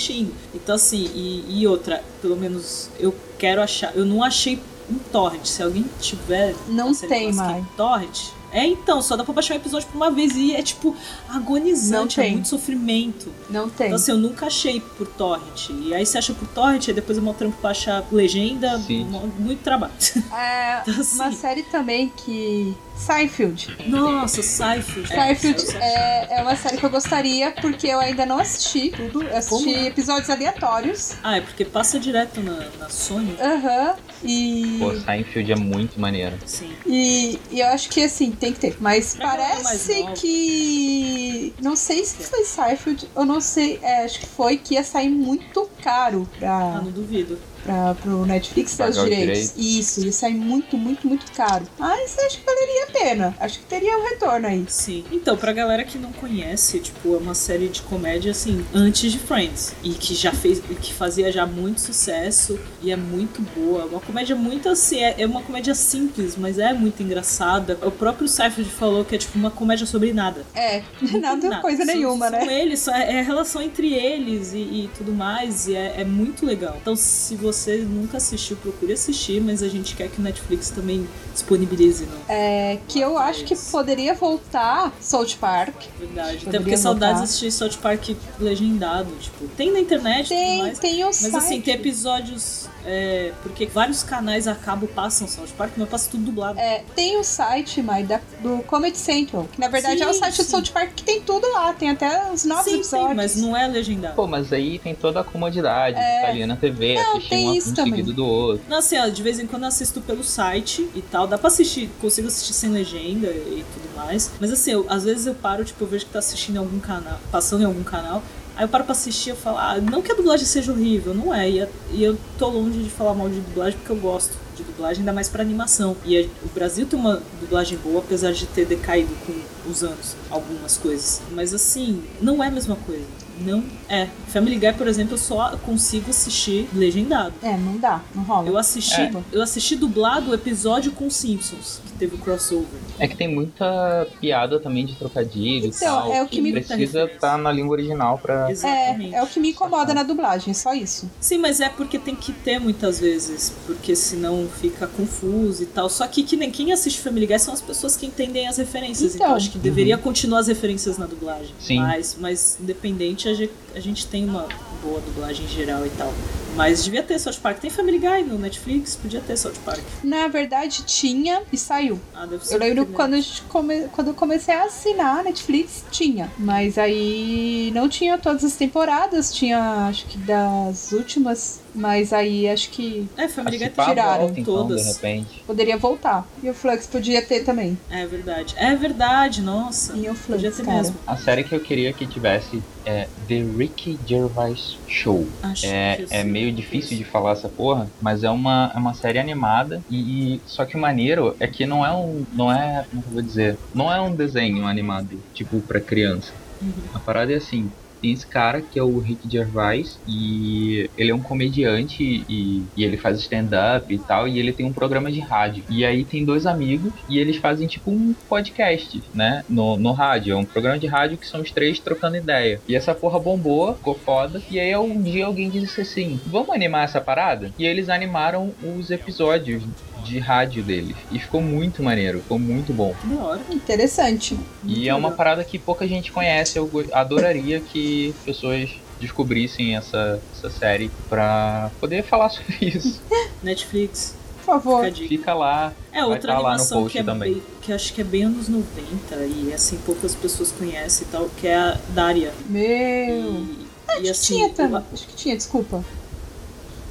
Então, assim, e, e outra, pelo menos eu quero achar, eu não achei um torrent, se alguém tiver Não tem clássica mais. em torrent. É então, só dá pra baixar um episódio por uma vez e é tipo agonizante, Não é muito sofrimento. Não tem. Então assim, eu nunca achei por torrent. E aí você acha por torrent, aí depois é mó trampo pra achar legenda, Sim. muito trabalho. É, Então, assim, uma série também que Seinfeld. Nossa, Seinfeld. Seinfeld Seinfeld. é, é uma série que eu gostaria, porque eu ainda não assisti tudo. Eu assisti Como? episódios aleatórios. Ah, é porque passa direto na, na Sony. Aham. E. Pô, Seinfeld é muito maneiro. Sim. E, e eu acho que assim, tem que ter. Mas Pra parece que. Não sei se foi Seinfeld, eu não sei. é, acho que foi que ia sair muito caro Ah, pra, não duvido. Pra, pro Netflix os Pagar os direitos. Isso, ia sair muito, muito, muito caro. Mas acho que valeria a pena. Acho que teria um retorno aí. Sim. Então, pra galera que não conhece, tipo, é uma série de comédia, assim, antes de Friends. E que já fez, e que fazia já muito sucesso e é muito boa. Uma comédia muito assim, é, é uma comédia simples, mas é muito engraçada. O próprio Seinfeld falou que é tipo uma comédia sobre nada. É, nada, tem coisa São- nenhuma, são né? eles, só- é a relação entre eles e, e tudo mais, e é, é muito legal. Então, se você nunca assistiu, procure assistir, mas a gente quer que o Netflix também disponibilize, não? É, que eu acho que poderia voltar South Park. Verdade. Até porque saudades voltar. de assistir South Park legendado. Tipo, tem na internet tudo Tem, mais. tem um Mas site. assim, tem episódios. é, porque vários canais a cabo passam South Park, mas passa tudo dublado. É, tem o site, Mai, da, do Comedy Central, que na verdade é o Sim, site do sim. South Park que tem tudo lá, tem até os novos sim, episódios. sim, mas não é legendado. Pô, mas aí tem toda a comodidade de estar ali na TV, Não, assistir tem um, um isso também. seguido do outro. Não, assim, ó, de vez em quando eu assisto pelo site e tal. Dá pra assistir, consigo assistir sem legenda e tudo mais. Mas assim, eu- às vezes eu paro, tipo, eu vejo que tá assistindo em algum canal, passando em algum canal. Aí eu paro pra assistir e falo, ah, não que a dublagem seja horrível, não é. E, a- e eu tô longe de falar mal de dublagem porque eu gosto de dublagem, ainda mais pra animação. E a- o Brasil tem uma dublagem boa, apesar de ter decaído com os anos algumas coisas. Mas assim, não é a mesma coisa. Não é. Family Guy, por exemplo, eu só consigo assistir legendado. É, não dá, não rola. Eu assisti, É. eu assisti dublado o episódio com os Simpsons, que teve o crossover. É que tem muita piada também de trocadilho Então, e tal. é o que que me- precisa estar na língua original pra. Exatamente. É, é o que me incomoda na dublagem, só isso. Sim, mas é porque tem que ter muitas vezes, porque senão fica confuso e tal. Só que, que nem quem assiste Family Guy são as pessoas que entendem as referências. Então, Então. acho que deveria continuar as referências na dublagem. Sim. Mas, mas independente, gente, a gente tem uma boa dublagem geral e tal. Mas devia ter South Park. Tem Family Guy no Netflix, podia ter South Park. Na verdade, tinha e saiu. Ah, deve ser Eu lembro quando, come- quando eu comecei a assinar a Netflix, tinha. Mas aí não tinha todas as temporadas, tinha acho que das últimas. Mas aí acho que É, Family Guy tiraram volta, então, todas. de repente. poderia voltar. E o Flux podia ter também. É verdade. É verdade, nossa. E o Podia Flux, ter cara. mesmo. A série que eu queria que tivesse é The Ricky Gervais Show. Acho É, que é meio que difícil é de falar essa porra, mas é uma, é uma série animada e, e- só que o maneiro é que não é um, não é, como que eu vou dizer, não é um desenho animado tipo pra criança. Uhum. A parada é assim, tem esse cara que é o Rick Gervais e ele é um comediante e, e ele faz stand-up e tal e ele tem um programa de rádio. E aí tem dois amigos e eles fazem tipo um podcast, né, no, no rádio. É um programa de rádio que são os três trocando ideia. E essa porra bombou, ficou foda. E aí um dia alguém disse assim, vamos animar essa parada? E eles animaram os episódios de rádio deles. E ficou muito maneiro, ficou muito bom. Da hora. Interessante. E é uma parada que pouca gente conhece. Eu adoraria que pessoas descobrissem essa, essa série pra poder falar sobre isso. Netflix, Por favor. fica. Fica lá. É Vai outra tá lá no animação post que é também. bem, que acho que é bem anos 90 e assim poucas pessoas conhecem e tal, que é a Daria. Meu. E, e Acho assim, que tinha também. Acho que tinha, desculpa.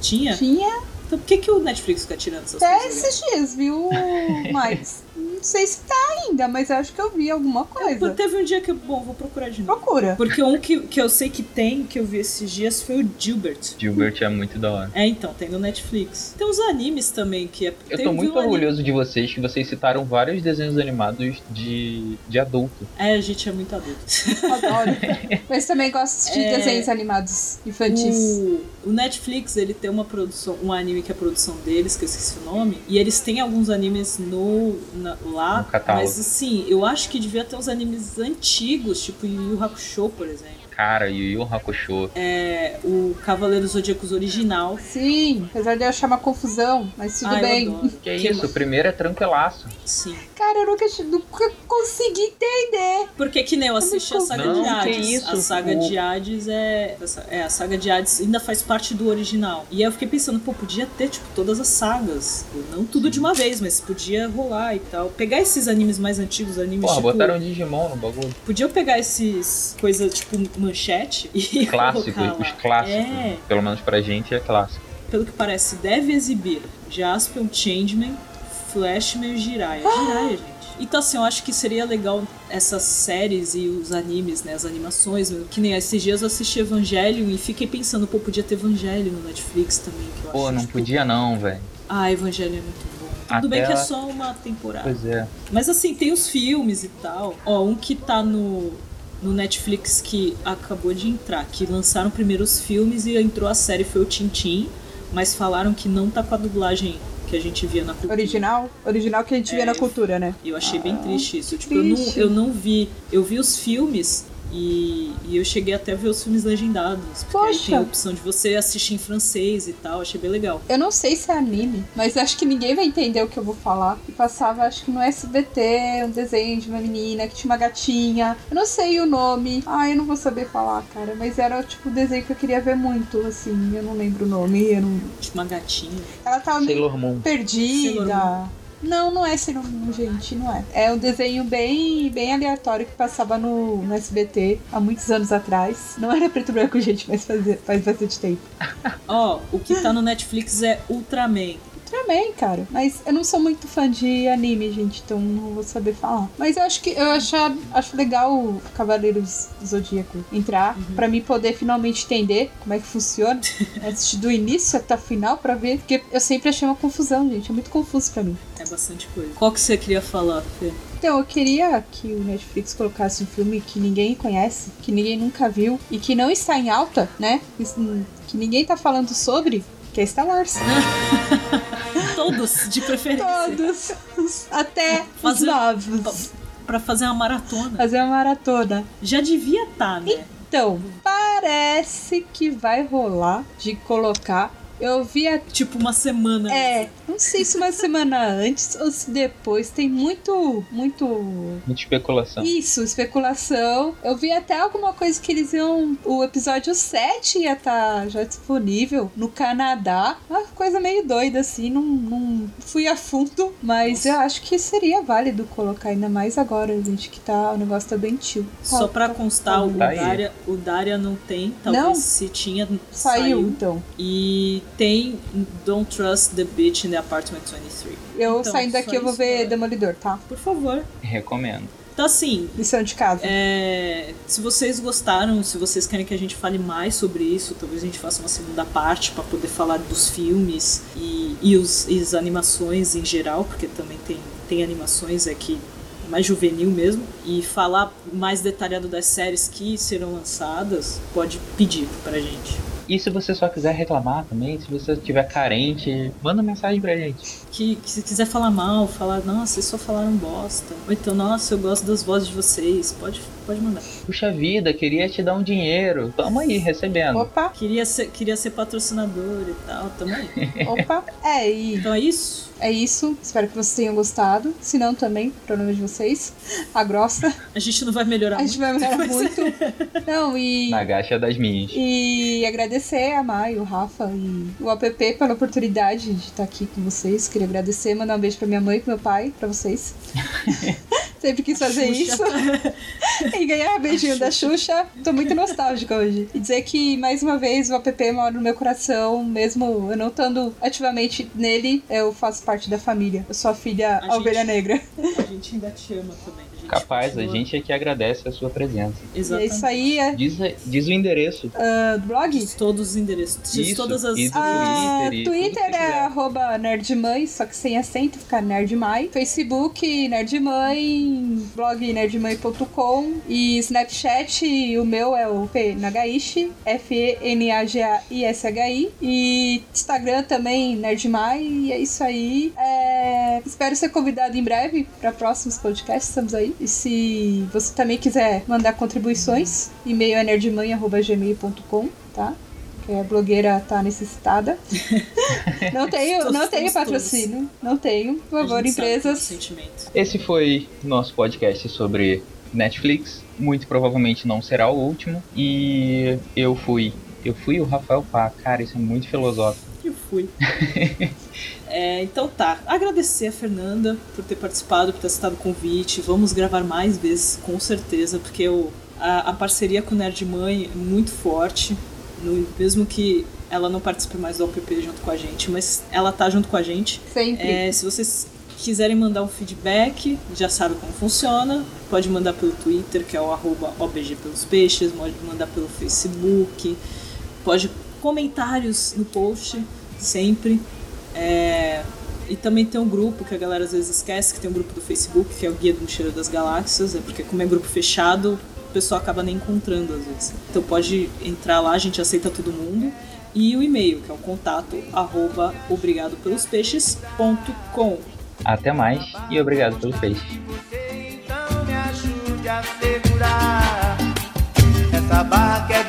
tinha? Tinha Então por que, que o Netflix fica tirando essas até coisas? esses dias, viu? Não sei se tá ainda, mas eu acho que eu vi alguma coisa. Teve um dia que eu, bom, vou procurar de novo. Procura. Porque um que, que eu sei que tem, que eu vi esses dias, foi o Gilbert. Gilbert é muito da hora. É, então, tem no Netflix. Tem os animes também, que é. Eu tô um- muito um anime- orgulhoso de vocês que vocês citaram vários desenhos animados de, de adulto. É, a gente é muito adulto. Adoro. Mas também gosto de É. desenhos animados infantis. O, o Netflix, ele tem uma produção, um anime que é a produção deles, que eu esqueci o nome, e eles têm alguns animes no, na- lá, mas assim, eu acho que devia ter uns animes antigos, tipo Yu Yu Hakusho, por exemplo. Cara, Yu Yu Hakusho. É, o Cavaleiros Zodíacos original. Sim, apesar de eu achar uma confusão, mas tudo Ah, eu bem. Que isso, o primeiro é tranquilaço. Sim. Cara, eu nunca, nunca consegui entender. Porque que nem eu assisti a saga Não, de que Hades. isso, a saga o- de Hades é. É, a saga de Hades ainda faz parte do original. E aí eu fiquei pensando, pô, podia ter, tipo, todas as sagas. Não tudo de uma vez, mas podia rolar e tal. Pegar esses animes mais antigos, animes Porra, tipo. botaram Digimon no bagulho. Podia pegar esses coisas tipo manchete e Clássicos, colocar os lá. clássicos. É, Pelo menos pra gente é clássico. pelo que parece, deve exibir Jaspion, Changeman, Flashman e Jiraiya. Jiraiya, gente. Então, assim, eu acho que seria legal essas séries e os animes, né? As animações. Que nem esses dias eu assisti Evangelion e fiquei pensando, pô, podia ter Evangelion no Netflix também. Que eu Pô, acho, não tipo, podia não, velho. Ah, Evangelion é muito bom. Tudo bem Até que é só uma temporada. Pois é. Mas assim, tem os filmes e tal. Ó, um que tá no, no Netflix que acabou de entrar, que lançaram primeiro os filmes e entrou a série, foi o Tintin, mas falaram que não tá com a dublagem que a gente via na cultura. Original? Original que a gente É, na cultura, né? Eu achei bem Ah, triste isso. Tipo, eu não, triste. eu não vi. Eu vi os filmes e, e eu cheguei até a ver os filmes legendados. Porque aí Poxa. tem a opção de você assistir em francês e tal. Achei bem legal. Eu não sei se é anime, mas acho que ninguém vai entender o que eu vou falar. E passava, acho que no SBT, um desenho de uma menina que tinha uma gatinha. Eu não sei o nome. Ah, eu não vou saber falar, cara. Mas era tipo o desenho que eu queria ver muito, assim. Eu não lembro o nome. Eu não... Tipo, uma gatinha. Ela tava meio Sailor Moon. perdida. Sailor Não, não é Moon, gente, não é. É um desenho bem, bem aleatório que passava no, no SBT há muitos anos atrás. Não era preto e branco, gente, mas fazia, faz bastante tempo. Ó, o que tá no Netflix é Ultraman. Também, cara. Mas eu não sou muito fã de anime, gente, então não vou saber falar. Mas eu acho que eu acho, acho legal o Cavaleiros do Zodíaco entrar, pra mim poder finalmente entender como é que funciona. Assistir do início até o final pra ver. Porque eu sempre achei uma confusão, gente. É muito confuso pra mim. É bastante coisa. Qual que você queria falar, Fê? Então, eu queria que o Netflix colocasse um filme que ninguém conhece, que ninguém nunca viu e que não está em alta, né? Que, que ninguém tá falando sobre, que é Star Wars. Todos, de preferência. Todos, até os Fazer- novos. Pra fazer uma maratona. Fazer uma maratona. Já devia estar, né? Então, parece que vai rolar de colocar. Eu vi a Tipo uma semana. É, não sei se uma semana antes ou se depois. Tem muito, muito. Muita especulação. Isso, especulação. Eu vi até alguma coisa que eles iam. O episódio 7 ia estar já disponível no Canadá. Uma coisa meio doida, assim. Não, não fui a fundo. Mas eu acho que seria válido colocar, ainda mais agora, gente, que tá. O negócio tá bem tio. Só pra constar, o Tá aí. Daria, o Daria não tem. Talvez Não? se tinha, Saiu, saiu. então. E tem Don't Trust the Bitch in the Apartment 23. Eu Então, saindo daqui, eu vou ver pra- Demolidor, tá? Por favor. Recomendo. Então, assim, Lição de casa. É, se vocês gostaram, se vocês querem que a gente fale mais sobre isso, talvez a gente faça uma segunda parte para poder falar dos filmes e, e, os, e as animações em geral, porque também tem, tem animações aqui mais juvenil mesmo, e falar mais detalhado das séries que serão lançadas, pode pedir pra gente. E se você só quiser reclamar também, se você estiver carente, manda mensagem pra gente. Que, que se quiser falar mal, falar, nossa, vocês só falaram bosta. Ou então, nossa, eu gosto das vozes de vocês. Pode, pode mandar. Puxa vida, queria te dar um dinheiro. Tamo aí, recebendo. Opa, Queria ser, queria ser patrocinador e tal, tamo aí. opa. É, e Então é isso. é isso. Espero que vocês tenham gostado. Se não, também, problema de vocês. A grossa. A gente não vai melhorar A gente vai melhorar muito. Não, e. Na gacha das minhas. E agradecer a Mai, o Rafa e o APP pela oportunidade de estar aqui com vocês. Queria agradecer, mandar um beijo pra minha mãe e pro meu pai, pra vocês. Sempre quis fazer isso. e ganhar beijinho da Xuxa. Tô muito nostálgica hoje. E dizer que, mais uma vez, o app mora no meu coração, mesmo eu não estando ativamente nele, eu faço parte da família. Eu sou a filha A a ovelha gente- negra. A gente ainda te ama também. Capaz, a gente é que agradece a sua presença. E é Exatamente. isso aí, é Diz, diz o endereço. do blog? Diz todos os endereços. Diz Isso, todas as. e do Ah, Twitter Twitter é arroba nerdmãe, só que sem acento, fica nerdmãe. Facebook, nerdmãe, blog nerdmãe.com e Snapchat, o meu é o P Nagaishi, F-E-N-A-G-A-I-S-H-I e Instagram também, nerdmãe, e é isso aí. É, Espero ser convidado em breve para próximos podcasts, estamos aí. E se você também quiser mandar contribuições, e-mail é nerdmãe.gmail.com, tá? que a blogueira tá necessitada. não tenho, Todos não tenho patrocínio. Não tenho. Por favor, sabe empresas. Esse foi nosso podcast sobre Netflix. Muito provavelmente não será o último. E eu fui. Eu fui o Rafael Pá. Cara, isso é muito filosófico. Que fui. É, então tá. Agradecer a Fernanda por ter participado, por ter aceitado o convite. Vamos gravar mais vezes, com certeza, porque o, a, a parceria com o Nerd Mãe é muito forte. No- mesmo que ela não participe mais do OPP junto com a gente, mas ela tá junto com a gente. Sempre. É, se vocês quiserem mandar um feedback, já sabe como funciona. Pode mandar pelo Twitter, que é o arroba OBG pelos peixes, pode mandar pelo Facebook, pode comentários no post, sempre. É, e também tem um grupo que a galera às vezes esquece, que tem um grupo do Facebook, que é o Guia do Mochileiro das Galáxias, é porque como é grupo fechado, o pessoal acaba nem encontrando às vezes. Então pode entrar lá, a gente aceita todo mundo. E o e-mail, que é o contato arroba obrigadopelospeixes.com. Até mais e obrigado pelo peixe. Então me ajude a segurar essa barca é